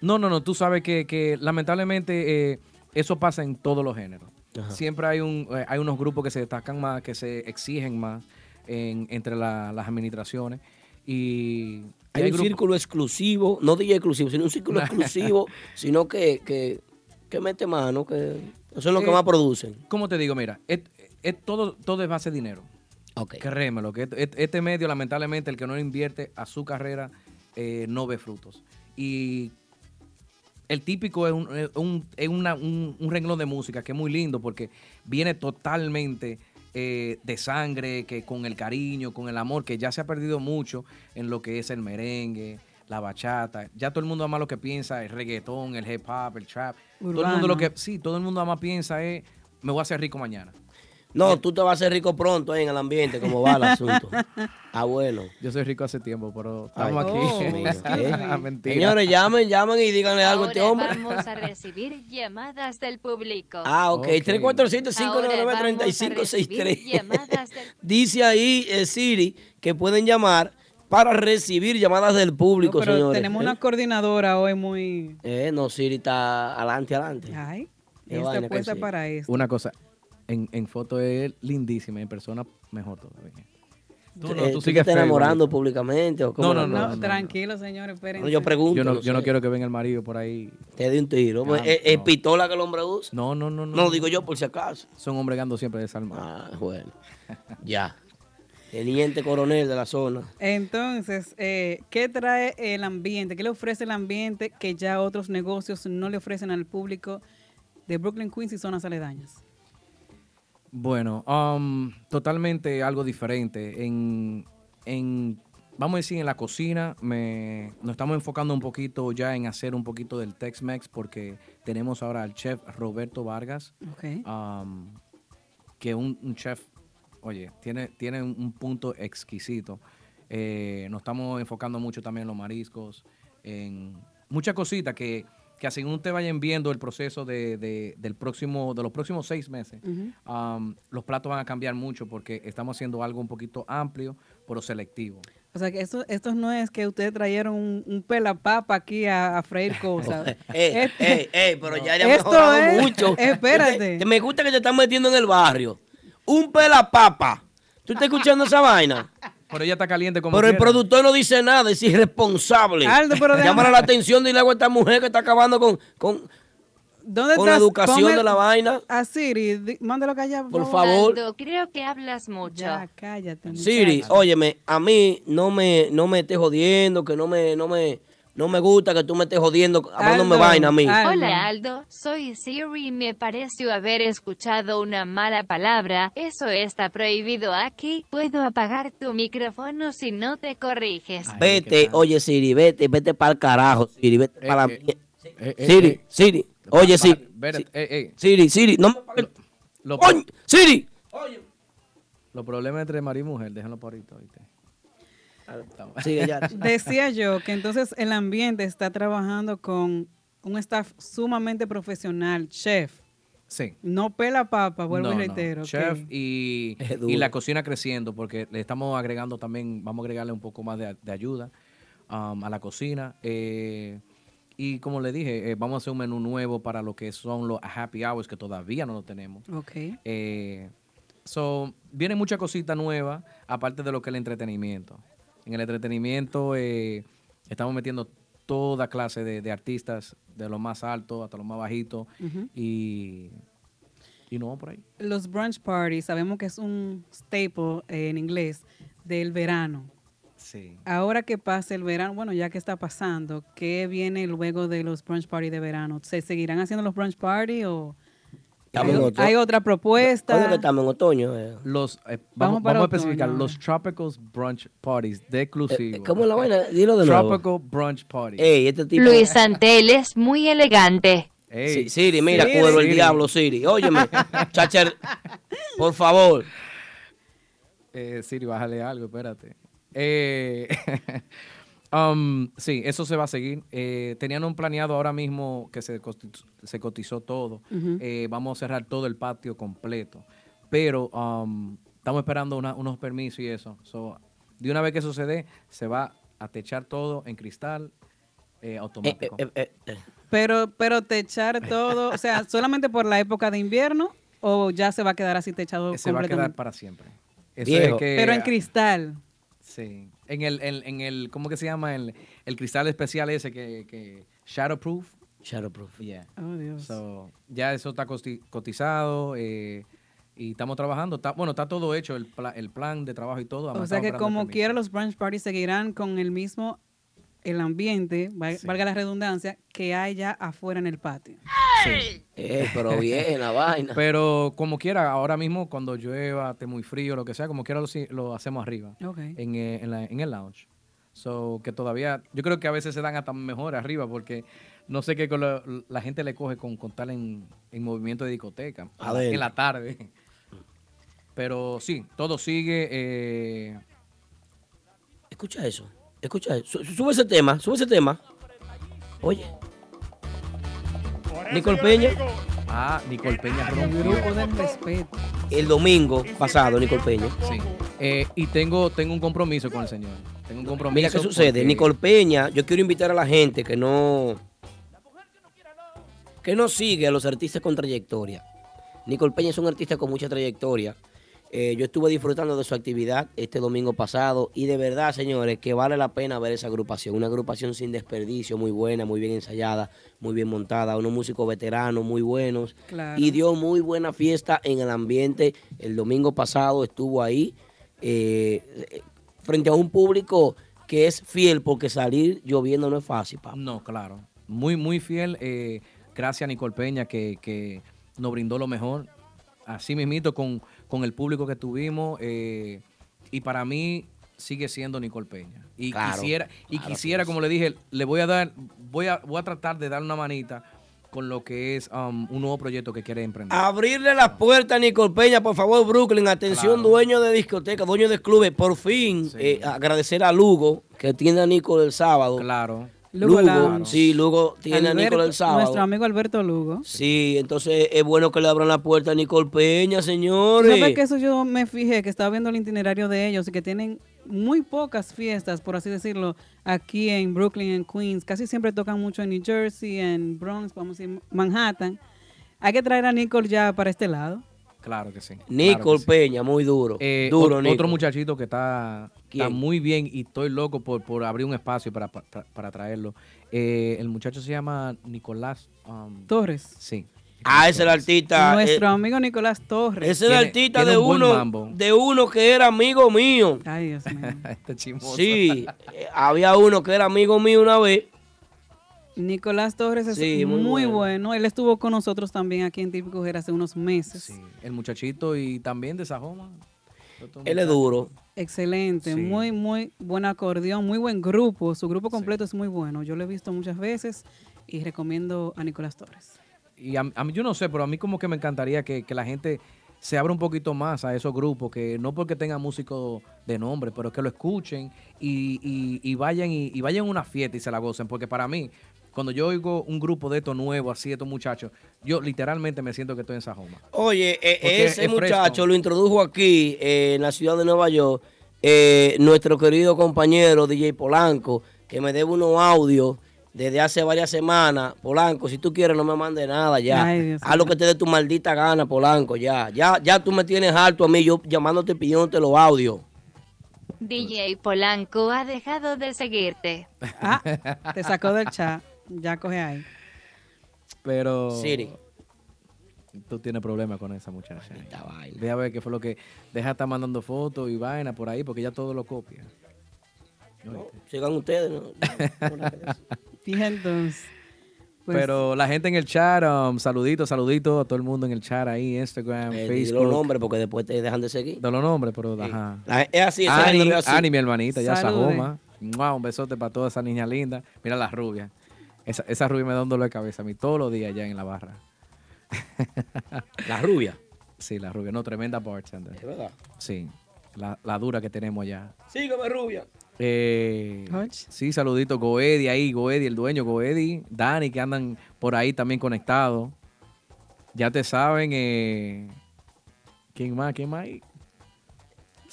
Speaker 14: No, no, no, tú sabes que, que lamentablemente eh, eso pasa en todos los géneros.
Speaker 2: Ajá.
Speaker 14: Siempre hay, un, eh, hay unos grupos que se destacan más, que se exigen más en- entre la- las administraciones. Y
Speaker 2: Hay, un círculo exclusivo, no DJ exclusivo, sino un círculo *laughs* exclusivo, sino que, que, que mete mano, que eso es lo que
Speaker 14: Eh,
Speaker 2: más producen.
Speaker 14: ¿Cómo te digo? Mira, es, es todo, todo es base de dinero. Créemelo, que este, este medio, lamentablemente, el que no invierte a su carrera eh, no ve frutos. Y el típico es, un, es un- es una- un- un renglón de música que es muy lindo porque viene totalmente eh, de sangre, que con el cariño, con el amor, que ya se ha perdido mucho en lo que es el merengue, la bachata. Ya todo el mundo ama lo que piensa, el reggaetón, el hip hop, el trap. Todo el mundo lo que, sí, todo el mundo ama piensa es, me voy a hacer rico mañana.
Speaker 2: No, tú te vas a hacer rico pronto ahí en el ambiente, como va el *laughs* asunto. Ah, bueno.
Speaker 14: Yo soy rico hace tiempo, pero
Speaker 2: Ay,
Speaker 14: estamos
Speaker 2: Dios
Speaker 14: aquí.
Speaker 2: mío, ¿eh? *laughs*
Speaker 14: Mentira.
Speaker 2: Señores, llamen, llamen y díganle algo a este
Speaker 4: Ahora
Speaker 2: hombre.
Speaker 4: vamos a recibir llamadas del público.
Speaker 2: Ah, ok. 347-599-3563.
Speaker 4: llamadas del *laughs*
Speaker 2: Dice ahí, eh, Siri, que pueden llamar para recibir llamadas del público,
Speaker 3: Pero
Speaker 2: señores.
Speaker 3: tenemos
Speaker 2: ¿Eh?
Speaker 3: una coordinadora hoy muy...
Speaker 2: Eh, no, Siri está adelante, adelante.
Speaker 3: Ay, está
Speaker 2: vaina
Speaker 3: para esto.
Speaker 14: Una cosa, en, en foto es lindísima, en persona mejor todavía. Tú,
Speaker 2: Eh, ¿tú te
Speaker 14: sigues
Speaker 2: enamorando públicamente o cómo
Speaker 14: No, no, no. no, no.
Speaker 3: Tranquilo, señores, espérense.
Speaker 2: yo pregunto.
Speaker 14: Yo no, yo no quiero que venga el marido por ahí.
Speaker 2: Te di un tiro. ¿Es, es
Speaker 14: no.
Speaker 2: pistola que el hombre usa?
Speaker 14: No, no, no.
Speaker 2: No, lo digo yo por si acaso.
Speaker 14: Son hombres gando siempre desarmados.
Speaker 2: Ah, bueno. *laughs* Ya. Teniente coronel de la zona.
Speaker 3: Entonces, eh, ¿qué trae el ambiente? ¿Qué le ofrece el ambiente que ya otros negocios no le ofrecen al público de Brooklyn, Queens y zonas aledañas?
Speaker 14: Bueno, um, totalmente algo diferente. En, en, vamos a decir, en la cocina me, nos estamos enfocando un poquito ya en hacer un poquito del Tex-Mex porque tenemos ahora al chef Roberto Vargas, um, que un, un chef, oye, tiene, tiene un, un punto exquisito. Eh, nos estamos enfocando mucho también en los mariscos, en muchas cositas que, que según ustedes vayan viendo el proceso de, de- del próximo, de los próximos seis meses, um, los platos van a cambiar mucho porque estamos haciendo algo un poquito amplio, pero selectivo.
Speaker 3: O sea, que esto, esto no es que ustedes trajeron un, un pelapapa aquí a, a freír cosas. *laughs*
Speaker 2: Ey,
Speaker 3: Este-
Speaker 2: ey, ey, pero ya, ya ha
Speaker 3: Esto
Speaker 2: mejorado
Speaker 3: es-
Speaker 2: mucho.
Speaker 3: espérate.
Speaker 2: Te- me gusta que te están metiendo en el barrio. Un pelapapa. ¿Tú estás escuchando esa vaina?
Speaker 14: Pero ella está caliente como
Speaker 2: Pero el
Speaker 14: quiera.
Speaker 2: productor no dice nada, es irresponsable.
Speaker 3: Aldo, pero
Speaker 2: Llámale la atención, dile algo a esta mujer que está acabando con, con,
Speaker 3: ¿Dónde
Speaker 2: con la educación
Speaker 3: Ponme
Speaker 2: de la vaina.
Speaker 3: A Siri, mándalo callar.
Speaker 2: Por favor.
Speaker 4: Aldo, creo que hablas mucho.
Speaker 3: Ya, cállate.
Speaker 2: Siri,
Speaker 3: muchacho.
Speaker 2: óyeme, a mí no me, no me estés jodiendo, que no me, no me, no me gusta que tú me estés jodiendo, hablándome vaina a mí.
Speaker 4: Hola Aldo, soy Siri y me pareció haber escuchado una mala palabra. Eso está prohibido aquí. Puedo apagar tu micrófono si no te corriges.
Speaker 2: Vete, oye Siri, vete, vete para el carajo, Siri, vete
Speaker 14: Eh,
Speaker 2: para la
Speaker 14: eh,
Speaker 2: mie-
Speaker 14: eh, eh,
Speaker 2: Siri,
Speaker 14: eh.
Speaker 2: Siri, oye Siri,
Speaker 14: ey.
Speaker 2: Siri, Siri, no me pagues-
Speaker 14: Lo-
Speaker 2: Coño, Siri.
Speaker 14: Los problemas entre marido y mujer, déjenlo por ahorita. ¿oíste?
Speaker 2: Sigue ya. *laughs*
Speaker 3: Decía yo que entonces el ambiente está trabajando con un staff sumamente profesional, chef.
Speaker 14: Sí.
Speaker 3: No pela papa, vuelvo
Speaker 14: No,
Speaker 3: y reitero.
Speaker 14: Chef y, la cocina creciendo porque le estamos agregando también, vamos a agregarle un poco más de, de ayuda um, a la cocina. eh, y como le dije, eh, vamos a hacer un menú nuevo para lo que son los happy hours que todavía no lo tenemos.
Speaker 3: Ok.
Speaker 14: Eh, so, viene mucha cosita nueva, aparte de lo que es el entretenimiento. En el entretenimiento eh, estamos metiendo toda clase de, de artistas, de lo más alto hasta lo más bajito,
Speaker 3: Ujú.
Speaker 14: y, y no por ahí.
Speaker 3: Los brunch parties, sabemos que es un staple eh, en inglés del verano.
Speaker 14: Sí.
Speaker 3: Ahora que pase el verano, bueno, ya que está pasando, ¿qué viene luego de los brunch party de verano? ¿Se seguirán haciendo los brunch party o
Speaker 2: Estamos
Speaker 3: hay, otra propuesta?
Speaker 2: Oye, que estamos en otoño. eh.
Speaker 14: Los, eh,
Speaker 3: Vamos
Speaker 14: vamos,
Speaker 3: para
Speaker 14: vamos a especificar,
Speaker 3: otoño
Speaker 14: los Tropical Brunch Parties de exclusivo.
Speaker 2: Eh, ¿Cómo es la vaina? Dilo de nuevo.
Speaker 14: Tropical Brunch Party.
Speaker 2: Ey, este tipo.
Speaker 4: Luis Santel es muy elegante.
Speaker 14: Ey.
Speaker 2: Sí, Siri, mira,
Speaker 14: Siri.
Speaker 2: cuero el diablo, Siri. Óyeme, chacher, por favor.
Speaker 14: Eh, Siri, bájale algo, espérate. Eh, *laughs* um, sí, eso se va a seguir. Eh, tenían un planeado ahora mismo que se, se cotizó todo. Eh, vamos a cerrar todo el patio completo. Pero um, estamos esperando una- unos permisos y eso. So, de una vez que eso se dé, se va a techar todo en cristal eh, automático.
Speaker 2: eh, eh, eh.
Speaker 3: Pero, pero techar todo, o sea, *laughs* solamente por la época de invierno o ya se va a quedar así techado
Speaker 14: se va a quedar para siempre. Eso
Speaker 2: Viejo.
Speaker 14: es que-
Speaker 3: Pero en cristal.
Speaker 14: Sí. En el, en, en el, ¿cómo que se llama? El, el cristal especial ese que, que Shadowproof.
Speaker 2: Shadowproof.
Speaker 14: Yeah.
Speaker 3: Oh, Dios.
Speaker 14: So, ya eso está cotizado eh, y estamos trabajando. Está, bueno, está todo hecho, el, pla- el plan de trabajo y todo.
Speaker 3: O sea que como quiera los brunch parties seguirán con el mismo el ambiente, val- valga la redundancia, que hay ya afuera en el patio.
Speaker 2: Eh, pero bien, la vaina.
Speaker 14: Pero como quiera, ahora mismo cuando llueva, esté muy frío, lo que sea, como quiera lo, si- lo hacemos arriba,
Speaker 3: Ok.
Speaker 14: en, eh, en, la- en el lounge. So, que todavía, yo creo que a veces se dan hasta mejor arriba porque no sé qué con lo- la gente le coge con, con tal en, en movimiento de discoteca
Speaker 2: A
Speaker 14: en la-
Speaker 2: ver.
Speaker 14: en la tarde. Pero sí, todo sigue. eh,
Speaker 2: Escucha eso, escucha Sube ese tema, sube ese tema. Oye. Nicole Peña,
Speaker 14: ah, Nicole Peña rompió.
Speaker 3: Grupo del respeto.
Speaker 2: el domingo pasado, Nicole Peña.
Speaker 14: Sí. Eh, y tengo, tengo un compromiso con el señor. Tengo un compromiso.
Speaker 2: Mira qué sucede,
Speaker 14: porque-
Speaker 2: Nicole Peña, yo quiero invitar a la gente que no que no sigue a los artistas con trayectoria. Nicole Peña es un artista con mucha trayectoria. Eh, yo estuve disfrutando de su actividad este domingo pasado y de verdad, señores, que vale la pena ver esa agrupación. Una agrupación sin desperdicio, muy buena, muy bien ensayada, muy bien montada, unos músicos veteranos muy buenos
Speaker 3: Claro.
Speaker 2: y dio muy buena fiesta en el ambiente. El domingo pasado estuvo ahí eh, eh, frente a un público que es fiel, porque salir lloviendo no es fácil, papá.
Speaker 14: No, claro. Muy, muy fiel. eh, gracias a Nicole Peña que, que nos brindó lo mejor. Así mismito con, con el público que tuvimos. eh, y para mí sigue siendo Nicole Peña. Y
Speaker 2: Claro,
Speaker 14: quisiera, y
Speaker 2: claro
Speaker 14: quisiera, como le dije, le voy a dar, voy a, voy a tratar de dar una manita con lo que es um, un nuevo proyecto que quiere emprender.
Speaker 2: Abrirle las puertas a Nicole Peña, por favor, Brooklyn. Atención, dueño de discoteca, dueño de clubes. Por fin, eh, agradecer a Lugo, que tiene a Nicole el sábado.
Speaker 14: Claro.
Speaker 3: Lugo
Speaker 2: sí, Lugo tiene a Nicole el sábado.
Speaker 3: Nuestro amigo Alberto Lugo.
Speaker 2: Sí, entonces es bueno que le abran la puerta a Nicole Peña,
Speaker 3: ¿Tú
Speaker 2: señores.
Speaker 3: ¿Sabes que eso yo me fijé, que estaba viendo el itinerario de ellos y que tienen muy pocas fiestas, por así decirlo, aquí en Brooklyn, en Queens. Casi siempre tocan mucho en New Jersey, en Bronx, vamos a decir, Manhattan. Hay que traer a Nicole ya para este lado.
Speaker 14: Claro que sí.
Speaker 2: Nicole
Speaker 14: claro que sí.
Speaker 2: Peña, muy duro.
Speaker 14: Eh,
Speaker 2: duro, Nicole.
Speaker 14: otro muchachito que está, está muy bien y estoy loco por, por abrir un espacio para, para, para traerlo. Eh, el muchacho se llama Nicolás um,
Speaker 3: Torres.
Speaker 14: Sí.
Speaker 2: Ah, ese es el artista.
Speaker 3: Nuestro
Speaker 2: eh,
Speaker 3: amigo Nicolás Torres.
Speaker 2: ese es el artista de
Speaker 14: un
Speaker 2: uno, de uno que era amigo mío.
Speaker 3: Ay, Dios mío. *laughs*
Speaker 14: este chismoso.
Speaker 2: Sí, eh, había uno que era amigo mío una vez.
Speaker 3: Nicolás Torres es
Speaker 2: Sí, muy
Speaker 3: muy,
Speaker 2: bueno.
Speaker 3: bueno. Él estuvo con nosotros también aquí en Típico Mujer hace unos meses.
Speaker 14: El muchachito y también de Sajoma.
Speaker 2: Él es duro.
Speaker 3: Excelente,
Speaker 14: Sí.
Speaker 3: muy, muy buen acordeón, muy buen grupo. Su grupo completo es muy bueno. Yo lo he visto muchas veces y recomiendo a Nicolás Torres.
Speaker 14: Y a, a mí, yo no sé, pero a mí como que me encantaría que, que la gente se abra un poquito más a esos grupos, que no porque tengan músicos de nombre, pero que lo escuchen y, y- y vayan y, y vayan a una fiesta y se la gocen. Porque para mí, cuando yo oigo un grupo de estos nuevos, así, de estos muchachos, yo literalmente me siento que estoy en Sajoma.
Speaker 2: Oye, eh,
Speaker 14: Porque
Speaker 2: ese
Speaker 14: es fresco.
Speaker 2: muchacho lo introdujo aquí eh, en la ciudad de Nueva York. eh, nuestro querido compañero DJ Polanco, que me debe unos audios desde hace varias semanas. Polanco, si tú quieres, no me mande nada ya.
Speaker 3: Ay, Dios
Speaker 2: Haz lo que te dé tu maldita gana, Polanco, ya. Ya, ya tú me tienes harto a mí, yo llamándote y pidiéndote los audios.
Speaker 4: DJ Polanco ha dejado de seguirte.
Speaker 3: Ah, te sacó del chat. Ya coge ahí.
Speaker 14: Pero...
Speaker 2: Siri.
Speaker 14: Tú tienes problemas con esa muchacha. Ve a ver qué fue lo que... Deja de estar mandando fotos y vaina por ahí porque ya todo lo copia.
Speaker 2: Sigan ustedes, ¿no? *laughs*
Speaker 3: Entonces. Pues,
Speaker 14: Pero la gente en el chat, um, saluditos, saluditos a todo el mundo en el chat ahí, Instagram,
Speaker 2: Eh,
Speaker 14: Facebook.
Speaker 2: los nombres porque después te dejan de seguir.
Speaker 14: De los nombres, pero ajá.
Speaker 2: La- es así,
Speaker 14: Ani, mi hermanita, ya. Sajoma. Mua, un besote para toda esa niña linda. Mira la rubia. Esa, esa rubia me da un dolor de cabeza a mí todos los días ya en la barra.
Speaker 2: ¿La rubia?
Speaker 14: Sí, la rubia. No, tremenda bartender.
Speaker 2: Es verdad.
Speaker 14: Sí, la, la dura que tenemos allá.
Speaker 2: Sígueme, rubia.
Speaker 14: Eh, sí, saludito Goedi ahí, Goedi, el dueño, Goedi, Dani, que andan por ahí también conectados. Ya te saben, eh, ¿quién más? ¿Quién más? hay?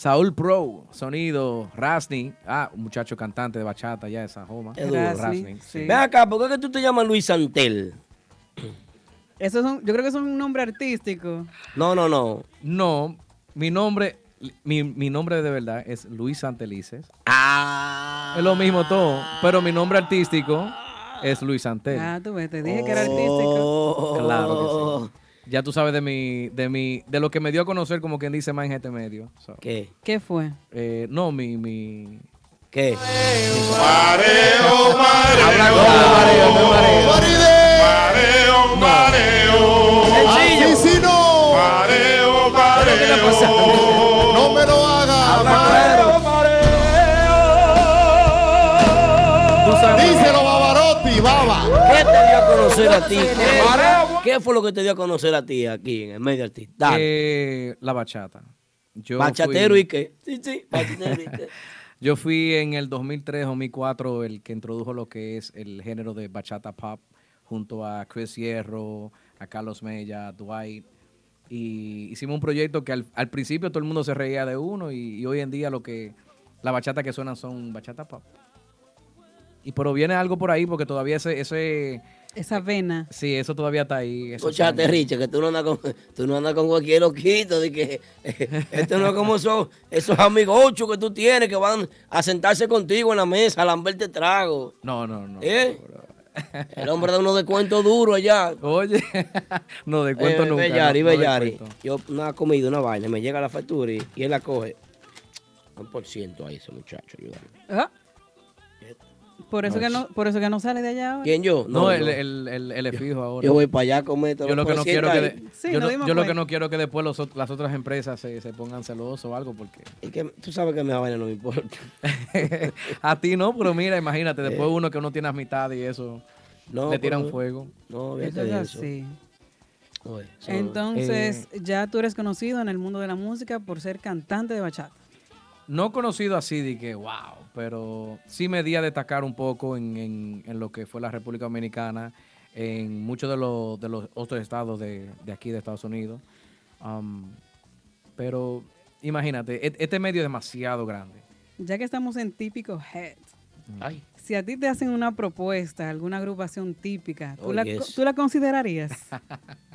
Speaker 14: Saúl Pro, sonido, Rasni, ah, un muchacho cantante de bachata ya de Sajoma.
Speaker 2: Es duro.
Speaker 14: Rasni, sí.
Speaker 2: Ven acá, ¿por qué es que tú te llamas Luis Santel?
Speaker 3: Eso es un- yo creo que es un nombre artístico.
Speaker 2: No, no, no.
Speaker 14: No, mi nombre, mi, mi nombre de verdad es Luis Santelices.
Speaker 2: Ah.
Speaker 14: Es lo mismo todo, pero mi nombre artístico es Luis Santel.
Speaker 3: Ah, tú ves, te dije que era artístico.
Speaker 2: Oh.
Speaker 14: Claro que sí. Ya tú sabes de mi, de mi, de lo que me dio a conocer como quien dice más en este medio. So,
Speaker 2: ¿Qué?
Speaker 3: ¿Qué fue?
Speaker 14: eh, no, mi, mi.
Speaker 2: ¿Qué?
Speaker 8: Mareo, mareo, mareo, mareo.
Speaker 12: Así sí no.
Speaker 8: Mareo, mareo.
Speaker 12: No me lo haga. Mareo, Díselo,
Speaker 2: ¿Qué te dio a conocer a ti? ¿Qué, fue lo que te dio a conocer a ti aquí en el medio artista?
Speaker 14: Eh, la bachata. Yo
Speaker 2: Bachatero
Speaker 14: fui-
Speaker 2: y qué. Sí, sí, bachatero y qué. *laughs*
Speaker 14: Yo fui en el 2003, 2004 el que introdujo lo que es el género de bachata pop junto a Chris Hierro, a Carlos Mella, a Dwight. Y hicimos un proyecto que al, al principio todo el mundo se reía de uno y, y hoy en día lo que la bachata que suenan son bachata pop. Y pero viene algo por ahí porque todavía ese, ese
Speaker 3: Esa vena.
Speaker 14: sí, eso todavía está ahí.
Speaker 2: Escuchate, Richard, que tú no andas con, tú no andas con cualquier loquito. De que, esto no es como esos, esos amigochos que tú tienes que van a sentarse contigo en la mesa a lamberte trago.
Speaker 14: No, no, no.
Speaker 2: ¿Eh? El hombre da unos descuentos duros allá.
Speaker 14: Oye, *laughs* no de cuento
Speaker 2: Eh,
Speaker 14: nunca.
Speaker 2: Bellari,
Speaker 14: no- no
Speaker 2: Bellari.
Speaker 14: descuento.
Speaker 2: Yo una comida, una vaina, me llega la factura y, y él la coge. Un por ciento ahí ese muchacho, ayúdame.
Speaker 3: Ah. Por eso,
Speaker 2: No,
Speaker 3: que no, por eso que no sale de allá ahora.
Speaker 2: ¿Quién yo?
Speaker 14: No, el, el, el, el es fijo ahora.
Speaker 2: Yo voy para allá a comer
Speaker 14: Yo lo que no quiero que de-.
Speaker 3: Sí,
Speaker 14: yo, lo que no quiero que después los las otras empresas se, se pongan celosos o algo porque
Speaker 2: Es que tú sabes que a vaina no me importa. *laughs*
Speaker 14: a ti no, pero mira, imagínate, después uno que uno tiene amistad y eso
Speaker 2: No,
Speaker 14: le tiran
Speaker 2: pero-
Speaker 14: fuego.
Speaker 2: No,
Speaker 3: Eso es así. Entonces,
Speaker 14: Eh,
Speaker 3: ya tú eres conocido en el mundo de la música por ser cantante de bachata.
Speaker 14: No conocido así de que, wow, pero sí me di a destacar un poco en, en- en lo que fue la República Dominicana, en muchos de los, de los otros estados de, de aquí de Estados Unidos. Um, pero imagínate, e- este medio es demasiado grande.
Speaker 3: Ya que estamos en típico head,
Speaker 2: Ay.
Speaker 3: si a ti te hacen una propuesta, alguna agrupación típica, ¿tú,
Speaker 2: Oh,
Speaker 3: la,
Speaker 2: yes.
Speaker 3: ¿tú la considerarías? *laughs*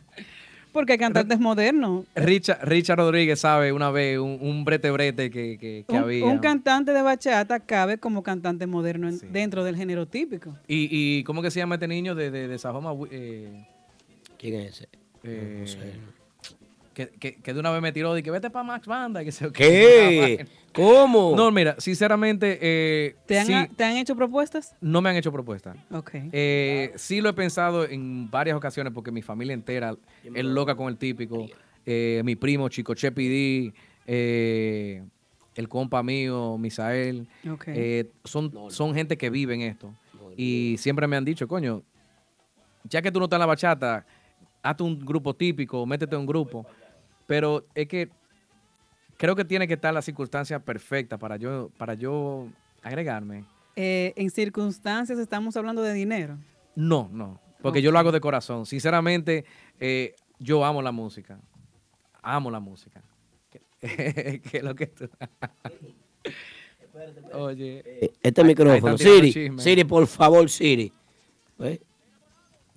Speaker 3: Porque hay cantantes modernos.
Speaker 14: Richard, Richard Rodríguez sabe una vez un, un brete brete que, que- que
Speaker 3: Un,
Speaker 14: había.
Speaker 3: un cantante de bachata cabe como cantante moderno en- dentro del género típico.
Speaker 14: y, y ¿cómo que se llama este niño de, de, de Sajoma? Eh,
Speaker 2: ¿Quién es ese?
Speaker 14: eh,
Speaker 2: No sé.
Speaker 14: Que, que- que de una vez me tiró y que vete para Max Banda. y que se-
Speaker 2: ¿Qué? ¿Cómo?
Speaker 14: No, mira, sinceramente, eh,
Speaker 3: ¿Te han,
Speaker 14: sí,
Speaker 3: ¿Te han hecho propuestas?
Speaker 14: no me han hecho propuesta.
Speaker 3: Ok.
Speaker 14: Eh, sí lo he pensado en varias ocasiones porque mi familia entera es loca con el típico. Eh, mi primo Chico Chepidi, eh, el compa mío, Misael.
Speaker 3: Ok.
Speaker 14: eh, son, son gente que vive en esto. Y siempre me han dicho, coño, ya que tú no estás en la bachata, hazte un grupo típico, métete en un grupo. Pero es que creo que tiene que estar la circunstancia perfecta para yo, para yo agregarme.
Speaker 3: Eh, en circunstancias estamos hablando de dinero.
Speaker 14: No, no, porque yo lo hago de corazón. Sinceramente, eh, yo amo la música. Amo la música. *laughs* ¿Qué es lo que tú? *laughs* Oye.
Speaker 2: Eh, Este
Speaker 14: ahí- ahí
Speaker 2: micrófono. Siri,
Speaker 14: chisme.
Speaker 2: Siri, por favor, Siri.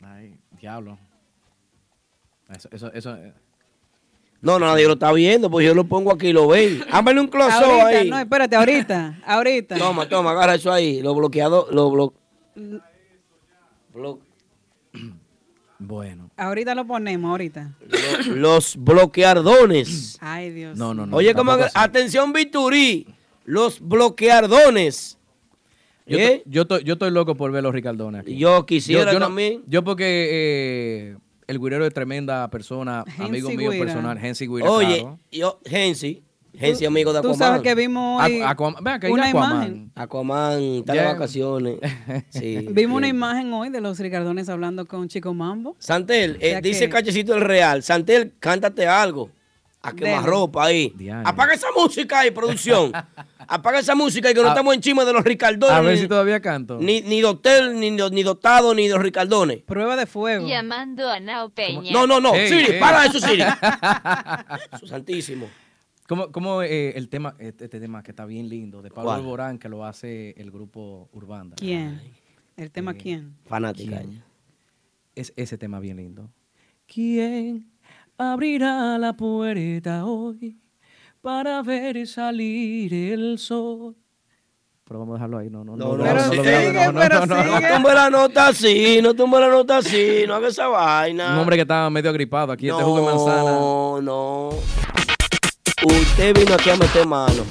Speaker 14: Ay, diablo. Eso, eso, eso.
Speaker 2: No, no, nadie lo está viendo, pues yo lo pongo aquí y lo ven. Hámele un close
Speaker 3: Ahorita,
Speaker 2: ahí.
Speaker 3: no, espérate, ahorita, ahorita.
Speaker 2: Toma, toma, agarra eso ahí. Lo bloqueado, lo blo... blo-
Speaker 14: Bueno.
Speaker 3: Ahorita lo ponemos, ahorita.
Speaker 2: los bloqueardones.
Speaker 3: Ay, Dios.
Speaker 14: No, no, no.
Speaker 2: Oye, como
Speaker 14: así.
Speaker 2: atención, Viturí, los bloqueardones.
Speaker 14: Yo,
Speaker 2: ¿Eh?
Speaker 14: yo, estoy, yo estoy loco por ver los Ricardones. aquí.
Speaker 2: Yo quisiera
Speaker 14: no-
Speaker 2: también.
Speaker 14: yo porque eh, el güirero es tremenda persona, amigo
Speaker 3: Hensi
Speaker 14: mío
Speaker 3: Guira.
Speaker 14: personal, Hensi Guira,
Speaker 2: Oye,
Speaker 14: claro.
Speaker 2: yo, Gensi, Gensi amigo de
Speaker 3: Tú
Speaker 2: Aquaman.
Speaker 3: sabes que vimos hoy
Speaker 14: Aqu- Aquaman- acá, ¿y
Speaker 3: una
Speaker 14: Aquaman?
Speaker 3: imagen.
Speaker 2: Aquaman está de
Speaker 14: Ya.
Speaker 2: vacaciones. *laughs* Sí,
Speaker 3: Vimos una imagen hoy de los Ricardones hablando con Chico Mambo.
Speaker 2: Santel, eh,
Speaker 3: O sea
Speaker 2: dice
Speaker 3: que-
Speaker 2: Cachecito el Real. Santel, cántate algo. A quemar ropa ahí.
Speaker 14: Diario.
Speaker 2: Apaga esa música ahí, producción. *laughs* Apaga esa música y que no
Speaker 14: A-
Speaker 2: estamos encima de los Ricardones.
Speaker 14: A ver si todavía canto.
Speaker 2: ni, ni de hotel, ni, ni dotado, ni de los Ricardones.
Speaker 3: Prueba de fuego.
Speaker 4: Llamando a Nao Peña.
Speaker 2: No, no, no.
Speaker 14: Ey,
Speaker 2: Siri, para eso, Siri. *laughs* Su santísimo.
Speaker 14: ¿Cómo, cómo eh, el tema, este, este tema que está bien lindo, de Pablo. Alborán, que lo hace el grupo Urbanda?
Speaker 3: ¿Quién? ¿El tema
Speaker 14: Eh,
Speaker 3: quién?
Speaker 2: Fanática.
Speaker 14: ¿Quién? Es ese tema bien lindo. ¿Quién abrirá la puerta hoy para ver salir el sol? Pero vamos a dejarlo ahí, no, no,
Speaker 2: No, no,
Speaker 3: Pero
Speaker 14: lo
Speaker 3: sigue,
Speaker 14: veamos, no,
Speaker 3: pero
Speaker 14: no, no, no.
Speaker 2: No tumbe la nota así, no tumbe la nota así, no haga esa vaina.
Speaker 14: Un hombre que estaba medio agripado aquí, este jugo de manzana.
Speaker 2: No, no. Usted vino aquí a meter mano.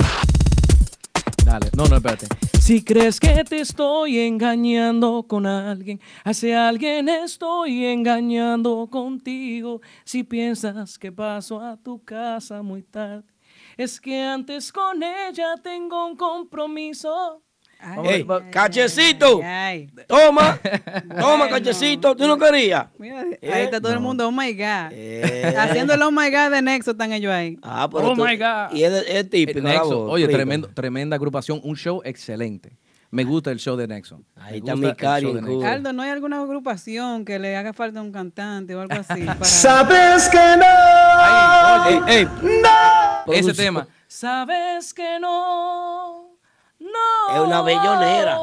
Speaker 14: Dale, no, no, espérate. Si crees que te estoy engañando con alguien, hace alguien estoy engañando contigo. Si piensas que paso a tu casa muy tarde, es que antes con ella tengo un compromiso.
Speaker 3: Ay,
Speaker 2: cachecito.
Speaker 3: ay, ay.
Speaker 2: Toma, *laughs* toma,
Speaker 3: Bueno.
Speaker 2: cachecito. ¿Tú no querías?
Speaker 3: Mira, ahí
Speaker 2: Eh,
Speaker 3: está todo el
Speaker 14: no.
Speaker 3: mundo, oh my God.
Speaker 2: Eh.
Speaker 3: Haciendo el oh my God de Nexo están ellos ahí.
Speaker 2: Ah, pero
Speaker 14: Oh
Speaker 2: tú-
Speaker 14: my God.
Speaker 2: Y es, es típico.
Speaker 14: Eh, Nexo,
Speaker 2: voz,
Speaker 14: oye, tremendo, tremenda agrupación, un show excelente. Me gusta el show de Nexo.
Speaker 2: Ahí está mi cari.
Speaker 3: Aldo, ¿no hay alguna agrupación que le haga falta un cantante o algo así? *laughs* Para...
Speaker 12: Sabes que no.
Speaker 14: Ay, oye,
Speaker 2: Ey,
Speaker 14: ese
Speaker 2: Producción.
Speaker 14: tema. Sabes que no, no.
Speaker 2: Es una bellonera.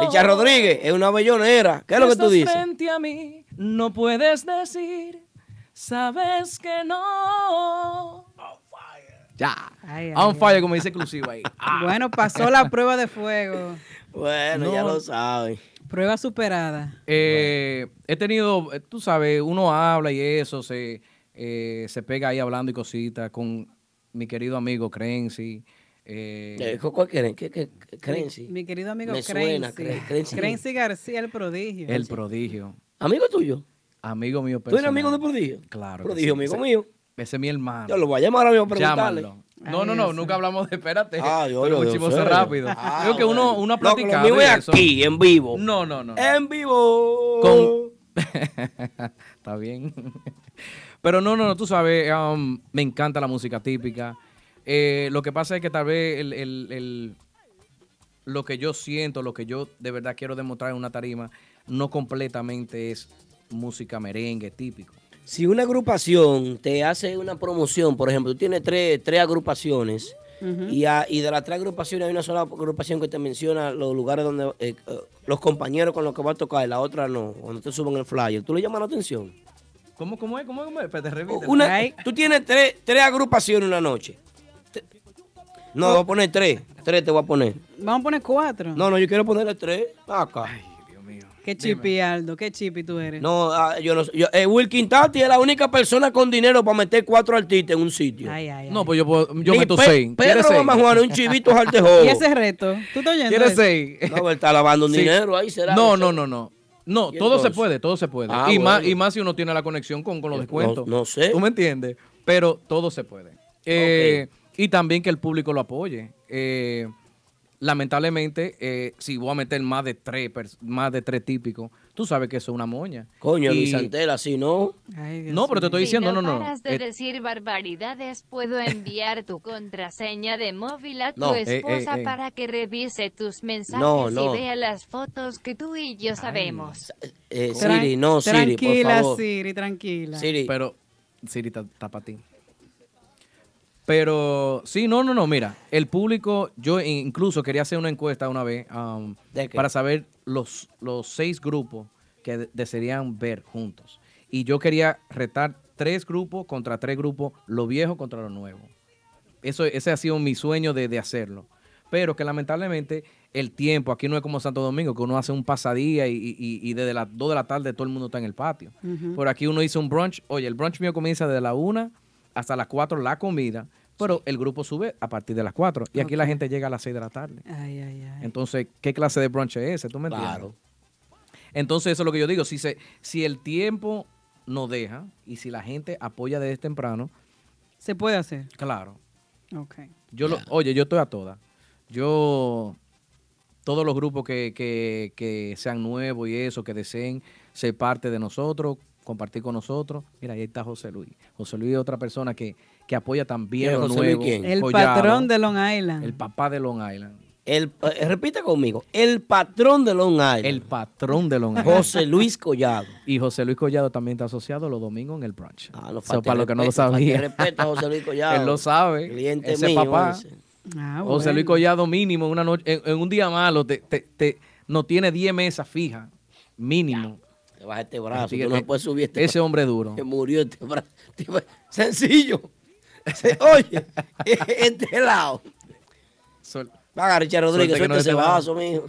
Speaker 2: Richard Rodríguez es una bellonera. ¿Qué es lo que tú dices?
Speaker 14: frente a mí, no puedes decir, sabes que no. Ya.
Speaker 3: Ay, ay,
Speaker 14: On
Speaker 3: ay.
Speaker 14: fire, como dice exclusivo ahí. Ah. *laughs*
Speaker 3: Bueno, pasó la prueba de fuego.
Speaker 2: Bueno, ya lo saben.
Speaker 3: Prueba superada.
Speaker 14: Eh, he tenido, eh, tú sabes, uno habla y eso, se, eh, se pega ahí hablando y cositas con mi querido amigo Crency. Eh,
Speaker 2: Eh, ¿Cuál quieren? ¿Qué, qué, qué- Crency?
Speaker 3: Mi querido amigo
Speaker 2: Me suena,
Speaker 3: Crency.
Speaker 2: Cre- Crency.
Speaker 3: Crency García, el prodigio.
Speaker 14: el prodigio.
Speaker 2: ¿Amigo tuyo?
Speaker 14: Amigo mío
Speaker 2: ¿Tú eres
Speaker 14: personal.
Speaker 2: amigo de Prodigio?
Speaker 14: Claro.
Speaker 2: Prodigio,
Speaker 14: sí.
Speaker 2: amigo
Speaker 14: Ese-
Speaker 2: mío.
Speaker 14: Ese es mi hermano.
Speaker 2: Yo lo voy a llamar ahora mismo a preguntarle.
Speaker 14: Llámalo. No, no, no, nunca hablamos de espérate.
Speaker 2: Ah, yo-
Speaker 14: Pero muchísimo rápido.
Speaker 2: Ah,
Speaker 14: Creo que uno, uno
Speaker 2: que lo
Speaker 14: de
Speaker 2: es aquí, en vivo.
Speaker 14: No, no, no.
Speaker 2: En vivo.
Speaker 14: Con- *laughs* Está bien. *laughs* Pero no, no, no, tú sabes, um, me encanta la música típica. Eh, lo que pasa es que tal vez el, el- el- lo que yo siento, lo que yo de verdad quiero demostrar en una tarima, no completamente es música merengue típico.
Speaker 2: Si una agrupación te hace una promoción, por ejemplo, tú tienes tres, tres agrupaciones y, a- y de las tres agrupaciones hay una sola agrupación que te menciona los lugares donde eh, eh, los compañeros con los que va a tocar y la otra no, cuando te suben el flyer, ¿tú le llamas la atención?
Speaker 14: ¿Cómo, cómo es? ¿Cómo es? ¿Cómo es? Espérate, repítelo.
Speaker 2: Una, tú tienes tres, tres agrupaciones una noche. No, voy a poner tres. Tres te voy a poner.
Speaker 3: Vamos a poner cuatro.
Speaker 2: No, no, yo quiero ponerle tres. Acá.
Speaker 3: Qué chipi, Aldo. Qué chipi tú eres.
Speaker 2: No, ah, yo no sé. Yo, eh, Wilkin Tati es la única persona con dinero para meter cuatro artistas en un sitio.
Speaker 14: No, pues yo, puedo- yo meto
Speaker 2: Pe-
Speaker 14: seis. ¿Quieres
Speaker 2: Pedro
Speaker 14: seis?
Speaker 2: Mamajuana, un chivito jaltejo. *laughs*
Speaker 3: ¿Y ese reto? ¿Tú estás oyendo?
Speaker 14: ¿Quieres
Speaker 3: eso?
Speaker 14: seis?
Speaker 2: No, él está lavando un
Speaker 14: Sí.
Speaker 2: dinero ahí, será.
Speaker 14: No, no, no, no. No,
Speaker 2: ¿Y
Speaker 14: todo se
Speaker 2: entonces?
Speaker 14: puede, todo se puede.
Speaker 2: Ah,
Speaker 14: y, más, y más si uno tiene la conexión con, con los descuentos.
Speaker 2: no sé.
Speaker 14: ¿Tú me entiendes? Pero todo se puede. Eh, Y también que el público lo apoye. Eh, lamentablemente, eh, si voy a meter más de tres, más de tres típicos, tú sabes que eso es una moña.
Speaker 2: Coño,
Speaker 14: Y-
Speaker 2: Luis Antel, así no.
Speaker 14: No, pero te estoy diciendo,
Speaker 4: si
Speaker 14: no,
Speaker 4: no
Speaker 14: no.
Speaker 4: paras de
Speaker 14: Eh,
Speaker 4: decir barbaridades, puedo *laughs* enviar tu contraseña de móvil a tu
Speaker 2: No.
Speaker 14: Ey, ey,
Speaker 4: esposa
Speaker 14: ey.
Speaker 4: para que revise tus mensajes
Speaker 2: No, no.
Speaker 4: y vea las fotos que tú y yo sabemos.
Speaker 2: Eh, Siri, no, Siri, por
Speaker 3: Tranquila,
Speaker 2: favor.
Speaker 3: Siri, tranquila.
Speaker 2: Siri.
Speaker 14: Pero, Siri está para ti. Pero, sí, no, no, no, mira, el público, yo incluso quería hacer una encuesta una vez um, para saber los, los seis grupos que de- desearían ver juntos. Y yo quería retar tres grupos contra tres grupos, lo viejo contra lo nuevo. Eso, ese ha sido mi sueño de, de hacerlo. Pero que lamentablemente el tiempo, aquí no es como Santo Domingo, que uno hace un pasadía y, y- y desde las 2 de la tarde todo el mundo está en el patio. Por aquí uno hizo un brunch. Oye, el brunch mío comienza de la 1 hasta las 4 la comida, pero el grupo sube a partir de las 4. Y aquí la gente llega a las 6 de la tarde.
Speaker 3: Ay, ay, ay.
Speaker 14: Entonces, ¿qué clase de brunch es ese? ¿Tú me entiendes?
Speaker 2: Claro.
Speaker 14: Entonces, eso es lo que yo digo. Si, se, si el tiempo nos deja y si la gente apoya desde temprano,
Speaker 3: Se puede hacer.
Speaker 14: claro.
Speaker 3: Ok.
Speaker 14: Yo lo, oye, yo estoy a todas. Yo, todos los grupos que, que, que sean nuevos y eso, que deseen ser parte de nosotros, compartir con nosotros. Mira, ahí está José Luis. José Luis es otra persona que, que apoya también
Speaker 2: ¿Quién
Speaker 14: lo
Speaker 2: es José Luis
Speaker 14: nuevo.
Speaker 2: quién?
Speaker 3: El
Speaker 14: Collado,
Speaker 3: patrón de Long Island.
Speaker 14: El papá de Long Island.
Speaker 2: El, eh, repite conmigo. El patrón de Long Island.
Speaker 14: El patrón de Long Island.
Speaker 2: José Luis Collado.
Speaker 14: Y José Luis Collado también está asociado los domingos en el brunch.
Speaker 2: Ah, no
Speaker 14: para los que no lo sabían.
Speaker 2: respeto a José Luis *laughs* Collado.
Speaker 14: Él lo sabe.
Speaker 2: Cliente
Speaker 14: ese
Speaker 2: mío
Speaker 14: papá.
Speaker 2: ese.
Speaker 3: Ah,
Speaker 14: José Luis. Collado mínimo en una noche, en, en un día malo, te, te, te- no tiene 10 mesas fijas. Mínimo.
Speaker 2: Te baja este brazo.
Speaker 14: Así
Speaker 2: Tú
Speaker 14: que
Speaker 2: no puedes subir este
Speaker 14: Ese hombre duro.
Speaker 2: Que murió este brazo. Sencillo. Se- Oye, *laughs* este lado.
Speaker 14: Sol-
Speaker 2: Richard Rodríguez,
Speaker 14: no
Speaker 2: suelta
Speaker 14: es
Speaker 2: ese vaso, mijo.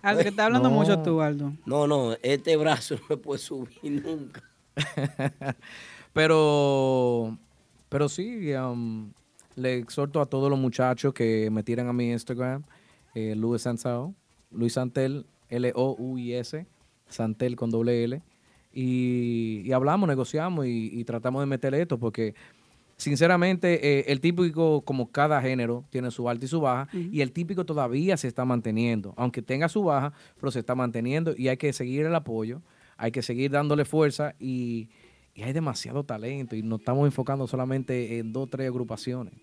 Speaker 3: Aldo, que está hablando
Speaker 14: No.
Speaker 3: mucho tú, Aldo.
Speaker 2: No, no, este brazo no me puede subir nunca. *laughs*
Speaker 14: Pero, pero sí, um, le exhorto a todos los muchachos que me tiran a mi Instagram, eh, Luis Sansao, Luis Santel, L-O-U-I-S, Santel con doble L, y, y hablamos, negociamos y, y tratamos de meter esto porque sinceramente eh, el típico, como cada género, tiene su alta y su baja, y el típico todavía se está manteniendo, aunque tenga su baja, pero se está manteniendo y hay que seguir el apoyo, hay que seguir dándole fuerza y, y hay demasiado talento y nos estamos enfocando solamente en dos o tres agrupaciones.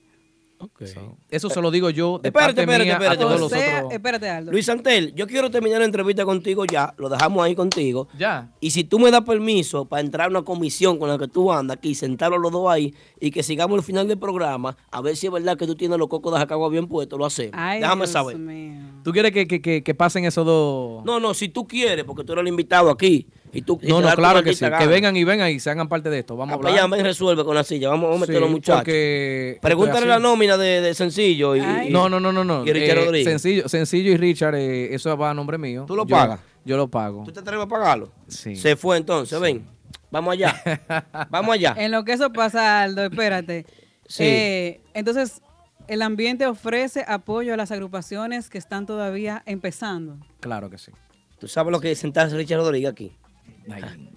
Speaker 14: So, eso se lo digo yo de
Speaker 2: Espérate,
Speaker 14: parte
Speaker 2: espérate,
Speaker 14: mía
Speaker 2: espérate.
Speaker 14: a todos
Speaker 3: O
Speaker 14: los
Speaker 3: sea,
Speaker 14: otros.
Speaker 3: espérate, Aldo.
Speaker 2: Luis Santel, yo quiero terminar la entrevista contigo ya, lo dejamos ahí contigo.
Speaker 14: Ya.
Speaker 2: Y si tú me das permiso para entrar a una comisión con la que tú andas aquí, sentarlos los dos ahí y que sigamos el final del programa, a ver si es verdad que tú tienes los cocos de Jacagua bien puestos, lo hacemos.
Speaker 3: Ay,
Speaker 2: Déjame
Speaker 3: Dios
Speaker 2: saber.
Speaker 3: mío.
Speaker 14: ¿Tú quieres que, que- que- que pasen esos dos?
Speaker 2: No, no, si tú quieres, porque tú eres el invitado aquí. Y tú, y
Speaker 14: No,
Speaker 2: te
Speaker 14: no, claro que sí. Que vengan y vengan y se hagan parte de esto. Vamos a
Speaker 2: Ah, pues
Speaker 14: hablar.
Speaker 2: ven, resuelve con la silla. Vamos, a meter a los
Speaker 14: Sí,
Speaker 2: muchachos.
Speaker 14: porque
Speaker 2: Pregúntale la nómina de, de Sencillo. Y, y-
Speaker 14: No, no, no, no. no.
Speaker 2: Y Richard
Speaker 14: Eh,
Speaker 2: Rodríguez.
Speaker 14: sencillo, sencillo y Richard, eh, eso va a nombre mío.
Speaker 2: ¿Tú lo
Speaker 14: Yo-
Speaker 2: pagas?
Speaker 14: Yo lo pago.
Speaker 2: ¿Tú te atreves a pagarlo?
Speaker 14: Sí.
Speaker 2: Se fue entonces, ven. Vamos allá. *laughs* Vamos allá.
Speaker 3: En lo que eso pasa, Aldo, espérate.
Speaker 2: Sí.
Speaker 3: Eh, entonces, El ambiente ofrece apoyo a las agrupaciones que están todavía empezando.
Speaker 14: Claro que sí.
Speaker 2: ¿Tú sabes lo que es sentarse Richard Rodríguez aquí? na.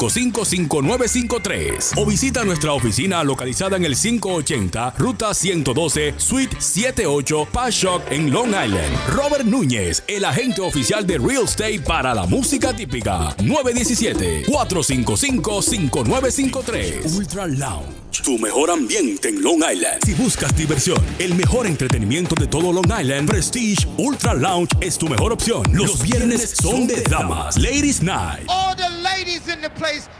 Speaker 1: 917-455-5953 o visita nuestra oficina localizada en el 580 Ruta 112 Suite 78 Pashock en Long Island. Robert Núñez, el agente oficial de Real Estate para la música típica. 917-455-5953 Ultra Lounge. Tu mejor ambiente en Long Island. Si buscas diversión, el mejor entretenimiento de todo Long Island, Prestige Ultra Lounge es tu mejor opción. Los viernes son de damas. Ladies Night.
Speaker 12: All the ladies in the place, Guys.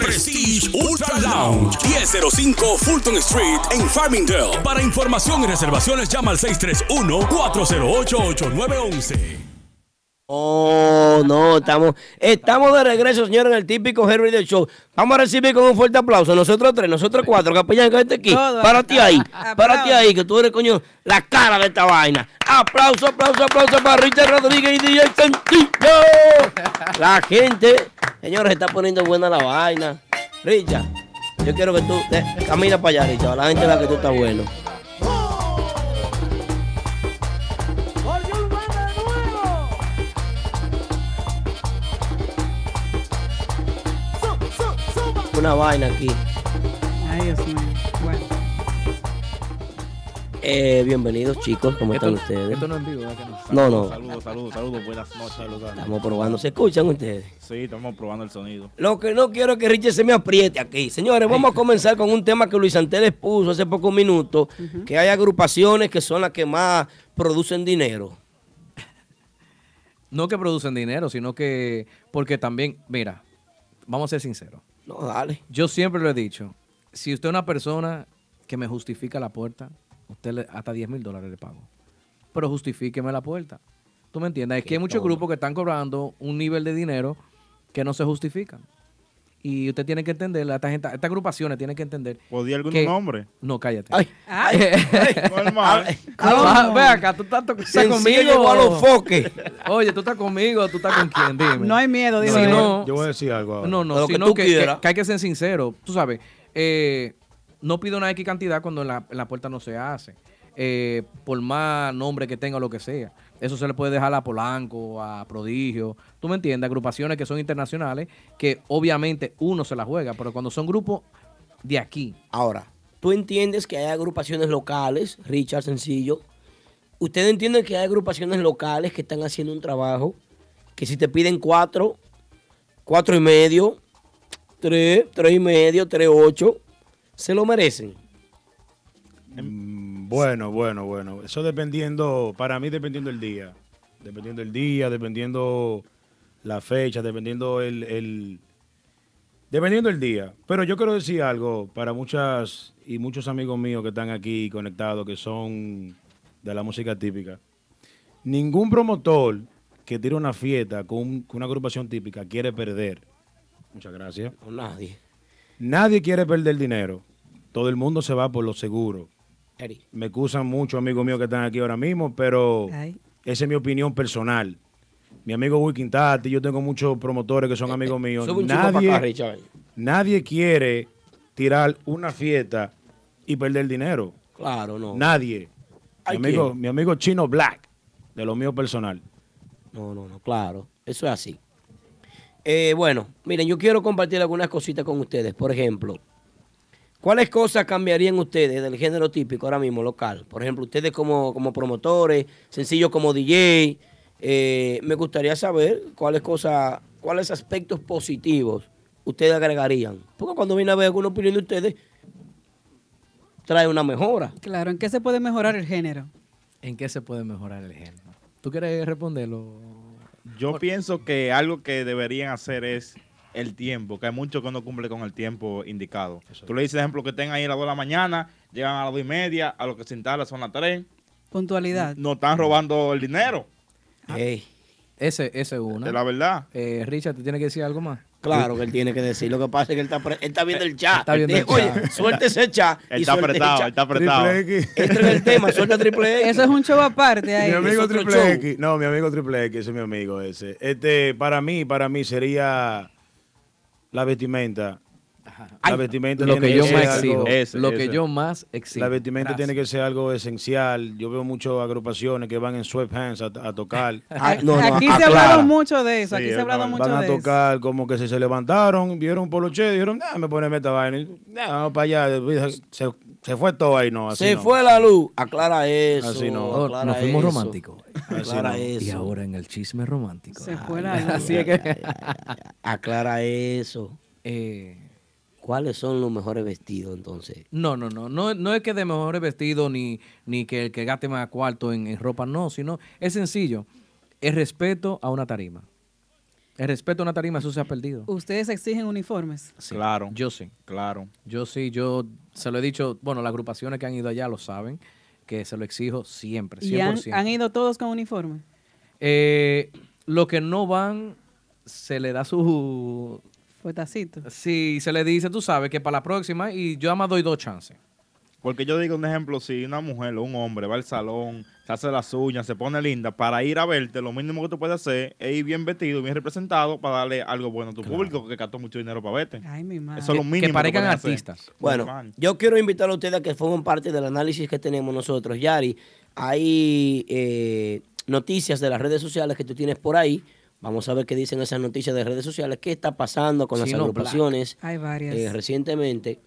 Speaker 1: Prestige Ultra Lounge, 1005 Fulton Street en Farmingdale. Para información y reservaciones llama al 631-408-8911.
Speaker 2: Oh, no, estamos, estamos de regreso, señores, en el típico Henry del Show. Vamos a recibir con un fuerte aplauso. Nosotros tres, nosotros cuatro, capellán, que este aquí. Párate ahí, párate ahí, que tú eres, coño, la cara de esta vaina. Aplauso, aplauso, aplauso para Richard Rodríguez y DJ Santillo. La gente, señores, está poniendo buena la vaina. Richard, yo quiero que tú eh, camina para allá, Richard. La gente vea que tú estás bueno. Una vaina aquí.
Speaker 3: Ay, Dios mío.
Speaker 2: Eh, bienvenidos chicos, ¿cómo están ustedes?
Speaker 14: Esto no es vivo, ¿verdad que no?
Speaker 15: Saludos, saludos, saludos. Buenas noches.
Speaker 2: Estamos probando, ¿se escuchan ustedes?
Speaker 15: Sí, estamos probando el sonido.
Speaker 2: Lo que no quiero es que Richard se me apriete aquí. Señores, vamos a comenzar con un tema que Luis Anteles puso hace pocos minutos, que hay agrupaciones que son las que más producen dinero.
Speaker 14: No que producen dinero, sino que. Porque también, mira, vamos a ser sinceros.
Speaker 2: No, dale.
Speaker 14: Yo siempre lo he dicho. Si usted es una persona que me justifica la puerta, usted le- hasta 10 mil dólares le pago. Pero justifíqueme la puerta. ¿Tú me entiendes? Es que hay muchos grupos que están cobrando un nivel de dinero que no se justifican. Y usted tiene que entender, esta gente, estas agrupaciones tienen que entender.
Speaker 15: ¿Podía algún
Speaker 14: que-
Speaker 15: nombre?
Speaker 14: No, cállate.
Speaker 2: Ay,
Speaker 15: Normal. *laughs*
Speaker 14: Ah, ve acá, tú estás, tú estás conmigo.
Speaker 2: a los foques.
Speaker 14: Oye, tú estás conmigo, tú estás con quién, dime.
Speaker 3: No hay miedo, dijo
Speaker 14: Si no,
Speaker 15: Yo voy a decir algo ahora.
Speaker 14: no, no, sino que, que- que hay que ser sincero. Tú sabes, eh, no pido una X cantidad cuando en la, en la puerta no se hace. Eh, por más nombre que tenga lo que sea. Eso se le puede dejar a Polanco, a Prodigio. ¿Tú me entiendes? Agrupaciones que son internacionales, que obviamente uno se la juega, pero cuando son grupos de aquí.
Speaker 2: Ahora, tú entiendes que hay agrupaciones locales, Richard Sencillo. Ustedes entienden que hay agrupaciones locales que están haciendo un trabajo que si te piden cuatro, cuatro y medio, tres, tres y medio, tres, ocho, se lo merecen.
Speaker 15: Mm, Bueno, bueno, bueno. Eso dependiendo, para mí dependiendo el día. Dependiendo el día, dependiendo la fecha, dependiendo el, el- dependiendo el día. Pero yo quiero decir algo para muchas y muchos amigos míos que están aquí conectados, que son de la música típica. Ningún promotor que tire una fiesta con, un- con una agrupación típica quiere perder. Muchas gracias.
Speaker 2: O nadie.
Speaker 15: Nadie quiere perder dinero. Todo el mundo se va por lo seguro.
Speaker 2: Eri.
Speaker 15: Me excusan muchos amigos míos que están aquí ahora mismo, pero
Speaker 3: Ay.
Speaker 15: esa es mi opinión personal. Mi amigo Wikin Tati, yo tengo muchos promotores que son amigos míos.
Speaker 2: Sube un chico para
Speaker 15: Nadie,
Speaker 2: acá, Richard.
Speaker 15: nadie quiere tirar una fiesta y perder dinero.
Speaker 2: Claro, no.
Speaker 15: Nadie. Mi
Speaker 2: ¿Hay
Speaker 15: amigo, mi amigo Chino Black, de lo mío personal.
Speaker 2: No, no, no, claro. Eso es así. Eh, bueno, miren, yo quiero compartir algunas cositas con ustedes. Por ejemplo, ¿Cuáles cosas cambiarían ustedes del género típico ahora mismo local? Por ejemplo, ustedes como, como promotores, sencillos como DJ, eh, me gustaría saber cuáles cosas, cuáles aspectos positivos ustedes agregarían. Porque cuando viene a ver alguna opinión de ustedes, trae una mejora.
Speaker 3: Claro, ¿en qué se puede mejorar el género?
Speaker 14: ¿En qué se puede mejorar el género? ¿Tú quieres responderlo?
Speaker 13: Yo pienso que algo que deberían hacer es el tiempo, que hay muchos que no cumplen con el tiempo indicado. Tú le dices, ejemplo, que estén ahí a las 2 de la mañana, llegan a las 2 y media, a lo que se instala son las 3.
Speaker 3: Puntualidad.
Speaker 13: No están robando el dinero.
Speaker 14: Ese, ese es una.
Speaker 13: De la verdad.
Speaker 14: Eh, Richard, ¿te tiene que decir algo más?
Speaker 2: Claro que él tiene que decir. Lo que pasa es que él está, pre- él está viendo el chat.
Speaker 14: Está viendo el
Speaker 2: dice,
Speaker 14: chat.
Speaker 2: Oye, suelte ese chat.
Speaker 13: Él
Speaker 2: y
Speaker 13: está apretado,
Speaker 2: chat.
Speaker 13: él está apretado.
Speaker 15: Triple X.
Speaker 2: Entra en el tema, suelta triple X.
Speaker 3: Eso es un show aparte ahí.
Speaker 15: Mi amigo Triple
Speaker 2: show.
Speaker 15: X. No, mi amigo Triple X, ese es mi amigo ese. Este, para mí, para mí sería la vestimenta. La vestimenta
Speaker 14: Lo
Speaker 15: tiene
Speaker 14: que yo más exijo. lo que yo más exijo.
Speaker 15: La vestimenta
Speaker 14: Gracias.
Speaker 15: tiene que ser algo esencial. Yo veo muchas agrupaciones que van en sweatpants a, a tocar. *laughs*
Speaker 2: Ay, no, no,
Speaker 3: aquí se ha hablado mucho de eso, aquí se ha hablado
Speaker 15: van
Speaker 3: mucho
Speaker 15: a
Speaker 3: de eso.
Speaker 15: tocar como que se, se levantaron, vieron un poloche, dijeron, déjame ponerme esta vaina. "Nah, vamos para allá. Se, se fue todo ahí, no. Así
Speaker 2: Se
Speaker 15: no.
Speaker 2: fue la luz. Aclara eso.
Speaker 15: Así no.
Speaker 2: Aclara
Speaker 14: nos fuimos
Speaker 2: eso.
Speaker 14: románticos.
Speaker 2: Aclara eso.
Speaker 14: Y ahora en el chisme romántico.
Speaker 3: Se fue la luz.
Speaker 14: Así es que.
Speaker 2: Aclara eso.
Speaker 14: Eh,
Speaker 2: ¿Cuáles son los mejores vestidos entonces?
Speaker 14: No, no, no, no, no es que de mejores vestidos ni, ni que el que gaste más cuarto en, en ropa, no, sino es sencillo. El respeto a una tarima. El respeto a una tarima, eso se ha perdido.
Speaker 3: Ustedes exigen uniformes.
Speaker 14: Sí,
Speaker 13: Claro.
Speaker 14: Yo sí.
Speaker 13: Claro.
Speaker 14: Yo sí, yo se lo he dicho, bueno, las agrupaciones que han ido allá lo saben, que se lo exijo siempre, 100%.
Speaker 3: ¿Y han, han ido todos con uniforme?
Speaker 14: Eh, lo que no van, se le da su...
Speaker 3: Fuetacito.
Speaker 14: Sí, se le dice, tú sabes, que para la próxima, y yo además doy dos chances.
Speaker 13: Porque yo digo un ejemplo, si una mujer o un hombre va al salón, se hace las uñas, se pone linda, para ir a verte, lo mínimo que tú puedes hacer es ir bien vestido, bien representado, para darle algo bueno a tu público que gastó mucho dinero para verte.
Speaker 3: Ay, mi madre.
Speaker 13: Eso es lo
Speaker 14: Que- que
Speaker 13: mínimo.
Speaker 14: parezcan
Speaker 13: hacer.
Speaker 14: artistas.
Speaker 2: Bueno, yo quiero invitar a ustedes a que formen parte del análisis que tenemos nosotros. Yari, hay eh, noticias de las redes sociales que tú tienes por ahí. Vamos a ver qué dicen esas noticias de redes sociales. ¿Qué está pasando con las agrupaciones
Speaker 3: Hay varias.
Speaker 2: eh, recientemente?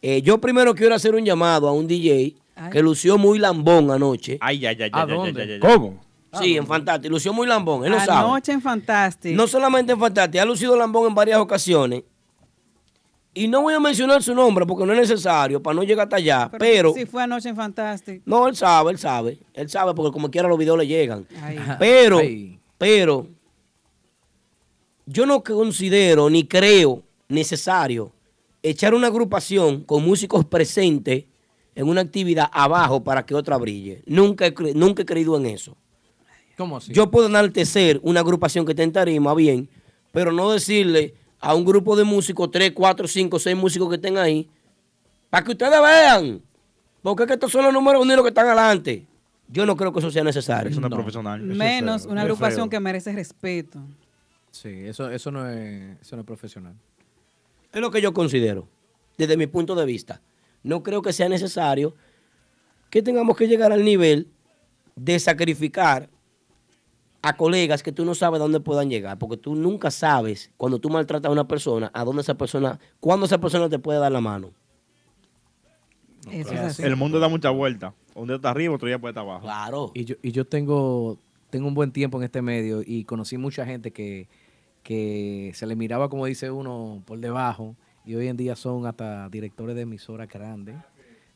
Speaker 2: Eh, yo primero quiero hacer un llamado a un DJ
Speaker 3: Ay.
Speaker 2: que lució muy lambón anoche.
Speaker 13: Ay, ay, ay,
Speaker 14: ¿A
Speaker 13: ay, ay,
Speaker 14: dónde?
Speaker 13: ay, ay, ay.
Speaker 15: ¿Cómo?
Speaker 2: Sí, en Fantastic. Lució muy lambón. Él lo sabe.
Speaker 3: Anoche en Fantastic.
Speaker 2: No solamente en Fantastic, ha lucido lambón en varias ocasiones. Y no voy a mencionar su nombre porque no es necesario para no llegar hasta allá. Pero,
Speaker 3: Si fue anoche en Fantastic.
Speaker 2: no, él sabe, él sabe. Él sabe porque como quiera los videos le llegan.
Speaker 3: Ay.
Speaker 2: Pero,
Speaker 14: Ay.
Speaker 2: pero, yo no considero ni creo necesario echar una agrupación con músicos presentes en una actividad abajo para que otra brille. Nunca he, cre- nunca he creído en eso.
Speaker 14: ¿Cómo así?
Speaker 2: Yo puedo enaltecer una agrupación que está en tarima, bien, pero no decirle a un grupo de músicos, tres, cuatro, cinco, seis músicos que estén ahí, para que ustedes vean. Porque es que estos son los números los que están adelante. Yo no creo que eso sea necesario.
Speaker 13: Eso no es profesional.
Speaker 3: Menos una agrupación
Speaker 13: feo.
Speaker 3: que merece respeto.
Speaker 14: Sí, eso, eso, no es, eso no es profesional.
Speaker 2: Es lo que yo considero, desde mi punto de vista. No creo que sea necesario que tengamos que llegar al nivel de sacrificar a colegas que tú no sabes dónde puedan llegar, porque tú nunca sabes cuando tú maltratas a una persona, a dónde esa persona, cuándo esa persona te puede dar la mano.
Speaker 3: Eso es así.
Speaker 13: El mundo da mucha vuelta. Un día está arriba, otro día puede estar abajo.
Speaker 2: Claro.
Speaker 14: Y yo, y yo tengo, tengo un buen tiempo en este medio y conocí mucha gente que, que se le miraba, como dice uno, por debajo y hoy en día son hasta directores de emisoras grandes.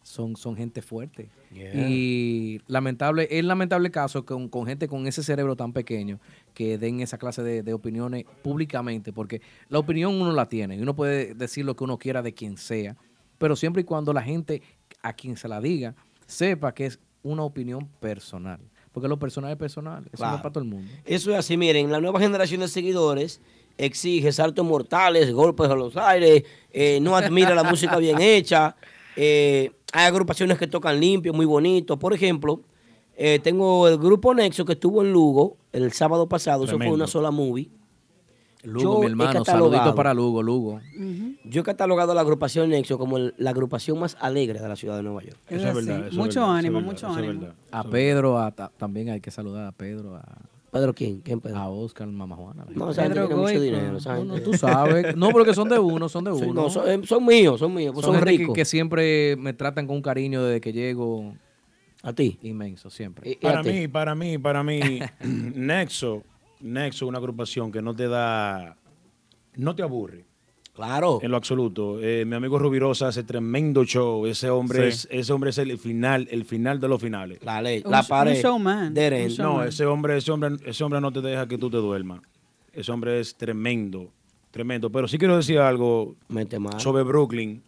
Speaker 14: Son, son gente fuerte.
Speaker 2: Yeah.
Speaker 14: Y lamentable, es lamentable caso con, con gente con ese cerebro tan pequeño que den esa clase de, de opiniones públicamente, porque la opinión uno la tiene y uno puede decir lo que uno quiera de quien sea, pero siempre y cuando la gente a quien se la diga sepa que es una opinión personal, porque lo personal es personal, eso no
Speaker 2: Claro.
Speaker 14: es para todo el mundo.
Speaker 2: Eso es así, miren, la nueva generación de seguidores exige saltos mortales, golpes a los aires, eh, no admira la música bien *laughs* hecha. eh, hay agrupaciones que tocan limpio, muy bonito. Por ejemplo, eh, tengo el grupo Nexo que estuvo en Lugo el sábado pasado, eso fue una sola movie.
Speaker 14: Lugo,
Speaker 2: Yo
Speaker 14: mi
Speaker 2: he
Speaker 14: hermano,
Speaker 2: catalogado-
Speaker 14: saluditos para Lugo, Lugo.
Speaker 2: Yo he catalogado a la agrupación Nexo como el- la agrupación más alegre de la ciudad de Nueva York.
Speaker 3: Eso es así. mucho ánimo, mucho ánimo.
Speaker 14: A Pedro, a- ta- también hay que saludar a Pedro, a,
Speaker 2: ¿Pedro quién? ¿Quién Pedro?
Speaker 14: A Oscar, Mamá Juana.
Speaker 2: No, esa gente
Speaker 14: Pedro
Speaker 2: tiene mucho dinero.
Speaker 14: No, no, tú sabes. No, porque son de uno, son de
Speaker 2: Sí,
Speaker 14: uno.
Speaker 2: no, son, eh, son míos, son míos, pues son,
Speaker 14: que-
Speaker 2: ricos.
Speaker 14: Que, siempre me tratan con cariño desde que llego.
Speaker 2: A ti.
Speaker 14: Inmenso, siempre.
Speaker 15: Para mí, para mí, para mí, *laughs* Nexo, Nexo es una agrupación que no te da, no te aburre.
Speaker 2: Claro.
Speaker 15: En lo absoluto. Eh, mi amigo Rubirosa hace tremendo show. Ese hombre,
Speaker 2: Sí.
Speaker 15: es, ese hombre es el final, el final de los finales.
Speaker 2: La ley,
Speaker 3: Un- la pared. un showman,
Speaker 2: Deren.
Speaker 3: un showman.
Speaker 15: No, ese hombre, ese hombre, ese hombre no te deja que tú te duermas. Ese hombre es tremendo, tremendo. Pero sí quiero decir algo sobre Brooklyn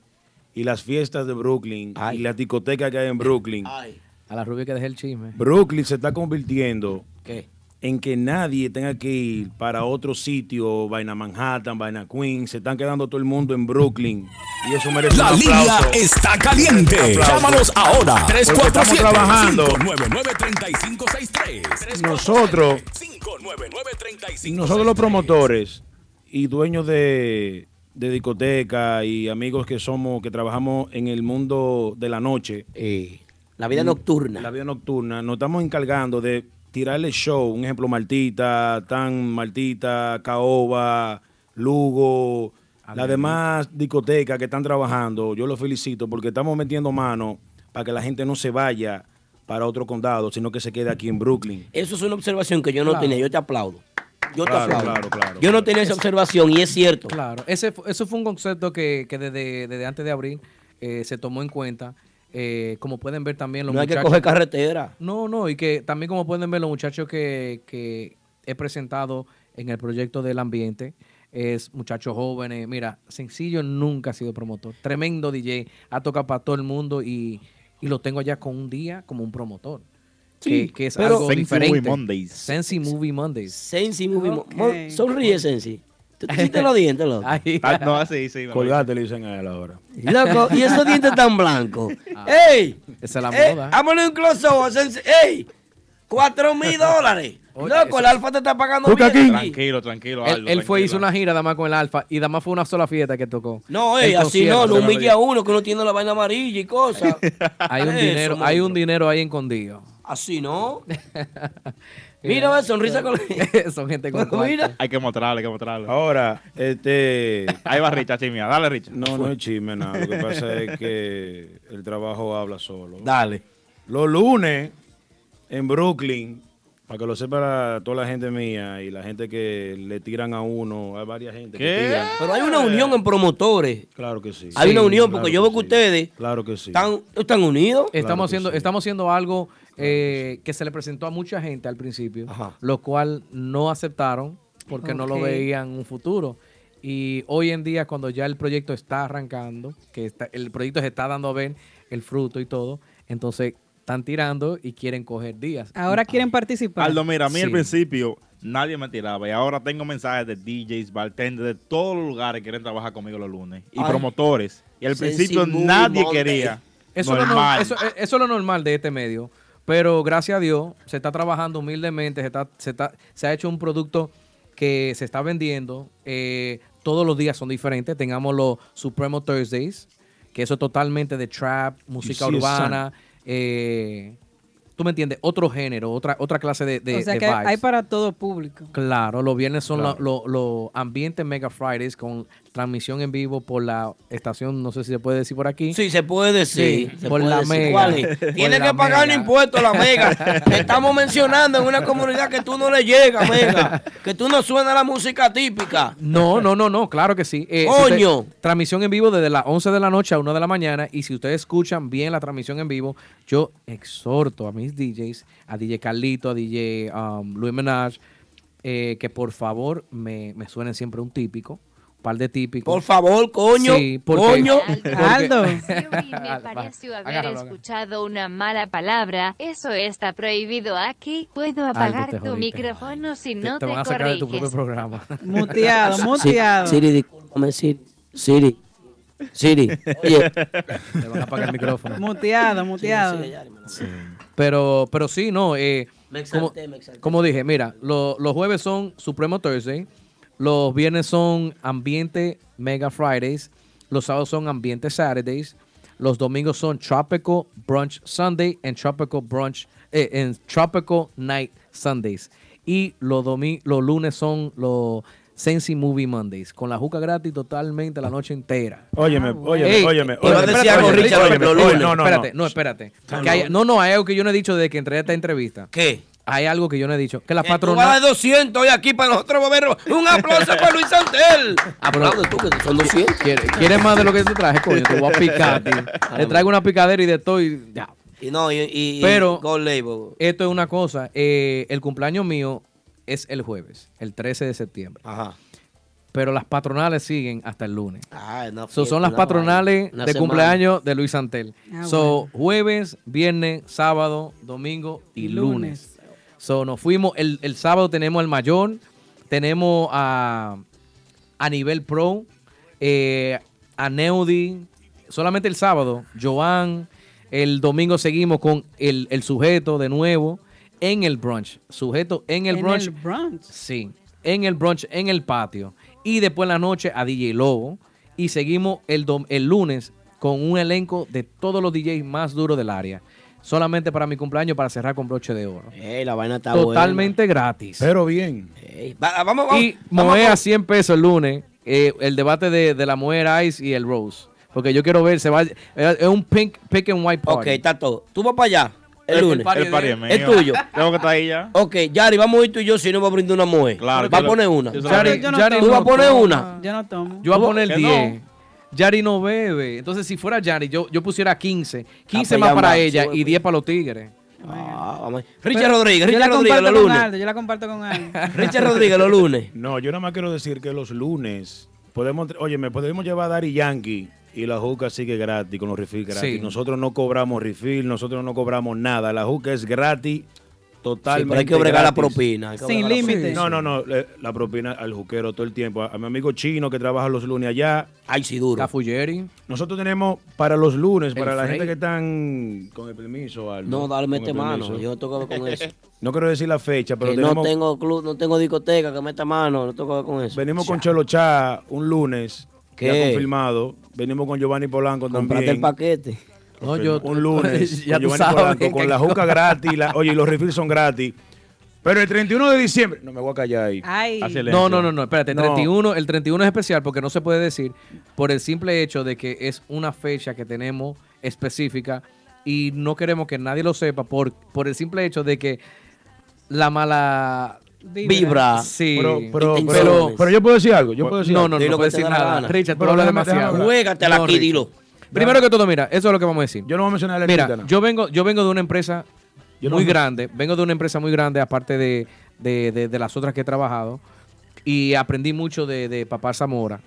Speaker 15: y las fiestas de Brooklyn y las discotecas que hay en Brooklyn.
Speaker 14: A la rubia que dejé el chisme.
Speaker 15: Brooklyn se está convirtiendo
Speaker 2: ¿Qué?
Speaker 15: En que nadie tenga que ir para otro sitio, vaina Manhattan, vaina Queens, se están quedando todo el mundo en Brooklyn. Y eso merece
Speaker 1: La
Speaker 15: un
Speaker 1: línea está caliente. Llámanos ahora.
Speaker 15: Porque estamos
Speaker 1: 347
Speaker 15: trabajando.
Speaker 1: 599-3563.
Speaker 15: Nosotros, nosotros los promotores y dueños de, de discoteca y amigos que somos, que trabajamos en el mundo de la noche.
Speaker 2: la vida nocturna.
Speaker 15: La vida nocturna. Nos estamos encargando de tirarle show. Un ejemplo, Martita, Tan Martita, Caoba, Lugo, las demás discotecas que están trabajando. Yo los felicito porque estamos metiendo mano para que la gente no se vaya para otro condado, sino que se quede aquí en Brooklyn.
Speaker 2: Eso es una observación que yo no
Speaker 14: Claro.
Speaker 2: tenía. Yo te aplaudo. Yo
Speaker 15: Claro,
Speaker 2: te aplaudo.
Speaker 15: claro, claro,
Speaker 2: yo no tenía esa observación y es cierto.
Speaker 14: Claro, ese, eso fue un concepto que, que desde, desde antes de abril eh, se tomó en cuenta. Eh, como pueden ver también los
Speaker 2: No hay que
Speaker 14: muchachos.
Speaker 2: coger carretera.
Speaker 14: No, no, y que también como pueden ver los muchachos que, que he presentado en el proyecto del ambiente, es muchachos jóvenes. Mira, Sencillo nunca ha sido promotor. Tremendo DJ, ha tocado para todo el mundo y, y lo tengo allá con un día como un promotor.
Speaker 2: Sí,
Speaker 14: que, que es
Speaker 2: pero-
Speaker 14: algo
Speaker 2: Sensi
Speaker 14: diferente.
Speaker 2: Movie Mondays.
Speaker 14: Sensi Movie Mondays.
Speaker 2: Sensi Movie Mo-
Speaker 14: Ok.
Speaker 2: Mon- Sonríe, Sensi. ¿Tú te los dientes, loco?
Speaker 13: Ah, no, así, sí.
Speaker 15: Colgate le dicen a él ahora.
Speaker 2: Loco, y esos dientes tan blancos.
Speaker 14: Ah.
Speaker 2: ¡Ey!
Speaker 14: Esa es la
Speaker 2: ¡Ey!
Speaker 14: moda.
Speaker 2: Vámonos un close-up. ¡Ey! ¡Cuatro mil dólares! Loco, el Alfa te está pagando bien. aquí.
Speaker 13: Tranquilo, tranquilo.
Speaker 14: Él,
Speaker 13: Aldo,
Speaker 14: él fue,
Speaker 13: tranquilo.
Speaker 14: hizo una gira además con el Alfa y además fue una sola fiesta que tocó.
Speaker 2: No, ey, así no, no humille a uno que uno tiene la vaina amarilla y cosas. *laughs*
Speaker 14: Hay un
Speaker 2: Eso,
Speaker 14: dinero, hay un dinero ahí escondido.
Speaker 2: Así no. *laughs* Mira, ve, sonrisa con *laughs*
Speaker 14: Son gente con *laughs*
Speaker 2: mira.
Speaker 13: Hay que mostrarle, hay que mostrarle.
Speaker 15: Ahora, este. *laughs*
Speaker 13: Ahí va Richa, chimia. Dale, Richa.
Speaker 15: No, no es chisme, nada. Lo que pasa es que el trabajo habla solo.
Speaker 2: Dale.
Speaker 15: Los lunes en Brooklyn, para que lo sepa la- toda la gente mía y la gente que le tiran a uno, hay varias gente que
Speaker 2: ¿Qué?
Speaker 15: tiran.
Speaker 2: Pero hay una unión en promotores.
Speaker 15: Claro que sí.
Speaker 2: Hay una unión
Speaker 15: claro
Speaker 2: porque yo veo que ustedes
Speaker 15: Claro que sí.
Speaker 2: están, están unidos.
Speaker 14: Estamos haciendo, estamos haciendo algo eh, que se le presentó a mucha gente al principio, lo cual no aceptaron porque no lo veían un futuro. Y hoy en día, cuando ya el proyecto está arrancando, que está- el proyecto se está dando a ver el fruto y todo, entonces están tirando y quieren coger días.
Speaker 3: Ahora quieren participar.
Speaker 13: Aldo, mira, a mí al principio nadie me tiraba y ahora tengo mensajes de DJs, bartenders, de todos los lugares que quieren trabajar conmigo los lunes y
Speaker 14: Ay.
Speaker 13: promotores. Y al principio nadie quería.
Speaker 14: Eso, lo
Speaker 13: Normal.
Speaker 14: Eso, eh, eso es lo normal de este medio. Pero gracias a Dios se está trabajando humildemente, se, está, se, está- se ha hecho un producto que se está vendiendo. eh, todos los días son diferentes. Tengamos los Supremo Thursdays, que eso es totalmente de trap, música urbana. eh, Tú me entiendes, otro género, otra, otra clase de, de,
Speaker 3: o sea
Speaker 14: de
Speaker 3: que
Speaker 14: vibes.
Speaker 3: hay para todo público.
Speaker 14: Claro, los viernes son
Speaker 15: Claro.
Speaker 14: los los ambientes Mega Fridays con transmisión en vivo por la estación, no sé si se puede decir por aquí.
Speaker 2: Sí, se puede decir.
Speaker 14: Sí,
Speaker 2: se
Speaker 14: por
Speaker 2: puede
Speaker 14: la
Speaker 2: decir.
Speaker 14: Mega.
Speaker 2: Tiene que pagar un
Speaker 14: Mega.
Speaker 2: impuesto a la Mega. *laughs* Te estamos mencionando en una comunidad que tú no le llegas, Mega. Que tú no suena la música típica.
Speaker 14: No, no, no, no, claro que sí. Eh, si
Speaker 2: Coño.
Speaker 14: usted- transmisión en vivo desde las 11 de la noche a 1 de la mañana. Y si ustedes escuchan bien la transmisión en vivo, yo exhorto a mis DJs, a DJ Carlito, a DJ um, Luis Menage, eh, que por favor me, me suenen siempre un típico, un par de típicos.
Speaker 2: Por favor, coño.
Speaker 14: Sí, porque-
Speaker 2: coño. *laughs*
Speaker 14: porque-
Speaker 4: Siri, *laughs* me pareció haber
Speaker 14: agárralo,
Speaker 4: escuchado una mala palabra. Eso está prohibido aquí. Puedo apagar
Speaker 14: te
Speaker 4: tu
Speaker 14: jodiste.
Speaker 4: micrófono si
Speaker 14: te,
Speaker 4: no
Speaker 14: te
Speaker 4: te,
Speaker 14: van a sacar de tu propio programa. *laughs*
Speaker 3: Muteado, muteado.
Speaker 2: Siri, discúlpame, Siri. Siri. Siri. Oye.
Speaker 14: Te van a apagar el micrófono.
Speaker 3: Muteado, muteado.
Speaker 14: Pero, pero sí, no. eh,
Speaker 2: Me
Speaker 14: como,
Speaker 2: exalté, me exalté.
Speaker 14: como dije, mira, lo- los jueves son Supremo Thursday, los viernes son Ambiente Mega Fridays, los sábados son Ambiente Saturdays, los domingos son Tropical Brunch Sunday and Tropical Brunch eh, and Tropical Night Sundays. Y los, los lunes son los Sensi Movie Mondays, con la juca gratis totalmente la noche entera.
Speaker 15: Óyeme, óyeme, óyeme.
Speaker 14: eh,
Speaker 15: óyeme,
Speaker 14: espérate,
Speaker 15: espérate,
Speaker 14: óyeme,
Speaker 15: óyeme,
Speaker 14: Richard,
Speaker 15: óyeme,
Speaker 14: los
Speaker 15: óyeme,
Speaker 14: lunes.
Speaker 15: no, no,
Speaker 14: espérate,
Speaker 15: no.
Speaker 14: no, espérate.
Speaker 15: Ah,
Speaker 14: no, no, hay algo que yo no he dicho desde que entré a esta entrevista.
Speaker 2: ¿Qué?
Speaker 14: Hay algo que yo no he dicho. Que la
Speaker 2: Tú vas a
Speaker 14: patronal...
Speaker 2: dar 200 hoy aquí para nosotros mover un aplauso para Luis Santel.
Speaker 14: Ah,
Speaker 2: Aplaude tú, que son 200.
Speaker 14: ¿Quieres, quieres más de lo que te traje, coño? Te voy a picar, tío. *laughs* Le traigo una picadera y de todo y ya.
Speaker 2: Y no, y, y-
Speaker 14: Pero
Speaker 2: Gold Label.
Speaker 14: esto es una cosa. eh, el cumpleaños mío es el jueves, el 13 de septiembre.
Speaker 2: Ajá.
Speaker 14: Pero las patronales siguen hasta el lunes.
Speaker 2: Ah, una
Speaker 14: So, son las patronales de cumpleaños de Luis Santel.
Speaker 3: Ah,
Speaker 14: so, jueves, viernes, sábado, domingo y,
Speaker 3: Y
Speaker 14: lunes.
Speaker 3: lunes.
Speaker 14: So, nos fuimos, el, el sábado tenemos al mayor, tenemos a, a nivel pro, eh, a Neudi, solamente el sábado, Joan, el domingo seguimos con el, el sujeto de nuevo en el brunch, sujeto en el
Speaker 3: En
Speaker 14: brunch.
Speaker 3: el brunch.
Speaker 14: Sí, en el brunch, en el patio. Y después en la noche a DJ Lobo. Y seguimos el, dom- el lunes con un elenco de todos los DJs más duros del área. Solamente para mi cumpleaños para cerrar con broche de oro.
Speaker 2: Ey, la vaina está
Speaker 14: Totalmente gratis.
Speaker 15: Pero bien.
Speaker 2: Ey, va- vamos, vamos.
Speaker 14: Y Moe a
Speaker 2: vamos.
Speaker 14: 100 pesos el lunes. eh, el debate de, de la Moe Ice y el Rose. Porque yo quiero ver, se va, es es un pink, pink and white party.
Speaker 2: Ok, está todo. Tú vas para allá el,
Speaker 14: El- el
Speaker 2: lunes.
Speaker 14: party
Speaker 13: El party es
Speaker 2: tuyo.
Speaker 13: Tengo que estar ahí ya.
Speaker 2: Ok, Yari, vamos a ir tú y yo si no va a brindar una mujer.
Speaker 13: Claro,
Speaker 2: Va a poner una.
Speaker 14: Yari,
Speaker 3: Yo no.
Speaker 2: ¿Tú vas a poner una?
Speaker 3: Yo no tomo.
Speaker 14: Yo voy a
Speaker 2: ¿Tú-
Speaker 14: poner
Speaker 13: que
Speaker 14: 10. Yari no bebe. Entonces, si fuera Yari, yo, yo pusiera 15. 15
Speaker 2: pues
Speaker 14: más para ella y 10 para los tigres.
Speaker 2: Ah, Richard Rodríguez,
Speaker 3: yo
Speaker 2: Richard
Speaker 3: la
Speaker 2: Rodríguez los lunes.
Speaker 3: Aldo, yo la comparto con Aldo. *laughs*
Speaker 2: Richard Rodríguez los lunes.
Speaker 15: No, yo nada más quiero decir que los lunes podemos, oye, me podemos llevar a Dari Yankee y la juca sigue gratis con los refills gratis.
Speaker 14: Sí.
Speaker 15: Nosotros no cobramos refill, nosotros no cobramos nada. La juca es gratis,
Speaker 2: Sí,
Speaker 15: totalmente
Speaker 2: pero hay que bregar la propina. hay que
Speaker 3: Sin
Speaker 2: bregar la
Speaker 3: límite.
Speaker 2: propina.
Speaker 15: No, no, no, la propina al juquero todo el tiempo. A, a mi amigo chino que trabaja los lunes allá.
Speaker 2: Ay, sí, duro.
Speaker 14: Cafuyeri.
Speaker 15: Nosotros tenemos para los lunes,
Speaker 14: El
Speaker 15: para la
Speaker 14: Frey.
Speaker 15: gente que están con el permiso. Aldo,
Speaker 2: No, dale, mete mano. Yo no tengo que ver con eso. *laughs*
Speaker 15: No quiero decir la fecha, pero
Speaker 2: Que no
Speaker 15: tenemos,
Speaker 2: tengo club, no tengo discoteca, que meta mano, no tengo que ver con eso.
Speaker 15: venimos con Chelo Chá un lunes,
Speaker 2: ¿Qué?
Speaker 15: ya confirmado. Venimos con Giovanni Polanco
Speaker 2: Comprate
Speaker 15: también.
Speaker 2: el paquete.
Speaker 14: No, yo,
Speaker 15: un lunes *laughs*
Speaker 14: ya
Speaker 15: con
Speaker 14: tú sabes.
Speaker 15: Polanco, con la juca gratis. la- oye, y los refills son gratis. Pero el 31 de diciembre, no me voy a callar ahí.
Speaker 3: Ay,
Speaker 14: No, no, no, no, espérate.
Speaker 15: No.
Speaker 14: 31, el 31 es especial porque no se puede decir por el simple hecho de que es una fecha que tenemos específica y no queremos que nadie lo sepa por, por el simple hecho de que la mala
Speaker 2: Vibra.
Speaker 14: Sí.
Speaker 15: Pero, pero, pero, pero yo puedo decir algo. Yo puedo decir
Speaker 14: no,
Speaker 15: algo.
Speaker 14: no, no
Speaker 2: lo
Speaker 14: puedo decir nada. Richard, tú
Speaker 15: Pero
Speaker 14: hablas demasiado.
Speaker 2: Juégatela
Speaker 14: No,
Speaker 2: aquí,
Speaker 14: Richard.
Speaker 2: dilo.
Speaker 14: Primero que todo, mira, eso es lo que vamos a decir.
Speaker 15: Yo no voy a mencionar la
Speaker 14: Mira, yo vengo, yo vengo de una empresa
Speaker 15: Yo
Speaker 14: muy grande, vengo de una empresa muy grande, aparte de, de- de- de las otras que he trabajado, y aprendí mucho de, de Papá Zamora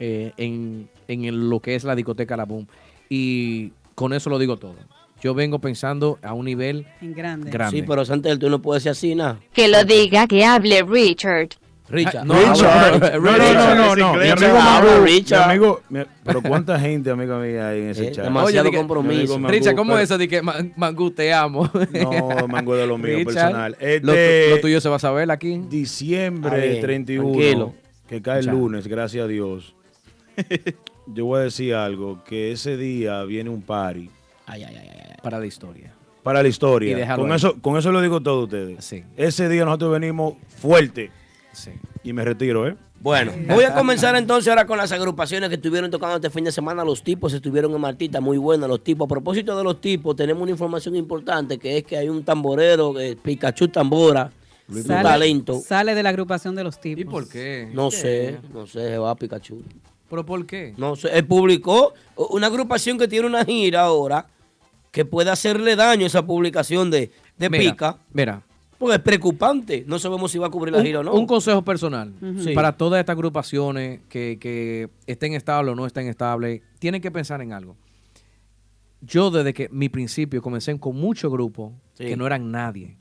Speaker 14: eh, en, en lo que es la discoteca La Boom. Y con eso lo digo todo. Yo vengo pensando a un nivel
Speaker 3: en grande.
Speaker 14: grande.
Speaker 2: Sí, pero Santel, tú no puedes decir así nada.
Speaker 4: Que lo diga, que hable Richard.
Speaker 2: Richard.
Speaker 14: no,
Speaker 15: Richard.
Speaker 14: Richard.
Speaker 15: No, no, no, no, no. Mi
Speaker 2: Richard.
Speaker 15: amigo
Speaker 2: Habla,
Speaker 15: Mangú, mi
Speaker 2: Richard.
Speaker 15: amigo, mi- pero cuánta gente, amiga mía, hay en ese
Speaker 2: Eh,
Speaker 15: chat.
Speaker 2: demasiado
Speaker 14: Oye, de que-
Speaker 2: compromiso.
Speaker 15: Mangú,
Speaker 14: Richard, ¿cómo es eso de que Man- Mangú te amo? *laughs*
Speaker 15: No, Mango de lo mío
Speaker 14: Richard,
Speaker 15: personal.
Speaker 14: lo,
Speaker 15: Este,
Speaker 14: lo tuyo se va a saber aquí.
Speaker 15: diciembre
Speaker 2: Está bien,
Speaker 15: 31,
Speaker 2: tranquilo.
Speaker 15: que cae el lunes, gracias a Dios. *laughs* Yo voy a decir algo, que ese día viene un party
Speaker 2: Ay, ay, ay, ay.
Speaker 14: Para la historia.
Speaker 15: para la historia. Con
Speaker 14: ahí.
Speaker 15: eso, con eso lo digo todo a ustedes.
Speaker 14: Sí.
Speaker 15: Ese día nosotros venimos fuerte
Speaker 14: Sí.
Speaker 15: y me retiro, ¿eh?
Speaker 2: Bueno, voy a comenzar entonces ahora con las agrupaciones que estuvieron tocando este fin de semana. Los tipos estuvieron en Martita, muy buenos los tipos. A propósito de los tipos, tenemos una información importante que es que hay un tamborero, eh, Pikachu Tambora, un
Speaker 3: Sale,
Speaker 2: talento.
Speaker 3: sale de la agrupación de los tipos.
Speaker 14: ¿Y por qué?
Speaker 2: No
Speaker 14: ¿Qué?
Speaker 2: sé, no sé, se va a Pikachu.
Speaker 14: ¿Pero por qué?
Speaker 2: No sé, él publicó una agrupación que tiene una gira ahora que puede hacerle daño a esa publicación de, de
Speaker 14: Mira,
Speaker 2: Pica.
Speaker 14: Mira,
Speaker 2: Porque es preocupante. No sabemos si va a cubrir la
Speaker 14: un,
Speaker 2: gira o no.
Speaker 14: un consejo personal para todas estas agrupaciones que, que estén estables o no estén estables, tienen que pensar en algo. Yo desde que mi principio comencé con muchos grupos
Speaker 2: Sí.
Speaker 14: que no eran nadie.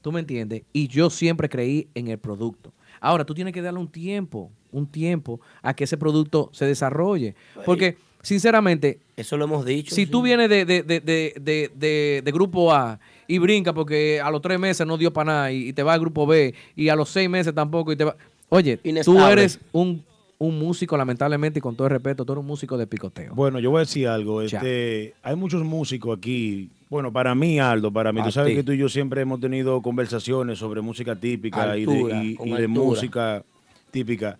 Speaker 14: ¿Tú me entiendes? Y yo siempre creí en el producto. Ahora, tú tienes que darle un tiempo, un tiempo a que ese producto se desarrolle. Porque, sinceramente,
Speaker 2: Eso lo hemos dicho.
Speaker 14: si
Speaker 2: sí.
Speaker 14: tú vienes de, de, de, de, de, de- de grupo A y brinca porque a los tres meses no dio para nada y, y te va al grupo B y a los seis meses tampoco y te va... Oye, tú eres un un músico, lamentablemente, y con todo el respeto, tú eres un músico de picoteo.
Speaker 15: Bueno, yo voy a decir algo. Este, hay muchos músicos aquí. Bueno, para mí, Aldo, para mí.
Speaker 2: A
Speaker 15: tú sabes que tú y yo siempre hemos tenido conversaciones sobre música típica y
Speaker 2: Altura,
Speaker 15: de, y-
Speaker 2: con
Speaker 15: y de
Speaker 2: altura.
Speaker 15: música típica.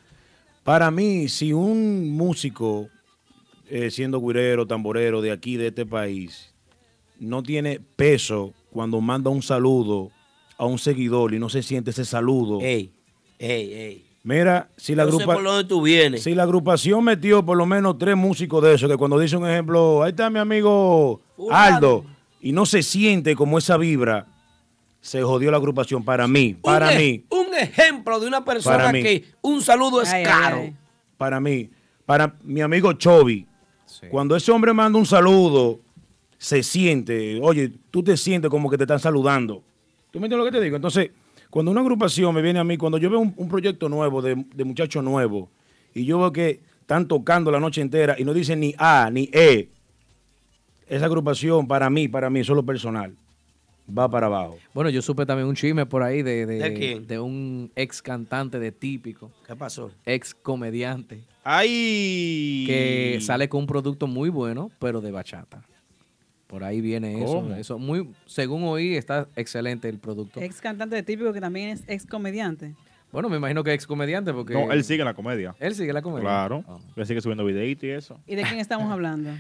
Speaker 15: Para mí, si un músico, eh, siendo guirero, tamborero de aquí, de este país, no tiene peso cuando manda un saludo a un seguidor y no se siente ese saludo.
Speaker 2: Ey, ey, ey.
Speaker 15: Mira, si la,
Speaker 2: vienes.
Speaker 15: si la agrupación metió por lo menos tres músicos de esos, que cuando dice un ejemplo, ahí está mi amigo. Aldo, y no se siente como esa vibra, se jodió la agrupación para mí, para
Speaker 2: un, e-
Speaker 15: mí,
Speaker 2: Un ejemplo de una persona que un saludo es
Speaker 3: Ay, ay,
Speaker 2: caro.
Speaker 3: ay.
Speaker 15: para mí, para mi amigo Chovy. Cuando ese hombre manda un saludo, se siente, oye, tú te sientes como que te están saludando. ¿Tú me entiendes lo que te digo? Entonces, cuando una agrupación me viene a mí, cuando yo veo un, un proyecto nuevo de, de muchachos nuevos, y yo veo que están tocando la noche entera y no dicen ni A ni E, esa agrupación para mí, para mí, solo personal, va para abajo.
Speaker 14: Bueno, yo supe también un chisme por ahí de, de,
Speaker 2: ¿De quién?
Speaker 14: de un ex cantante de típico,
Speaker 2: ¿Qué pasó?
Speaker 14: ex comediante,
Speaker 13: ¡Ay!
Speaker 14: que sale con un producto muy bueno, pero de bachata. Por ahí viene eso.
Speaker 13: ¿Cómo?
Speaker 14: eso muy, según oí, está excelente el producto.
Speaker 3: Ex cantante de típico que también es ex comediante.
Speaker 14: Bueno, me imagino que ex comediante porque...
Speaker 13: No, él sigue en la comedia.
Speaker 14: Él sigue la comedia.
Speaker 13: Claro.
Speaker 14: Ah.
Speaker 13: Él sigue subiendo videitos y eso.
Speaker 3: ¿Y de quién estamos *laughs* hablando?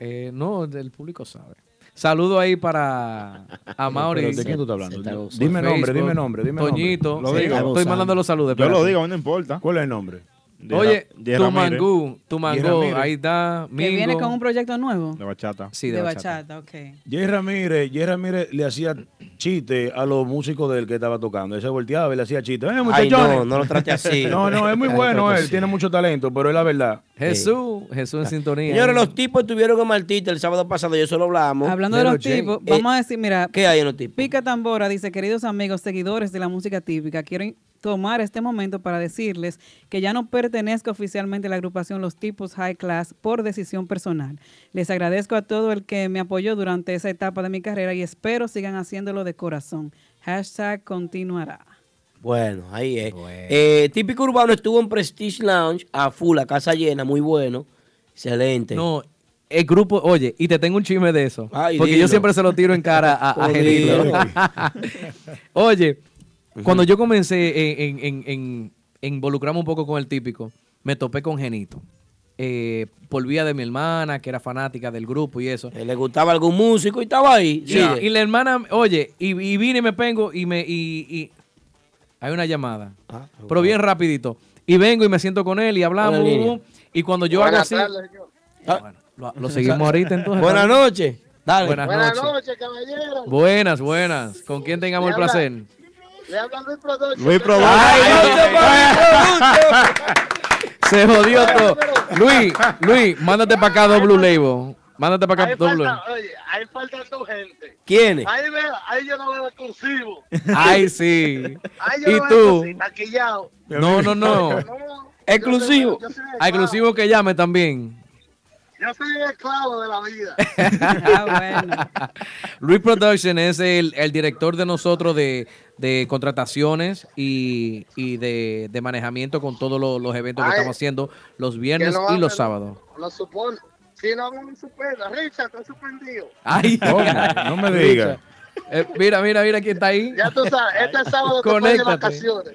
Speaker 14: Eh, no, el público sabe. Saludo ahí para *laughs* a Mauri.
Speaker 15: ¿de quién tú estás hablando?
Speaker 2: Está.
Speaker 15: Dime nombre, dime nombre, dime nombre.
Speaker 14: Toñito.
Speaker 13: Lo
Speaker 14: Sí,
Speaker 13: digo.
Speaker 14: Estoy mandando los saludos.
Speaker 13: Yo lo digo, no importa.
Speaker 15: ¿Cuál es el nombre?
Speaker 13: De
Speaker 14: Oye,
Speaker 13: de
Speaker 14: tu mangú, tu mangú, ahí está.
Speaker 3: Que viene
Speaker 14: Mingo.
Speaker 3: con un proyecto nuevo.
Speaker 13: De bachata.
Speaker 14: Sí,
Speaker 3: de
Speaker 14: de,
Speaker 3: bachata,
Speaker 14: bachata.
Speaker 3: ok.
Speaker 15: Jay Ramírez, Jay Ramírez le hacía chiste a los músicos del que estaba tocando. Él se volteaba y le hacía chiste. ¡Eh,
Speaker 2: Ay, no, no lo trate así. *laughs*
Speaker 15: No, no, es muy *laughs*
Speaker 2: No lo
Speaker 15: bueno él, tiene mucho talento, pero es la verdad.
Speaker 14: Jesús, Jesús en sintonía.
Speaker 2: Señores, los tipos estuvieron en Martita el sábado pasado, yo solo hablamos.
Speaker 3: Hablando de
Speaker 14: de
Speaker 3: los tipos,
Speaker 2: Eh,
Speaker 3: vamos a decir, mira,
Speaker 2: ¿Qué hay en los tipos?
Speaker 3: Pica Tambora dice, queridos amigos, seguidores de la música típica, quiero in- tomar este momento para decirles que ya no pertenezco oficialmente a la agrupación Los Tipos High Class por decisión personal. Les agradezco a todo el que me apoyó durante esa etapa de mi carrera y espero sigan haciéndolo de corazón. Hashtag continuará.
Speaker 2: Bueno, ahí es. Eh, Típico Urbano estuvo en Prestige Lounge a full, a casa llena, muy bueno. Excelente.
Speaker 14: No, el grupo, oye, y te tengo un chisme de eso.
Speaker 2: Ay,
Speaker 14: porque
Speaker 2: dilo.
Speaker 14: yo siempre se lo tiro en cara a, a *laughs*
Speaker 2: Oh, *laughs*
Speaker 14: oye, cuando yo comencé en, en- en- en- en involucrarme un poco con el típico, me topé con Genito. Eh, por vía de mi hermana, que era fanática del grupo y eso.
Speaker 2: Eh, Le gustaba algún músico y estaba ahí.
Speaker 14: Y, la hermana, oye, y, y vine y me vengo y me y, y- hay una llamada.
Speaker 2: Ah,
Speaker 14: pero bien rapidito. Y vengo y me siento con él y hablamos.
Speaker 2: Línea.
Speaker 14: uh, y cuando yo hago así,
Speaker 2: Ah,
Speaker 14: lo, lo seguimos ahorita entonces.
Speaker 2: Buenas noches. Dale.
Speaker 14: Buenas,
Speaker 10: Buenas
Speaker 14: noches.
Speaker 10: noches, caballero.
Speaker 14: Buenas, buenas. ¿Con quién tengamos el placer?
Speaker 10: Le habla Luis Production.
Speaker 13: Luis Production.
Speaker 2: Ay, no te pases,
Speaker 14: Se jodió todo. Luis, Luis, mándate para acá doble label. Mándate para acá
Speaker 10: Ahí
Speaker 14: doble.
Speaker 10: falta, oye, ahí falta tu gente.
Speaker 2: ¿Quiénes?
Speaker 10: Ahí, veo, ahí yo no veo exclusivo.
Speaker 14: Ay, sí.
Speaker 10: Ahí yo
Speaker 14: ¿Y
Speaker 10: no veo
Speaker 14: tú?
Speaker 10: exclusivo, taquillado.
Speaker 14: No, no, no.
Speaker 2: Exclusivo.
Speaker 10: Yo soy, yo soy
Speaker 14: A
Speaker 10: esclavo.
Speaker 14: exclusivo que llame también.
Speaker 10: Yo soy esclavo de la vida. *laughs*
Speaker 3: Ah, bueno.
Speaker 14: Luis Production es el, el director de nosotros de, de contrataciones y, y de, de manejamiento con todos los, los eventos que estamos haciendo los viernes
Speaker 10: no
Speaker 14: y los sábados.
Speaker 10: Lo supone. Si no, no me suspenda. Richard, está suspendido.
Speaker 14: Ay. *laughs*
Speaker 15: No me digas.
Speaker 14: Eh, mira, mira, mira quién está ahí.
Speaker 10: Ya tú sabes, este *laughs* sábado
Speaker 14: Conéctate.
Speaker 10: vacaciones.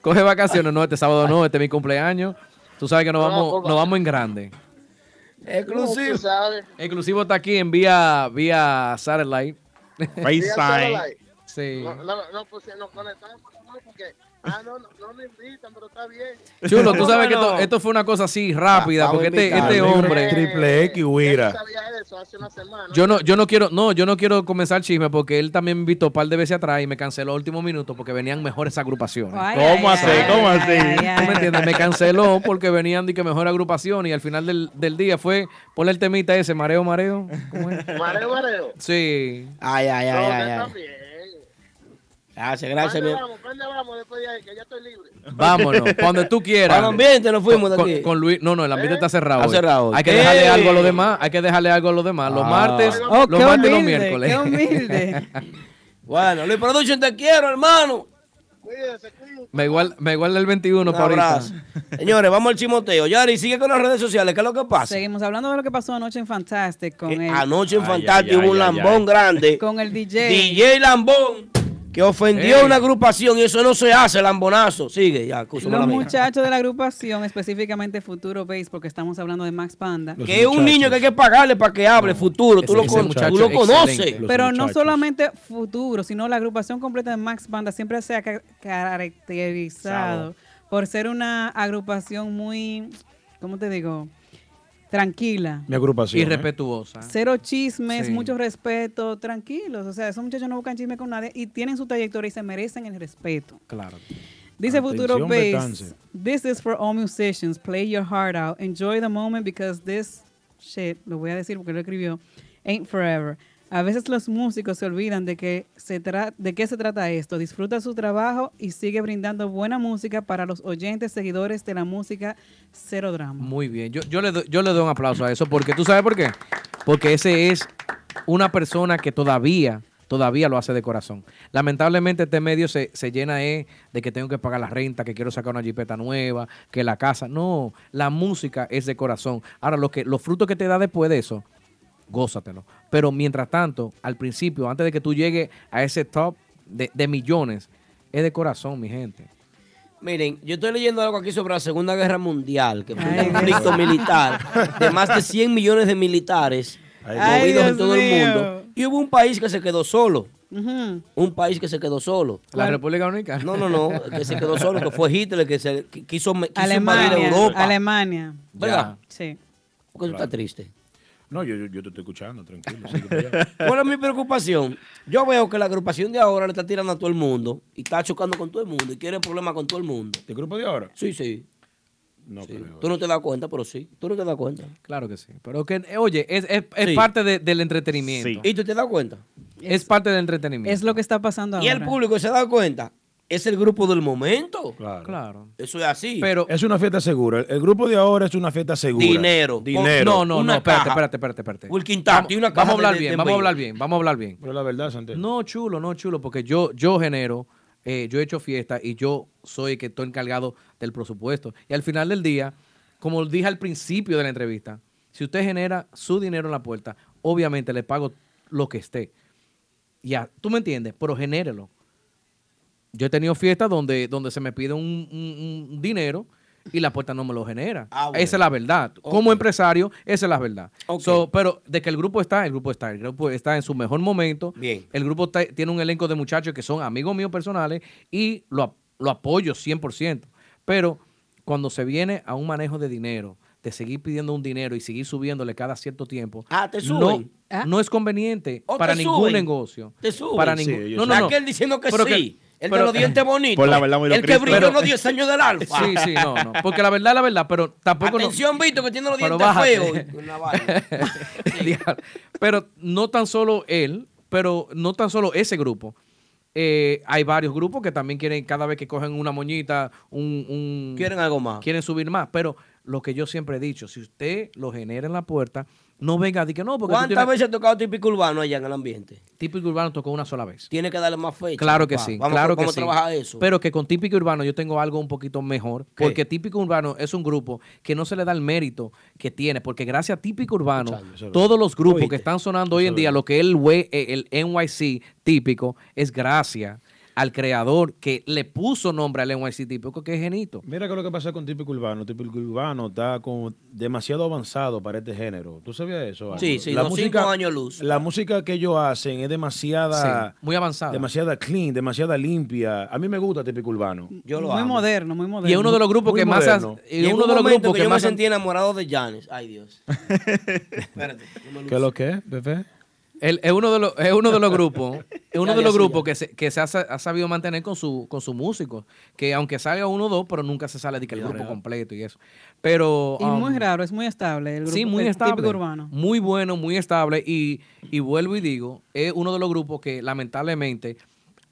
Speaker 14: Coge vacaciones, no, este sábado no, este es mi cumpleaños. Tú sabes que nos
Speaker 10: No,
Speaker 14: vamos, nos vamos en grande.
Speaker 2: Exclusivo.
Speaker 14: Exclusivo está aquí en vía, vía satellite.
Speaker 13: FaceTime.
Speaker 14: Sí.
Speaker 10: No, no, no, pues nos conectamos. Ah, no, no, no me invitan, pero está bien.
Speaker 14: Chulo, tú sabes que esto, esto fue una cosa así rápida, porque este, este hombre...
Speaker 15: Triple X,
Speaker 10: semana.
Speaker 14: Yo no, yo no quiero, no, yo no quiero comenzar chisme porque él también me invitó un par de veces atrás y me canceló a último minuto porque venían mejores agrupaciones.
Speaker 3: Ay,
Speaker 13: ¿Cómo
Speaker 3: ay,
Speaker 13: así?
Speaker 3: ay,
Speaker 13: ¿Cómo así?
Speaker 14: ¿Tú me entiendes? Me canceló porque venían de que mejor agrupación y al final del, del día fue ponle el temita ese, mareo, mareo. ¿Cómo es?
Speaker 10: Mareo, mareo.
Speaker 14: Sí.
Speaker 2: Ay, ay, ay, ay. Gracias, gracias.
Speaker 10: ¿Dónde vamos? ¿Dónde vamos después de ahí? Que ya estoy libre.
Speaker 14: Vámonos, donde tú quieras.
Speaker 2: Para el ambiente nos fuimos de
Speaker 14: Con,
Speaker 2: aquí.
Speaker 14: con Luis, no, no, el ambiente está cerrado.
Speaker 2: Está cerrado hoy.
Speaker 14: Hay que
Speaker 2: ¿Qué?
Speaker 14: dejarle algo a los demás, hay que dejarle algo a los demás. Los
Speaker 2: Ah.
Speaker 14: martes,
Speaker 3: Oh,
Speaker 14: los martes y los miércoles.
Speaker 3: qué humilde. *laughs*
Speaker 2: Bueno, Luis Production, te quiero, hermano.
Speaker 14: Me igual, me igual el 21
Speaker 2: Un
Speaker 14: para ahorita.
Speaker 2: Señores, vamos al chimoteo. Yari, sigue con las redes sociales. ¿Qué es lo que pasa?
Speaker 3: Seguimos hablando de lo que pasó anoche en Fantastic con el,
Speaker 2: Anoche en
Speaker 3: ay,
Speaker 2: hubo un
Speaker 3: ay,
Speaker 2: lambón
Speaker 3: ay.
Speaker 2: grande.
Speaker 3: con el DJ.
Speaker 2: DJ Lambón, que ofendió a una agrupación y eso no se hace, lambonazo. Sigue, ya,
Speaker 3: Los
Speaker 2: mía.
Speaker 3: muchachos de la agrupación, específicamente Futuro Base, porque estamos hablando de Max Panda.
Speaker 2: Que es un niño que hay que pagarle para que hable, futuro. Tú lo,
Speaker 3: ese
Speaker 2: con-
Speaker 3: muchacho
Speaker 2: tú lo
Speaker 3: es
Speaker 2: conoces.
Speaker 3: excelente. Pero no solamente Futuro, sino la agrupación completa de Max Banda siempre se ha ca- caracterizado por ser una agrupación muy, ¿cómo te digo? Tranquila.
Speaker 15: Mi agrupación.
Speaker 14: Y
Speaker 15: ¿eh?
Speaker 14: respetuosa.
Speaker 3: Cero chismes,
Speaker 14: Sí.
Speaker 3: mucho respeto, tranquilos. O sea, esos muchachos no buscan chisme con nadie y tienen su trayectoria y se merecen el respeto.
Speaker 14: Claro.
Speaker 3: Dice Futuro
Speaker 15: Atención, Betance.
Speaker 3: this is for all musicians. Play your heart out. Enjoy the moment because this shit, lo voy a decir porque lo escribió, ain't forever. A veces los músicos se olvidan de que se tra- de qué se trata esto. Disfruta su trabajo y sigue brindando buena música para los oyentes, seguidores de la música Cero Drama.
Speaker 14: Muy bien. Yo, yo, le yo le doy un aplauso a eso porque tú sabes por qué. Porque ese es una persona que todavía, todavía lo hace de corazón. Lamentablemente este medio se, se llena eh, de que tengo que pagar la renta, que quiero sacar una jipeta nueva, que la casa. No, la música es de corazón. Ahora, lo que, los frutos que te da después de eso, gózatelo. Pero mientras tanto, al principio, antes de que tú llegues a ese top de, de millones, es de corazón, mi gente.
Speaker 2: Miren, yo estoy leyendo algo aquí sobre la Segunda Guerra Mundial, que fue un conflicto militar de más de 100 millones de militares
Speaker 3: Ay,
Speaker 2: movidos en todo el mundo. Y hubo un país que se quedó solo. Un país que se quedó solo.
Speaker 14: La República Dominicana.
Speaker 2: No, no, no, que se quedó solo, que fue Hitler, que se que quiso, quiso invadir
Speaker 3: Alemania,
Speaker 2: Europa.
Speaker 3: Alemania.
Speaker 2: ¿Verdad?
Speaker 3: Sí.
Speaker 2: Porque tú estás triste.
Speaker 15: No, yo, yo, yo te estoy escuchando, tranquilo. *laughs*
Speaker 2: ¿Cuál es mi preocupación? Yo veo que la agrupación de ahora le está tirando a todo el mundo y está chocando con todo el mundo y quiere problemas con todo el mundo.
Speaker 15: ¿El grupo de ahora?
Speaker 2: Sí, sí.
Speaker 15: No
Speaker 2: Sí.
Speaker 15: creo.
Speaker 2: Tú no te das cuenta, pero sí. Tú no te das cuenta.
Speaker 14: Claro que sí. Pero que, oye, es, es- es
Speaker 2: Sí.
Speaker 14: parte de- del entretenimiento.
Speaker 2: ¿Y tú te das cuenta?
Speaker 14: Es parte del entretenimiento.
Speaker 3: Es lo que está pasando
Speaker 2: Y
Speaker 3: ahora.
Speaker 2: el público se da cuenta. Es el grupo del momento.
Speaker 15: Claro.
Speaker 14: Claro.
Speaker 2: Eso es así.
Speaker 14: Pero
Speaker 15: Es una fiesta segura. El, el grupo de ahora es una fiesta segura.
Speaker 2: Dinero.
Speaker 15: Dinero.
Speaker 14: No, no,
Speaker 2: Una
Speaker 14: no, espérate, espérate, espérate, espérate.
Speaker 2: Wilkin
Speaker 14: Vamos,
Speaker 2: una
Speaker 14: vamos a hablar
Speaker 2: de-
Speaker 14: bien,
Speaker 2: de
Speaker 14: vamos a hablar bien, vamos a hablar bien.
Speaker 15: Pero la verdad, Santiago.
Speaker 14: No, chulo, no, chulo, porque yo, yo genero, eh, yo he hecho fiesta y yo soy el que estoy encargado del presupuesto. Y al final del día, como dije al principio de la entrevista, si usted genera su dinero en la puerta, obviamente le pago lo que esté. Ya, tú me entiendes, pero genérelo. Yo he tenido fiestas donde, donde se me pide un, un- un dinero y la puerta no me lo genera.
Speaker 2: Ah, bueno.
Speaker 14: Esa es la verdad. Como empresario, esa es la verdad. So, pero de que el grupo está, el grupo está. El grupo está en su mejor momento.
Speaker 2: Bien.
Speaker 14: El grupo está- tiene un elenco de muchachos que son amigos míos personales y lo, lo apoyo 100%. Pero cuando se viene a un manejo de dinero, de seguir pidiendo un dinero y seguir subiéndole cada cierto tiempo,
Speaker 2: Ah, te
Speaker 14: no,
Speaker 2: suben.
Speaker 14: no es conveniente
Speaker 2: ¿O
Speaker 14: para ningún
Speaker 2: suben?
Speaker 14: negocio.
Speaker 2: Te suben.
Speaker 14: Para
Speaker 2: Sí,
Speaker 14: ningún.
Speaker 2: ellos
Speaker 14: no, no, no.
Speaker 2: Aquel diciendo que
Speaker 14: Pero
Speaker 2: sí. El
Speaker 14: pero-
Speaker 2: de los dientes bonitos.
Speaker 13: Por la verdad, muy lo
Speaker 2: El que brilló
Speaker 14: Pero-
Speaker 2: los 10 años del alfa.
Speaker 14: Sí, sí, no, no. Porque la verdad, la verdad, pero tampoco. no-
Speaker 2: Atención, Vito, que tiene los dientes
Speaker 14: bájate.
Speaker 2: feos. *laughs*
Speaker 14: Pero no tan solo él, pero no tan solo ese grupo. Eh, hay varios grupos que también quieren, cada vez que cogen una moñita, un, un-
Speaker 2: Quieren algo más.
Speaker 14: quieren subir más. Pero lo que yo siempre he dicho, si usted lo genera en la puerta, no venga decir que no, porque
Speaker 2: ¿Cuántas
Speaker 14: tienes-
Speaker 2: veces ha tocado típico urbano allá en el ambiente?
Speaker 14: típico urbano tocó una sola vez.
Speaker 2: Tiene que darle más fecha.
Speaker 14: Claro que
Speaker 2: papá.
Speaker 14: sí,
Speaker 2: Vamos,
Speaker 14: claro que sí.
Speaker 2: trabajar eso.
Speaker 14: Pero que con típico urbano yo tengo algo un poquito mejor,
Speaker 2: ¿Qué?
Speaker 14: porque típico urbano es un grupo que no se le da el mérito que tiene, porque gracias a típico urbano, todos los grupos
Speaker 2: Oíste.
Speaker 14: que están sonando hoy en día, lo que es el, el NYC típico, es gracias al creador que le puso nombre al NYC típico, que es Genito.
Speaker 15: Mira que lo que pasa con típico urbano. Típico urbano está como demasiado avanzado para este género. ¿Tú sabías eso?
Speaker 2: Sí, sí, los cinco años luz.
Speaker 15: La música que ellos hacen es demasiada,
Speaker 14: Sí, muy avanzada.
Speaker 15: demasiada clean, demasiada limpia. A mí me gusta típico urbano.
Speaker 2: Yo lo
Speaker 3: muy
Speaker 2: amo.
Speaker 3: moderno, muy moderno.
Speaker 14: Y es uno de los grupos
Speaker 15: Muy
Speaker 14: que más... ha- y uno
Speaker 2: un
Speaker 14: de los grupos
Speaker 2: que,
Speaker 14: que,
Speaker 2: yo me
Speaker 14: más... han-
Speaker 2: sentí enamorado de Janis. Ay, Dios. *laughs* Espérate. no me
Speaker 15: ¿Qué es lo que es, Pepe?
Speaker 14: Él es uno de los, es uno de los grupos, es uno
Speaker 2: Ya,
Speaker 14: de los grupos
Speaker 2: ya.
Speaker 14: que se, que se ha, ha sabido mantener con su, con sus músicos. Que aunque salga uno o dos, pero nunca se sale de que el grupo completo y eso. Pero.
Speaker 3: Y
Speaker 14: um,
Speaker 3: muy raro, es muy estable. El grupo,
Speaker 14: Sí, muy
Speaker 3: el
Speaker 14: estable.
Speaker 3: Típico urbano.
Speaker 14: Muy bueno, muy estable. Y, y vuelvo y digo, es uno de los grupos que lamentablemente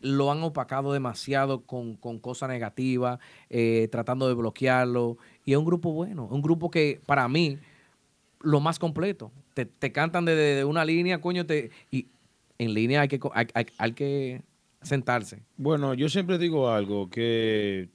Speaker 14: lo han opacado demasiado con, con cosas negativas, eh, tratando de bloquearlo. Y es un grupo bueno, un grupo que para mí, lo más completo. Te, te cantan desde de una línea, coño, te, y en línea hay que, hay, hay- hay que sentarse.
Speaker 15: Bueno, yo siempre digo algo que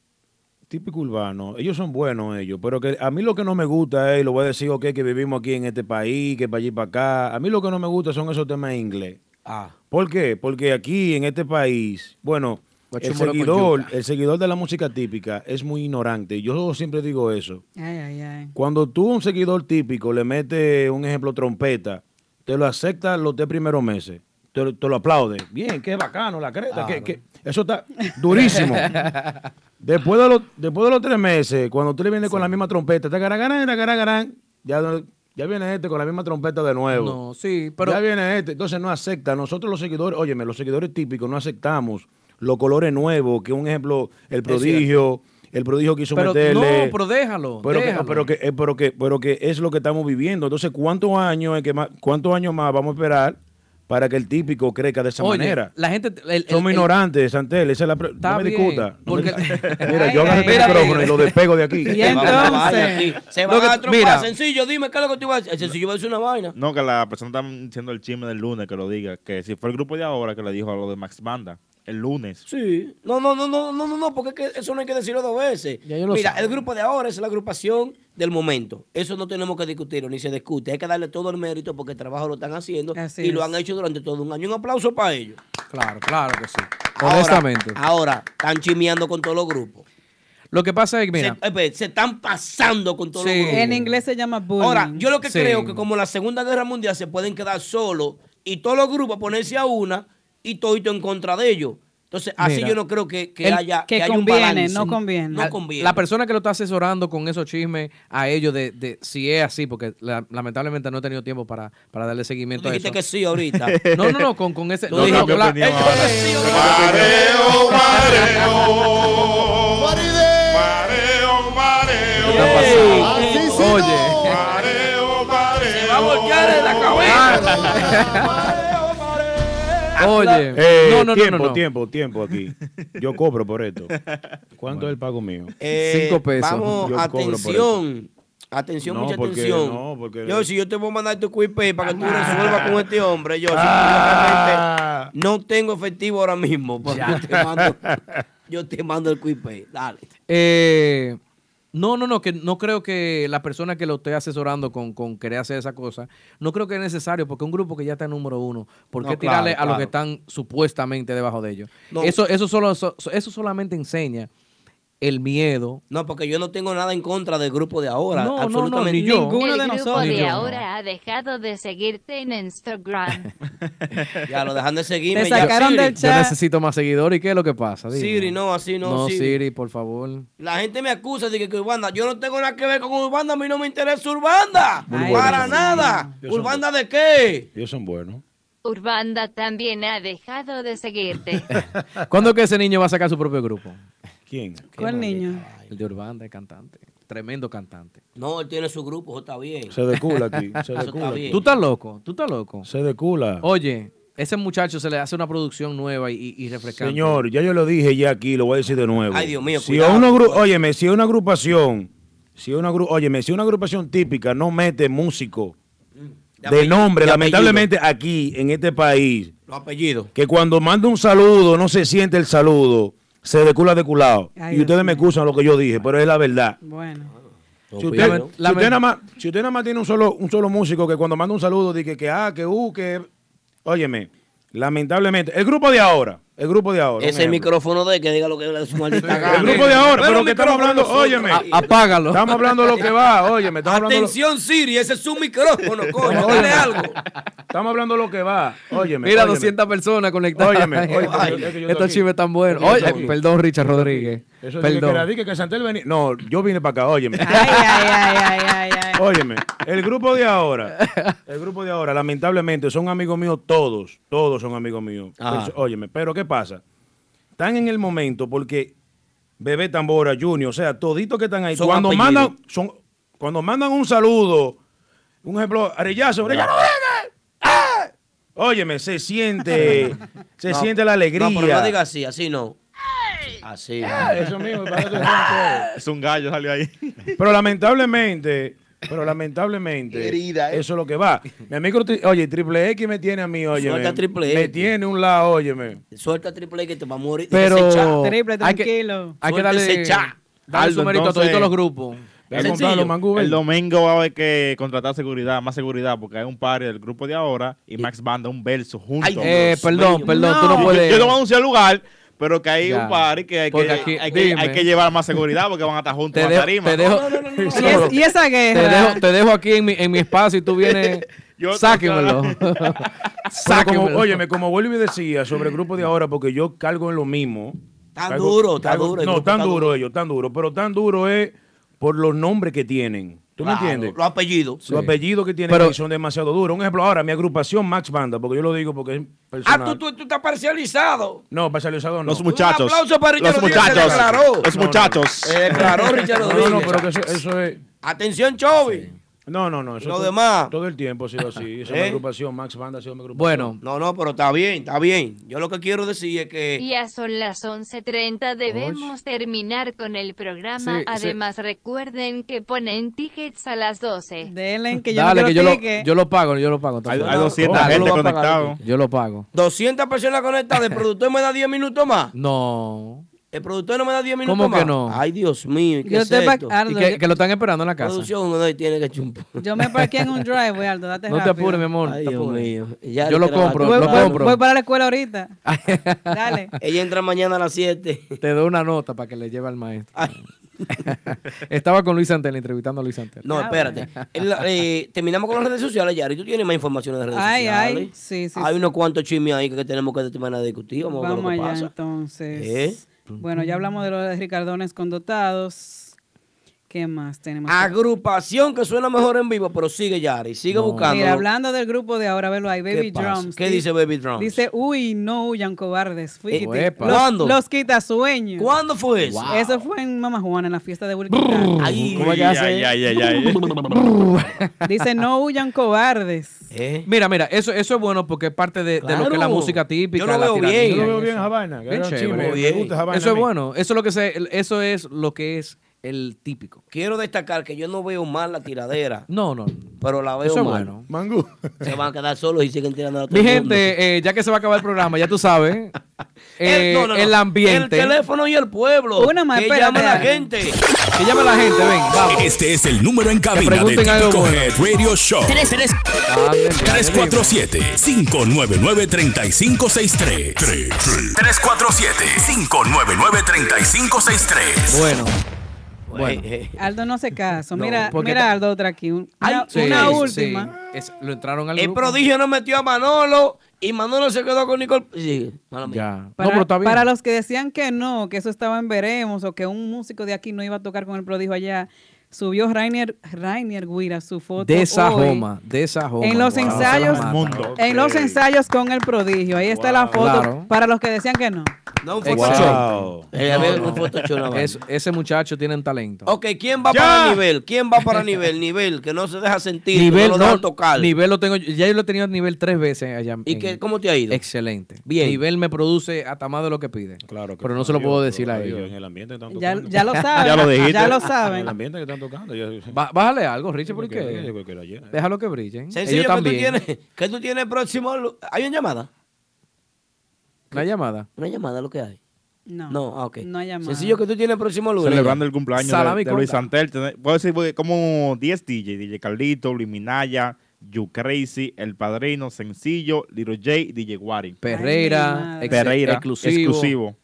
Speaker 15: típico urbano, ellos son buenos ellos, pero que a mí lo que no me gusta es, lo voy a decir, ok, que vivimos aquí en este país, que para allí para acá, a mí lo que no me gusta son esos temas en inglés.
Speaker 2: Ah.
Speaker 15: ¿Por qué? Porque aquí en este país, bueno, el seguidor, el seguidor de la música típica es muy ignorante. Yo siempre digo eso.
Speaker 3: Ay, ay, ay.
Speaker 15: Cuando tú a un seguidor típico le metes, un ejemplo, trompeta, te lo acepta los tres primeros meses. Te, te lo aplaude. Bien, qué bacano, la creta. que- que- eso está durísimo. *laughs* después, de los, después de los tres meses, cuando tú le vienes con la misma trompeta, tacaragaran, tacaragaran, ya, ya viene este con la misma trompeta de nuevo.
Speaker 14: No, sí, pero-
Speaker 15: Ya viene este. Entonces no acepta. Nosotros los seguidores, óyeme, los seguidores típicos no aceptamos los colores nuevos, que un ejemplo, el prodigio, el prodigio quiso
Speaker 14: Pero
Speaker 15: meterle.
Speaker 14: no, pero déjalo,
Speaker 15: Pero que,
Speaker 14: déjalo.
Speaker 15: pero, que, eh, pero, que, pero que es lo que estamos viviendo. Entonces, ¿cuántos años, es que más, ¿cuántos años más vamos a esperar para que el típico crezca de esa
Speaker 14: Oye,
Speaker 15: manera?
Speaker 14: la gente... el- el-
Speaker 15: Somos
Speaker 14: el-
Speaker 15: ignorantes, Santel. Esa es la no me discuta. no me
Speaker 14: porque- *laughs*
Speaker 15: discuta. Mira, yo agarro este micrófono y lo despego de aquí. *laughs*
Speaker 3: Y entonces,
Speaker 2: Se
Speaker 14: que-
Speaker 2: a trompar.
Speaker 14: mira.
Speaker 2: Sencillo, dime qué es lo que tú vas a decir. El sencillo va a decir una vaina.
Speaker 13: No, que la persona está diciendo el chisme del lunes, que lo diga. Que si fue el grupo de ahora que le dijo a lo de Max Banda, el lunes.
Speaker 2: Sí. No, no, no, no, no, no, no, porque es que eso no hay que decirlo dos veces. Mira,
Speaker 14: sabe.
Speaker 2: el grupo de ahora es la agrupación del momento. Eso no tenemos que discutirlo ni se discute. Hay que darle todo el mérito porque el trabajo lo están haciendo
Speaker 3: Así
Speaker 2: y lo han hecho durante todo un año. Un aplauso para ellos.
Speaker 14: Claro, claro que sí.
Speaker 2: Ahora-
Speaker 14: Honestamente.
Speaker 2: Ahora, están chimeando con todos los grupos.
Speaker 14: Lo que pasa es que, mira,
Speaker 2: Se, eh, se están pasando con todos
Speaker 14: Sí.
Speaker 2: los grupos.
Speaker 3: En inglés se llama bullying.
Speaker 2: Ahora, yo lo que
Speaker 14: Sí.
Speaker 2: creo que como la Segunda Guerra Mundial se pueden quedar solos y todos los grupos ponerse a una y todito en contra de ellos. Entonces, así
Speaker 14: Mira,
Speaker 2: yo no creo que, que
Speaker 14: el-
Speaker 2: haya,
Speaker 3: que
Speaker 2: haya un
Speaker 3: conviene,
Speaker 2: balance.
Speaker 3: no conviene.
Speaker 2: No
Speaker 14: la-
Speaker 2: conviene.
Speaker 14: la persona que lo está asesorando con esos chismes a ellos de, de si es así, porque la- lamentablemente no he tenido tiempo para, para darle seguimiento a
Speaker 2: dijiste
Speaker 14: eso.
Speaker 2: que sí ahorita. *laughs*
Speaker 14: No, no, no, con, con ese...
Speaker 2: Tú
Speaker 14: no,
Speaker 2: dijiste
Speaker 14: no,
Speaker 2: que
Speaker 14: la-
Speaker 2: opinión
Speaker 14: ellos-
Speaker 2: ahora.
Speaker 14: sí,
Speaker 7: Mareo, mareo. Mareo, mareo. Sí
Speaker 14: Oye.
Speaker 7: Mareo, mareo.
Speaker 2: Se va a voltear en la cabeza. *laughs* *laughs*
Speaker 14: Oye,
Speaker 15: Eh,
Speaker 14: no, no, no,
Speaker 15: tiempo,
Speaker 14: no, no.
Speaker 15: tiempo, tiempo aquí. Yo cobro por esto. *laughs* ¿Cuánto es el pago mío?
Speaker 2: Eh,
Speaker 14: Cinco pesos.
Speaker 2: Vamos,
Speaker 15: Yo
Speaker 2: atención. Atención,
Speaker 15: No,
Speaker 2: mucha
Speaker 15: porque-
Speaker 2: atención.
Speaker 15: no, porque-
Speaker 2: Yo, si yo te voy a mandar tu pay para que tú resuelvas con este hombre, yo, si
Speaker 15: Ah.
Speaker 2: realmente no tengo efectivo ahora mismo, yo te mando, yo te mando el pay. Dale.
Speaker 14: Eh, no, no, no, que no creo que la persona que lo esté asesorando con, con querer hacer esa cosa, no creo que es necesario, porque un grupo que ya está en número uno, ¿por qué
Speaker 2: No,
Speaker 14: tirarle
Speaker 2: claro,
Speaker 14: a los que están supuestamente debajo de ellos?
Speaker 2: No.
Speaker 14: Eso, eso, solo, so- eso solamente enseña el miedo.
Speaker 2: No, porque yo no tengo nada en contra del grupo de ahora.
Speaker 14: No, no, no,
Speaker 2: absolutamente
Speaker 14: ni yo.
Speaker 3: Ninguno
Speaker 4: el
Speaker 3: de
Speaker 4: grupo
Speaker 3: nosotros.
Speaker 4: de
Speaker 14: Yo no.
Speaker 4: ahora ha dejado de seguirte en Instagram. *laughs*
Speaker 2: Ya lo dejan de seguirme.
Speaker 3: Te
Speaker 2: ya.
Speaker 3: sacaron del
Speaker 14: Yo
Speaker 3: chat.
Speaker 14: necesito más seguidores. ¿Y qué es lo que pasa? Dime.
Speaker 2: Siri, no, así no,
Speaker 14: No,
Speaker 2: Siri.
Speaker 14: Siri, por favor.
Speaker 2: La gente me acusa de que, que Urbanda, yo no tengo nada que ver con Urbanda, a mí no me interesa Urbanda.
Speaker 3: Ay,
Speaker 2: Para nada.
Speaker 15: Yo
Speaker 2: ¿Urbanda de qué?
Speaker 15: Ellos son buenos.
Speaker 4: Urbanda también ha dejado de seguirte. *laughs*
Speaker 14: ¿Cuándo que ese niño va a sacar su propio grupo?
Speaker 15: ¿Quién?
Speaker 3: ¿Cuál niño?
Speaker 14: El de Urbanda, el cantante. Tremendo cantante.
Speaker 2: No, él tiene su grupo, eso está bien.
Speaker 15: Se decula aquí. *laughs* Se
Speaker 2: Eso
Speaker 15: decula.
Speaker 2: está bien.
Speaker 14: ¿Tú estás loco? ¿Tú estás loco?
Speaker 15: Se decula.
Speaker 14: Oye, ese muchacho se le hace una producción nueva y, y refrescante.
Speaker 15: Señor, ya yo lo dije ya aquí, lo voy a decir de nuevo.
Speaker 2: Ay, Dios mío,
Speaker 15: si
Speaker 2: cuidado.
Speaker 15: una agru- óyeme, si una agrupación, si una agru- óyeme, si una agrupación típica no mete músico de,
Speaker 2: apellido,
Speaker 15: nombre,
Speaker 2: de
Speaker 15: lamentablemente aquí en este país,
Speaker 2: Los apellidos.
Speaker 15: que cuando manda un saludo no se siente el saludo, se decula de culado.
Speaker 3: Ay,
Speaker 15: y ustedes
Speaker 3: Dios
Speaker 15: me excusan lo que yo dije, pero es la verdad.
Speaker 3: Bueno.
Speaker 15: Si usted,
Speaker 2: Bueno.
Speaker 15: si usted nada más, si usted nada más tiene un solo, un solo músico que cuando manda un saludo dice que, ah, que uh, que. Óyeme, lamentablemente, el grupo de ahora, el grupo de ahora.
Speaker 2: Ese micrófono de que diga lo que dé su maldita *laughs* gana.
Speaker 15: El grupo de ahora, pero,
Speaker 2: un
Speaker 15: que estamos hablando, óyeme.
Speaker 14: A- apágalo.
Speaker 15: Estamos hablando de lo que va, óyeme. Estamos hablando, lo-
Speaker 2: Atención, Siri, ese es su micrófono, *laughs* coño. Dale algo.
Speaker 15: estamos hablando de lo que va, óyeme.
Speaker 14: Mira,
Speaker 15: óyeme.
Speaker 14: 200 personas conectadas.
Speaker 15: Óyeme, *laughs* óyeme,
Speaker 14: Ay,
Speaker 15: es que
Speaker 14: Estos
Speaker 15: aquí.
Speaker 14: tan buenos.
Speaker 15: Es que
Speaker 14: Oye, perdón, Richard Rodríguez.
Speaker 15: Eso que
Speaker 14: Perdón.
Speaker 15: que Santel venía. No, yo vine para acá, óyeme.
Speaker 3: Ay, ay, ay, ay, ay, ay.
Speaker 15: Óyeme, el grupo de ahora, el grupo de ahora, lamentablemente, son amigos míos todos, todos son amigos míos. Óyeme, pero ¿qué pasa? Están en el momento porque Bebé Tambora, Junior, o sea, toditos que están ahí,
Speaker 2: Son
Speaker 15: cuando mandan, son, cuando mandan un saludo, un ejemplo, Arellazo, Arellano, ¡Venga! ¡Ah! Óyeme, se siente, *laughs* se
Speaker 2: No,
Speaker 15: siente la alegría.
Speaker 2: No, pero no diga así, así no. Así.
Speaker 15: Ah, Eso mismo, me parece que son *laughs* todos.
Speaker 13: Es un gallo, salió ahí.
Speaker 15: Pero lamentablemente, Pero lamentablemente,
Speaker 2: Herida, ¿eh?
Speaker 15: eso es lo que va. Mi amigo, oye, Triple X me tiene a mí, oye.
Speaker 2: Suelta Triple
Speaker 15: Me
Speaker 2: X.
Speaker 15: tiene un lado, óyeme.
Speaker 2: Suelta triple que te va a morir.
Speaker 14: Pero.
Speaker 3: Triple,
Speaker 14: hay que,
Speaker 3: tranquilo.
Speaker 14: hay que darle, darle su mérito a todos los grupos.
Speaker 13: El domingo va a haber que contratar seguridad, más seguridad, porque hay un par del grupo de ahora y Max Banda un verso juntos.
Speaker 2: Ay,
Speaker 14: Eh, perdón, perdón, tú no
Speaker 13: Yo-
Speaker 14: puedes.
Speaker 13: Yo no voy a anunciar el lugar, pero que hay
Speaker 14: Ya.
Speaker 13: un par y que hay que,
Speaker 14: aquí-
Speaker 13: hay, que, hay que llevar más seguridad porque van a estar juntos
Speaker 14: Te
Speaker 13: en la tarima.
Speaker 14: te dejo, *laughs*
Speaker 3: Y, es- y esa
Speaker 14: te
Speaker 3: guerra.
Speaker 14: dejo, te dejo aquí en mi, en mi espacio y tú vienes. *laughs*
Speaker 13: Yo-
Speaker 14: sáquenmelo. *laughs* Sáquenmelo.
Speaker 15: como, óyeme, como vuelvo y decía sobre el grupo de ahora, porque yo cargo en lo mismo.
Speaker 2: Tan
Speaker 15: Cargo-
Speaker 2: duro, tan
Speaker 15: cargo-
Speaker 2: duro.
Speaker 15: No, tan duro ellos, tan duro. Pero tan duro es por los nombres que tienen. ¿Tú
Speaker 2: Claro,
Speaker 15: me entiendes?
Speaker 2: Los apellidos.
Speaker 15: Los apellidos que tienen
Speaker 14: Pero-
Speaker 15: son demasiado duros. Un ejemplo, ahora mi agrupación Max Banda, porque yo lo digo porque es
Speaker 2: Ah,
Speaker 15: personal.
Speaker 2: tú, tú, tú estás parcializado.
Speaker 15: No, parcializado no.
Speaker 13: Los muchachos.
Speaker 2: aplauso para Richard
Speaker 13: Los
Speaker 2: Rodríguez,
Speaker 13: muchachos.
Speaker 2: declaró.
Speaker 13: Los
Speaker 15: No, no.
Speaker 13: muchachos.
Speaker 2: Eh, declaró Richard
Speaker 15: No,
Speaker 2: Rodríguez.
Speaker 15: no, no, pero que eso, eso es.
Speaker 2: Atención, Chovy.
Speaker 15: No, no, no. Eso
Speaker 2: Lo
Speaker 15: todo-
Speaker 2: demás.
Speaker 15: Todo el tiempo ha sido así. *laughs* Esa es
Speaker 2: ¿Eh?
Speaker 15: mi agrupación, Max Banda ha sido mi agrupación.
Speaker 14: Bueno,
Speaker 2: No, no, pero está bien, está bien. Yo lo que quiero decir es que
Speaker 4: Ya son las 11.30, debemos terminar con el programa.
Speaker 14: Sí, sí.
Speaker 4: Además, recuerden que ponen tickets a las 12.
Speaker 3: Denle que yo
Speaker 14: dale,
Speaker 3: no
Speaker 14: que yo lo, yo lo pago, yo lo pago.
Speaker 13: Hay, hay 200
Speaker 2: Oh,
Speaker 13: gente conectados.
Speaker 14: Yo lo pago.
Speaker 2: 200 personas conectadas. ¿El productor me da 10 minutos más?
Speaker 14: No.
Speaker 2: ¿El productor no me da 10 minutos
Speaker 14: ¿Cómo
Speaker 2: más?
Speaker 14: que no?
Speaker 2: Ay, Dios mío. ¿y ¿Qué
Speaker 3: Yo
Speaker 2: es
Speaker 3: te pa-
Speaker 2: esto?
Speaker 3: Aldo,
Speaker 14: Y que,
Speaker 3: yo-
Speaker 14: que lo están esperando en la casa.
Speaker 2: Producción, uno tiene que chumpar.
Speaker 3: Yo me parqué en un drive, Aldo, date
Speaker 14: No te apures, mi amor.
Speaker 2: Ay, Dios
Speaker 14: apures.
Speaker 2: mío. Ya
Speaker 14: Yo lo compro,
Speaker 3: Voy,
Speaker 14: lo
Speaker 3: voy-
Speaker 14: compro.
Speaker 3: voy para la escuela ahorita. *laughs* Dale.
Speaker 2: Ella entra mañana a las 7.
Speaker 14: Te doy una nota para que le lleve al maestro.
Speaker 2: Ay. *laughs*
Speaker 14: Estaba con Luis Antel, entrevistando a Luis Antel.
Speaker 2: No,
Speaker 3: Ah,
Speaker 2: espérate. El- eh, terminamos con las redes sociales, Yari. ¿Tú tienes más información de redes
Speaker 3: Ay,
Speaker 2: sociales?
Speaker 3: ay. Sí, sí.
Speaker 2: Hay
Speaker 3: sí.
Speaker 2: unos cuantos chismes ahí que tenemos que terminar de discutir. Vamos, a ver
Speaker 3: Vamos
Speaker 2: lo que
Speaker 3: allá
Speaker 2: pasa.
Speaker 3: entonces.
Speaker 2: ¿Eh?
Speaker 3: Bueno, ya hablamos de los Ricardones condotados. ¿Qué más tenemos?
Speaker 2: Agrupación que suena mejor en vivo, pero sigue Yari, sigue
Speaker 14: No.
Speaker 2: buscando.
Speaker 3: Mira, hablando del grupo de ahora, velo ahí,
Speaker 2: ¿Qué
Speaker 3: Baby? Drums.
Speaker 2: ¿Qué
Speaker 3: Di-
Speaker 2: dice Baby Drums?
Speaker 3: Dice, uy, no huyan cobardes.
Speaker 2: Eh,
Speaker 3: quiti-
Speaker 14: uepa.
Speaker 3: los,
Speaker 2: ¿Cuándo?
Speaker 3: Los quitasueños.
Speaker 2: ¿Cuándo fue eso?
Speaker 3: Eso fue en Mama Juana, en la fiesta de Wilkie Taco.
Speaker 2: Ay,
Speaker 14: ¿Cómo es que
Speaker 13: Ay,
Speaker 14: hace?
Speaker 13: ay, ay, ay, ay.
Speaker 3: Dice, no huyan cobardes.
Speaker 2: ¿Eh?
Speaker 14: Mira, mira, eso, eso es bueno porque es parte de, de lo que es la música típica.
Speaker 2: Yo lo
Speaker 14: la
Speaker 2: veo bien.
Speaker 15: Yo lo veo
Speaker 14: eso.
Speaker 15: bien vaina
Speaker 14: Eso es bueno. Eso es lo que se, eso es lo que es el típico.
Speaker 2: Quiero destacar que yo no veo mal la tiradera, *laughs*
Speaker 14: No, no.
Speaker 2: pero la veo
Speaker 14: Eso es
Speaker 2: mal.
Speaker 14: bueno.
Speaker 15: Mangú.
Speaker 2: Se van a quedar solos y siguen tirando a todo
Speaker 14: Mi gente, eh, ya que se va a acabar el programa, ya tú sabes, *laughs* eh,
Speaker 2: El- no, no, no.
Speaker 14: el ambiente.
Speaker 2: El teléfono y el pueblo.
Speaker 3: Una más,
Speaker 2: que llame la gente.
Speaker 14: Que llame la gente, ven, vamos.
Speaker 1: Este es el número en cabina de Típico
Speaker 14: bueno.
Speaker 1: Head Radio Show.
Speaker 14: Ándale, ándale.
Speaker 1: 347-599-3563. 347-599-3563.
Speaker 14: Bueno. Bueno.
Speaker 2: Eh, eh.
Speaker 3: Aldo no se caso.
Speaker 14: No,
Speaker 3: Mira,
Speaker 14: porque
Speaker 3: mira Aldo otra aquí.
Speaker 2: Ay,
Speaker 3: Una,
Speaker 2: sí,
Speaker 3: una
Speaker 2: sí,
Speaker 3: última.
Speaker 14: Sí, es- lo entraron al
Speaker 2: El
Speaker 14: grupo.
Speaker 2: prodigio no metió a Manolo y Manolo se quedó con Nicole. Sí.
Speaker 14: Ya.
Speaker 3: Para,
Speaker 14: no, pero está bien.
Speaker 3: para los que decían que no, que eso estaba en veremos o que un músico de aquí no iba a tocar con el prodigio allá, subió Rainier, Rainier Guira su foto
Speaker 14: de esa joma, de esa joma.
Speaker 3: En los
Speaker 14: Wow.
Speaker 3: ensayos, en los ensayos con el prodigio. Ahí está la foto
Speaker 14: Claro.
Speaker 3: para los que decían que no.
Speaker 2: No, un. Photoshop. Eh,
Speaker 14: No,
Speaker 2: más.
Speaker 14: Es- ese muchacho tiene un talento.
Speaker 2: Ok, ¿quién va
Speaker 14: Ya.
Speaker 2: para nivel? ¿Quién va para nivel? Nivel, que no se deja sentir,
Speaker 14: nivel,
Speaker 2: que no lo
Speaker 14: no,
Speaker 2: dejan tocar.
Speaker 14: nivel lo tengo, ya yo lo he tenido a nivel tres veces allá.
Speaker 2: ¿Y
Speaker 14: en-
Speaker 2: qué, cómo te ha ido?
Speaker 14: Excelente.
Speaker 2: Bien.
Speaker 14: Nivel me produce hasta más de lo que pide.
Speaker 15: Claro que
Speaker 14: Pero no se lo puedo decir a
Speaker 15: ellos. En el ambiente que están
Speaker 3: Ya,
Speaker 15: tocando.
Speaker 3: ya lo *laughs* saben.
Speaker 14: Ya lo dijiste.
Speaker 3: ya lo
Speaker 15: En
Speaker 3: saben.
Speaker 15: el ambiente que están tocando. yo-
Speaker 14: Ba- bájale algo, Richard, ¿por
Speaker 15: Yo que-
Speaker 14: qué?
Speaker 15: que ayer.
Speaker 14: Déjalo que brillen.
Speaker 2: Sencillo,
Speaker 14: ellos
Speaker 2: que tú,
Speaker 14: también.
Speaker 2: tienes, que tú tienes próximo... ¿Hay una llamada?
Speaker 14: Una llamada.
Speaker 2: ¿Una llamada lo que hay?
Speaker 3: No.
Speaker 2: No, ah, ok.
Speaker 3: No hay llamada.
Speaker 2: Sencillo que tú tienes próximo lunes.
Speaker 13: Celebrando el cumpleaños de-
Speaker 14: Salami
Speaker 13: de, Luis
Speaker 14: corta.
Speaker 13: Santel. Puedo decir porque como 10 DJ. DJ Carlito, Luis Minaya, You Crazy, El Padrino, Sencillo, Little J, DJ Wari.
Speaker 14: Perreira, ex- exclusivo.
Speaker 13: exclusivo.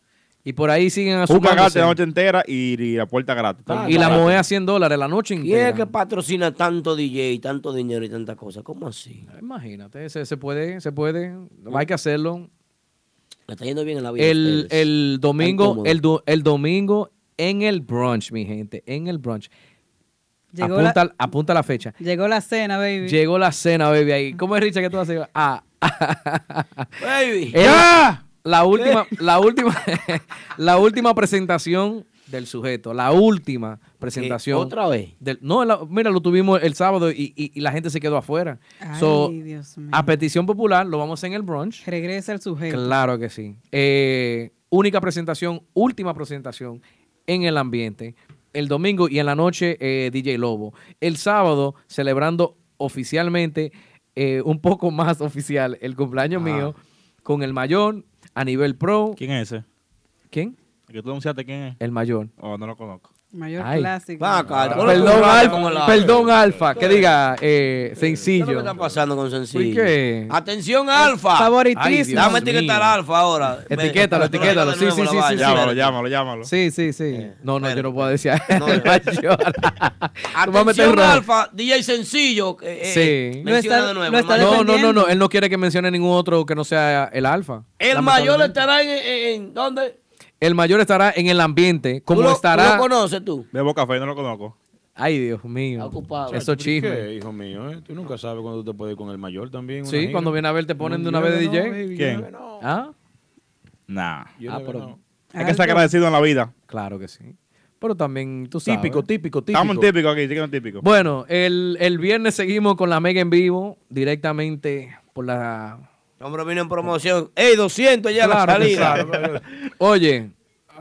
Speaker 14: Y por ahí siguen
Speaker 13: Juca
Speaker 14: asumándose.
Speaker 13: gratis la noche entera y, y la puerta gratis.
Speaker 2: Ah,
Speaker 14: Y la moe a 100 dólares la noche
Speaker 2: ¿Quién
Speaker 14: entera.
Speaker 2: es que patrocina tanto DJ, tanto dinero y tantas cosas? ¿Cómo así?
Speaker 14: Imagínate, se, se puede, se puede. Hay que hacerlo.
Speaker 2: Me está yendo bien en la vida.
Speaker 14: El, el domingo, el, do- el domingo en el brunch, mi gente, en el brunch.
Speaker 3: Llegó
Speaker 14: Apunta,
Speaker 3: la,
Speaker 14: apunta la fecha.
Speaker 3: llegó la cena, baby.
Speaker 14: Llegó la cena, baby, ahí. ¿Cómo es, Richard, que tú vas a hacer? Ah,
Speaker 2: Baby. *laughs*
Speaker 14: era la última, la última, *laughs* la última presentación del sujeto. La última presentación.
Speaker 2: ¿Otra vez?
Speaker 14: del- no, la- mira, lo tuvimos el sábado y, y- y la gente se quedó afuera.
Speaker 3: Ay,
Speaker 14: So,
Speaker 3: Dios mío.
Speaker 14: a petición popular, lo vamos a hacer en el brunch.
Speaker 3: Regresa el sujeto.
Speaker 14: Claro que sí. Eh, única presentación, última presentación en el ambiente. el domingo y en la noche eh, DJ Lobo. El sábado celebrando oficialmente, eh, un poco *laughs* más oficial, el cumpleaños mío con el mayor a nivel pro.
Speaker 13: ¿Quién es ese?
Speaker 14: ¿Quién?
Speaker 13: El que tú anunciaste quién es.
Speaker 14: El mayor.
Speaker 13: Oh, no lo conozco.
Speaker 3: Mayor
Speaker 14: Ay.
Speaker 3: clásico.
Speaker 2: Va acá, ¿cómo lo
Speaker 14: Perdón, Alfa, perdón, Alfa, que diga eh,
Speaker 2: ¿Qué
Speaker 14: sencillo.
Speaker 2: que está pasando con sencillo?
Speaker 14: ¿Por qué?
Speaker 2: Atención, Alfa.
Speaker 3: Favoritísimo.
Speaker 2: Dame etiquetar. Alfa ahora. *laughs*
Speaker 14: Etiquétalo, etiquétalo. Sí, sí, sí, sí, sí.
Speaker 13: Llámalo, llámalo, llámalo.
Speaker 14: Sí, sí, sí. No, no, yo no puedo decir.
Speaker 2: No, *laughs* no. Atención. Alfa. DJ Sencillo. eh, eh,
Speaker 14: Sí.
Speaker 2: menciona de nuevo.
Speaker 14: No, no, no, no. Él no quiere que mencione ningún otro que no sea el alfa.
Speaker 2: El mayor estará en, en, en- ¿dónde?
Speaker 14: El mayor estará en el ambiente, como
Speaker 2: ¿Tú lo,
Speaker 14: estará.
Speaker 2: ¿Tú lo conoces tú?
Speaker 13: Bebo café, no lo conozco.
Speaker 14: Ay, Dios mío.
Speaker 2: ocupado.
Speaker 14: Esos
Speaker 15: ¿Qué,
Speaker 14: chismes.
Speaker 15: hijo mío? eh? Tú nunca sabes cuándo tú te puedes ir con el mayor también.
Speaker 14: Sí,
Speaker 15: gira.
Speaker 14: cuando viene a ver te ponen de una vez de DJ.
Speaker 15: baby,
Speaker 13: ¿Quién?
Speaker 14: ¿Ah?
Speaker 13: Nah.
Speaker 15: You
Speaker 14: Ah, pero-
Speaker 15: know.
Speaker 13: Hay que ser agradecido en la vida.
Speaker 14: Claro que sí. Pero también, tú sabes.
Speaker 15: Típico, típico, típico.
Speaker 13: Estamos en típico aquí, sí que en típico.
Speaker 14: Bueno, el, el viernes seguimos con la Mega en vivo, directamente por la...
Speaker 2: Hombre, vino en promoción. ¡Ey, 200 ya
Speaker 14: Claro
Speaker 2: la salida!
Speaker 14: sí. Oye,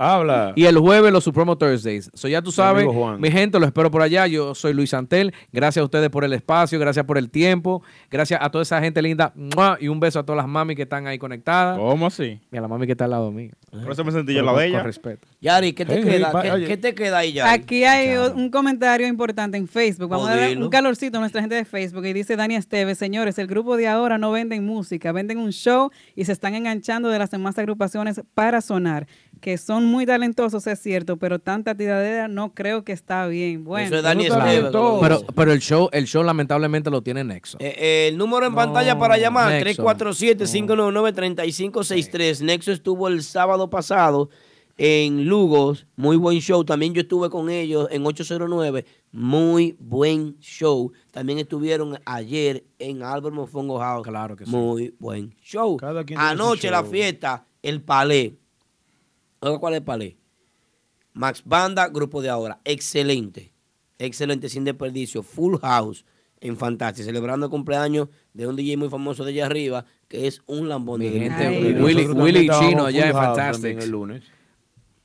Speaker 15: Habla.
Speaker 14: Y el jueves los Supremo Thursdays. So ya tú sabes, mi gente, lo espero por allá. Yo soy Luis Santel. Gracias a ustedes por el espacio, gracias por el tiempo. Gracias a toda esa gente linda. ¡Mua! Y un beso a todas las mami que están ahí conectadas.
Speaker 13: ¿Cómo así?
Speaker 14: Y a la mami que está al lado mío.
Speaker 13: Por eso me sentí yo la
Speaker 14: con-
Speaker 13: de ella.
Speaker 14: Con respeto.
Speaker 2: Yari, ¿qué te
Speaker 15: Hey,
Speaker 2: queda?
Speaker 15: hey,
Speaker 2: ¿Qué, te queda ahí, Yari?
Speaker 3: Aquí hay un comentario importante en Facebook. Vamos a dar un calorcito a nuestra gente de Facebook. Y dice Dani Esteves, señores, el grupo de ahora no venden música, venden un show y se están enganchando de las demás agrupaciones para sonar. Que son muy talentosos, es cierto, pero tanta tiradera no creo que está bien. Bueno,
Speaker 2: Eso es Dani
Speaker 14: Pero, pero el show, el show lamentablemente lo tiene Nexo.
Speaker 2: Eh, eh, el número en pantalla para llamar,
Speaker 14: Nexo.
Speaker 2: 347-599-3563. Nexo estuvo el sábado pasado en Lugos, muy buen show. También yo estuve con ellos en 809, muy buen show. También estuvieron ayer en Albert Mofongo House.
Speaker 14: Claro que sí.
Speaker 2: Muy buen show. Anoche la fiesta, el Palé. ¿Oiga cuál es el Palé? Max Banda, grupo de ahora. Excelente. Excelente, sin desperdicio. Full House en Fantastic. Celebrando el cumpleaños de un DJ muy famoso de allá arriba, que es un lambón
Speaker 14: Mi
Speaker 2: de
Speaker 14: gente,
Speaker 3: Ay.
Speaker 14: Willy, Chino allá en Fantastic.
Speaker 15: El lunes.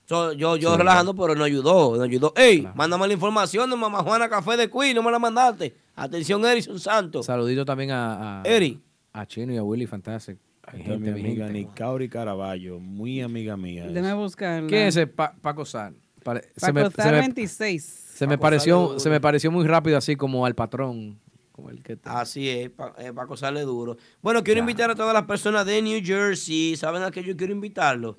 Speaker 2: So, yo yo relajando, pero no ayudó. No ayudó. Ey, mándame la información de Mamá Juana Café de Queen, no me la mandaste. Atención, Erison Santos.
Speaker 14: Saludito también a, a,
Speaker 2: Eri.
Speaker 14: a Chino y a Willy Fantastic.
Speaker 15: Ahí
Speaker 14: Mi
Speaker 15: está amiga. Nicauri Caraballo, muy amiga mía.
Speaker 3: déjame buscarla.
Speaker 14: ¿Quién es ese Pa- Paco Sal? Pare- se me-
Speaker 3: Paco
Speaker 14: se me-
Speaker 3: 26.
Speaker 14: Se me pareció,
Speaker 2: Sal-
Speaker 14: se me pareció muy rápido así como al patrón. Como el que
Speaker 2: Así es, pa- eh, Paco sale duro. Bueno, quiero invitar a todas las personas de New Jersey. ¿Saben a qué yo quiero invitarlos?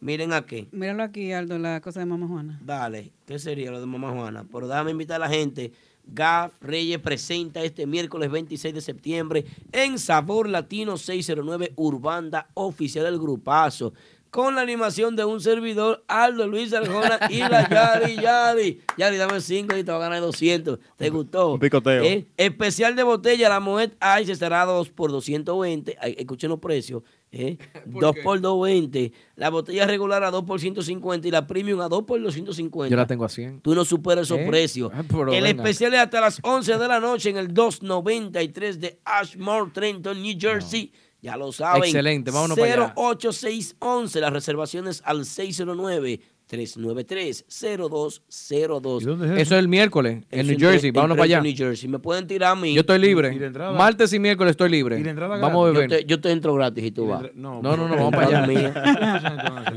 Speaker 2: Miren a qué.
Speaker 3: Míralo aquí, Aldo, la cosa de Mamá Juana.
Speaker 2: Dale, ¿qué sería lo de Mamá Juana? Pero déjame invitar a la gente. Gaf Reyes presenta este miércoles 26 de septiembre en Sabor Latino 609 Urbanda, oficial del grupazo. Con la animación de un servidor, Aldo Luis Arjona y la *laughs* Yari Yari. Yari, dame 5 y te va a ganar 200. ¿Te gustó?
Speaker 13: Un picoteo.
Speaker 2: ¿Eh? Especial de botella, la Moet Ice estará 2 por 220. Ay, escuchen los precios. ¿eh? 2 *laughs* por 220. La botella regular a 2 por 150 y la premium a 2 por 250.
Speaker 14: Yo la tengo a 100.
Speaker 2: Tú no superas esos
Speaker 14: ¿Eh?
Speaker 2: precios.
Speaker 14: Ah,
Speaker 2: el
Speaker 14: venga.
Speaker 2: especial es hasta las 11 de la noche en el 293 de Ashmore, Trenton, New Jersey. Ya lo saben.
Speaker 14: Excelente, vámonos para allá.
Speaker 2: 08611. Las reservaciones al 609-393-0202.
Speaker 14: Eso es el miércoles en New
Speaker 2: Eso
Speaker 14: Jersey.
Speaker 2: en
Speaker 14: Vámonos para allá.
Speaker 2: New Jersey. Me pueden tirar a mí.
Speaker 14: Yo estoy libre.
Speaker 15: ¿Y la entrada?
Speaker 14: Martes y miércoles estoy libre.
Speaker 15: ¿Y la entrada
Speaker 14: Vamos a
Speaker 2: Yo
Speaker 14: beber.
Speaker 2: te, yo te entro gratis y tú vas.
Speaker 15: No,
Speaker 14: No, no, no, *laughs* vamos para allá. *laughs*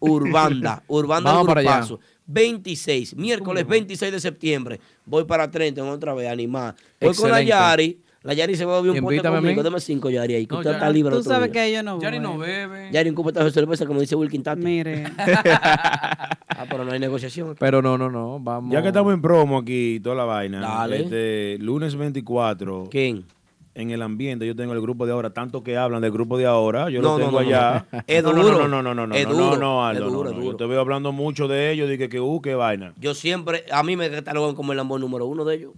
Speaker 2: Urbanda, *laughs* Urbanda
Speaker 14: Vamos para allá.
Speaker 2: Grupazo. 26, miércoles 26 de septiembre. Voy para Trenton otra vez, animar. Voy con la. Yari. La Yari se va a beber un pote conmigo. Dame cinco Yari ahí, que
Speaker 14: No,
Speaker 2: usted
Speaker 14: ya-
Speaker 2: está libre.
Speaker 3: Tú sabes
Speaker 2: día.
Speaker 3: que yo no voy.
Speaker 14: Yari no bebe.
Speaker 2: Yari, un copetazo de cerveza, como dice Wilkin Tati.
Speaker 3: Mire. *laughs*
Speaker 2: Ah, pero no hay negociación.
Speaker 14: Pero no, no, no. Vamos.
Speaker 15: Ya que estamos en promo aquí y toda la vaina.
Speaker 2: Dale.
Speaker 15: Este, lunes 24.
Speaker 2: ¿Quién?
Speaker 15: En el ambiente yo tengo el grupo de ahora, tanto que hablan del grupo de ahora, yo
Speaker 2: No,
Speaker 15: lo tengo
Speaker 2: no,
Speaker 15: allá.
Speaker 2: no. Es
Speaker 15: no,
Speaker 2: duro.
Speaker 15: No, no, no, no, no,
Speaker 2: Es
Speaker 15: no,
Speaker 2: duro.
Speaker 15: no, no, Aldo,
Speaker 2: Es
Speaker 15: no,
Speaker 2: duro,
Speaker 15: no.
Speaker 2: es
Speaker 15: Yo
Speaker 2: duro.
Speaker 15: te veo hablando mucho de ellos, dije que, uh, qué vaina.
Speaker 2: Yo siempre, a mí me catalogan como el lambón número uno de ellos.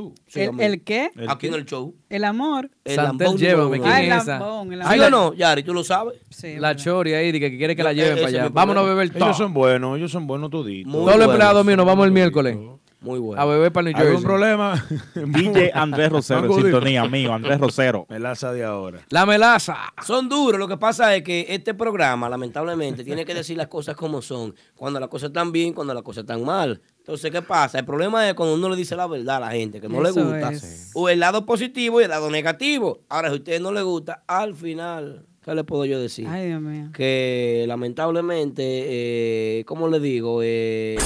Speaker 15: Tú.
Speaker 2: Sí, a
Speaker 3: ¿El, qué?
Speaker 15: ¿El
Speaker 2: Aquí
Speaker 15: qué?
Speaker 2: en el show.
Speaker 3: El amor.
Speaker 2: El
Speaker 14: Santel,
Speaker 2: lambón
Speaker 14: llévame, ¿quién.
Speaker 3: Ah, el
Speaker 14: es esa?
Speaker 3: lambón. El
Speaker 2: ¿Sí o no, Yari? ¿Tú lo sabes?
Speaker 3: Sí,
Speaker 14: La. Chori ahí, de que quiere que la lleven para allá. Vámonos a beber todo.
Speaker 15: Ellos son buenos, ellos son buenos toditos.
Speaker 14: Todos los
Speaker 2: bueno.
Speaker 14: empleados míos nos vamos el miércoles.
Speaker 2: Muy bueno.
Speaker 14: A beber para New
Speaker 15: ¿Algún
Speaker 14: Jersey.
Speaker 15: problema? *laughs*
Speaker 13: DJ Andrés Rosero, en sintonía mío, Andrés Rosero.
Speaker 15: Melaza de ahora.
Speaker 14: La melaza.
Speaker 2: Son duros. Lo que pasa es que este programa, lamentablemente, tiene que decir las cosas como son. Cuando las cosas están bien, cuando las cosas están mal. Entonces, ¿qué pasa? El problema es cuando uno le dice la verdad a la gente, que no le gusta.
Speaker 3: es.
Speaker 2: O el lado positivo y el lado negativo. Ahora, si a usted no le gusta, al final, ¿qué le puedo yo decir?
Speaker 3: Ay, Dios mío.
Speaker 2: Que lamentablemente, eh, ¿cómo le digo? Eh,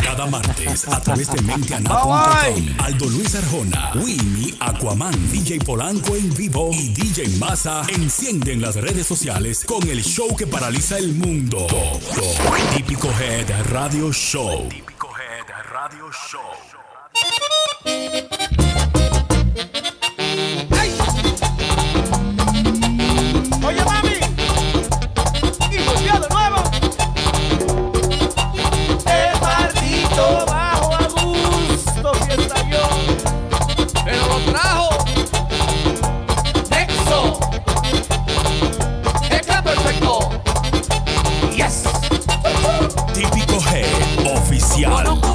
Speaker 1: Cada martes a través de menteana.com. Aldo Luis Arjona, Winnie, Aquaman, DJ Polanco en vivo y DJ Massa encienden las redes sociales con el show que paraliza el mundo. Típico Head Radio Show. Oye, mami. Y volvió
Speaker 2: de nuevo. El partido bajo a gusto, fiesta yo. Pero lo trajo. Nexo. Está perfecto. Yes.
Speaker 1: Típico G oficial.